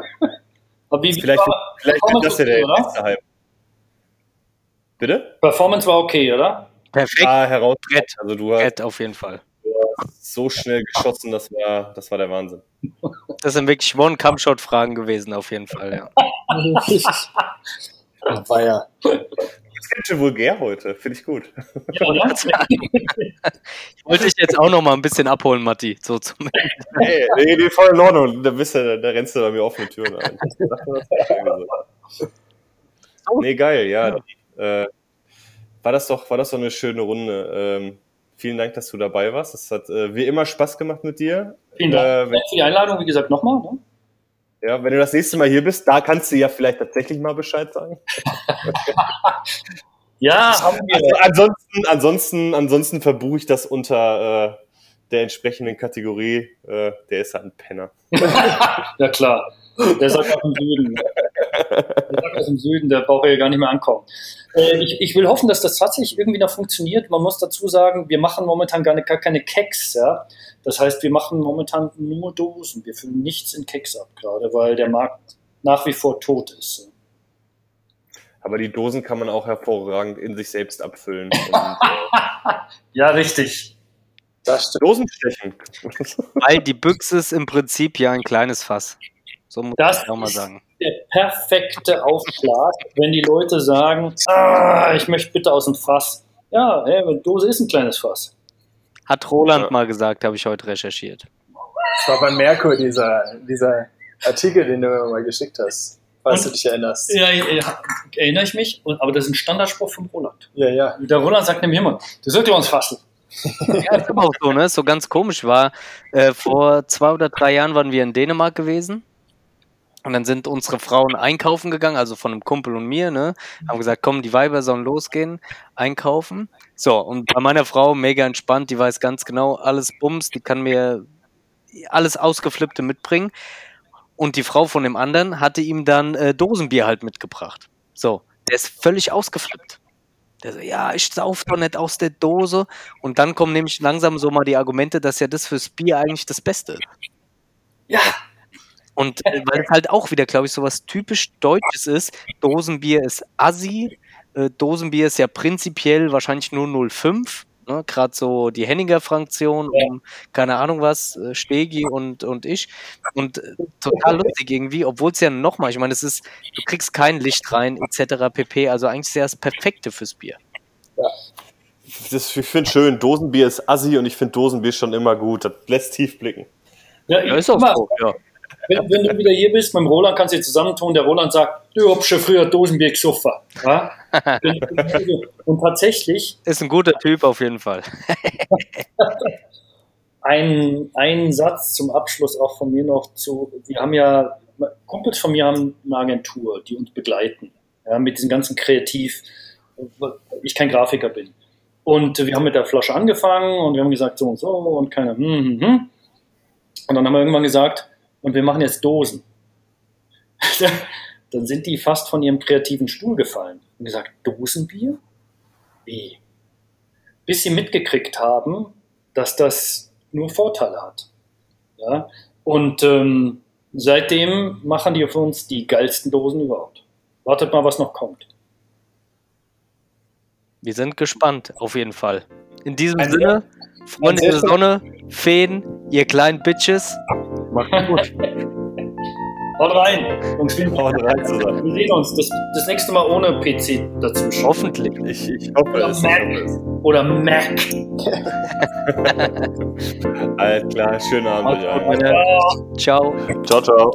aber wie, Vielleicht, war- vielleicht wird Performance das ja der oder? nächste Hype. Bitte? Performance war okay, oder? Perfekt. Ah, heraus. Brett. Also du hast Brett auf jeden Fall. so schnell geschossen, das war, das war der Wahnsinn. Das sind wirklich One-Come-Shot-Fragen gewesen, auf jeden Fall, ja. War ja. Das ist ganz schön vulgär heute, finde ich gut. Ja, oder? Ich wollte dich jetzt auch noch mal ein bisschen abholen, Matti. So zum Hey, nee, nee, voll in Ordnung. Da, bist du, da rennst du bei mir offene Türen ein. nee, geil, ja. Äh, war, das doch, war das doch eine schöne Runde. Ähm, vielen Dank, dass du dabei warst. Es hat äh, wie immer Spaß gemacht mit dir. Vielen Dank. Äh, für die Einladung, wie gesagt, nochmal. Ne? Ja, wenn du das nächste Mal hier bist, da kannst du ja vielleicht tatsächlich mal Bescheid sagen. Ja, haben wir. Also, ansonsten, ansonsten, ansonsten verbuche ich das unter äh, der entsprechenden Kategorie. Äh, der ist halt ein Penner. Ja klar. Der sagt aus dem Süden. Der sagt aus dem Süden, der braucht ja gar nicht mehr ankommen. Äh, ich, ich will hoffen, dass das tatsächlich irgendwie noch funktioniert. Man muss dazu sagen, wir machen momentan gar, gar keine Keks. Ja? Das heißt, wir machen momentan nur Dosen. Wir füllen nichts in Keks ab gerade, weil der Markt nach wie vor tot ist. Aber die Dosen kann man auch hervorragend in sich selbst abfüllen. Und, äh, Ja, richtig. Das stimmt. Dosen stechen. Weil die Büchse ist im Prinzip ja ein kleines Fass. So muss Das ich auch mal ist sagen. der perfekte Aufschlag, wenn die Leute sagen, ah, ich möchte bitte aus dem Fass. Ja, hey, eine Dose ist ein kleines Fass. Hat Roland Ja. mal gesagt, habe ich heute recherchiert. Das war bei Merkur dieser, dieser Artikel, den du mir mal geschickt hast. Falls Und- du dich erinnerst. Ja, ja, erinnere ich mich, und- aber das ist ein Standardspruch von Roland. Ja, ja. Der Roland sagt nämlich immer, du sollst uns fassen. Ja, ist aber auch so, ne? Ist so ganz komisch war. Äh, vor zwei oder drei Jahren waren wir in Dänemark gewesen. Und dann sind unsere Frauen einkaufen gegangen, also von einem Kumpel und mir, ne? Haben gesagt, komm, die Weiber sollen losgehen, einkaufen. So, und bei meiner Frau mega entspannt, die weiß ganz genau, alles Bums, die kann mir alles Ausgeflippte mitbringen. Und die Frau von dem anderen hatte ihm dann äh, Dosenbier halt mitgebracht. So, der ist völlig ausgeflippt. Der so, ja, ich sauf doch nicht aus der Dose. Und dann kommen nämlich langsam so mal die Argumente, dass ja das fürs Bier eigentlich das Beste ist. Ja, Und äh, weil es halt auch wieder, glaube ich, so was typisch Deutsches ist. Dosenbier ist Assi. Äh, Dosenbier ist ja prinzipiell wahrscheinlich nur 05. Ne? Gerade so die Henninger-Fraktion, um, keine Ahnung was, äh, Stegi und, und ich. Und äh, total lustig irgendwie, obwohl es ja nochmal, ich meine, es ist, du kriegst kein Licht rein, etc. pp. Also eigentlich ist ja das Perfekte fürs Bier. Das, ich finde schön, Dosenbier ist assi und ich finde Dosenbier schon immer gut. Das lässt tief blicken. Ja, Ja, ist auch so, ja. Wenn, wenn du wieder hier bist, mit dem Roland kannst du dich zusammentun. Der Roland sagt, du hast schon früher Dosenbier gesoffen. Ja? Und tatsächlich, Ist ein guter Typ auf jeden Fall. ein, ein Satz zum Abschluss auch von mir noch zu, wir haben ja, Kumpels von mir haben eine Agentur, die uns begleiten, ja, mit diesem ganzen Kreativ, ich kein Grafiker bin. Und wir haben mit der Flasche angefangen und wir haben gesagt so und so und keine, hm, hm, hm. Und dann haben wir irgendwann gesagt, und wir machen jetzt Dosen. dann sind die fast von ihrem kreativen Stuhl gefallen und gesagt, Dosenbier? Wie? Bis sie mitgekriegt haben, dass das nur Vorteile hat. Ja? Und ähm, seitdem machen die für uns die geilsten Dosen überhaupt. Wartet mal, was noch kommt. Wir sind gespannt, auf jeden Fall. In diesem Sinne, Freunde der Sonne, Feen, ihr kleinen Bitches, macht's gut. Haut rein, Jungs. Wir Haut rein zusammen. wir sehen uns das, das nächste Mal ohne PC dazwischen. Hoffentlich. Ich, ich hoffe Oder es. Mac. Oder Mac. Alles klar, schönen Abend euch allen. Leute. Ciao. Ciao, ciao.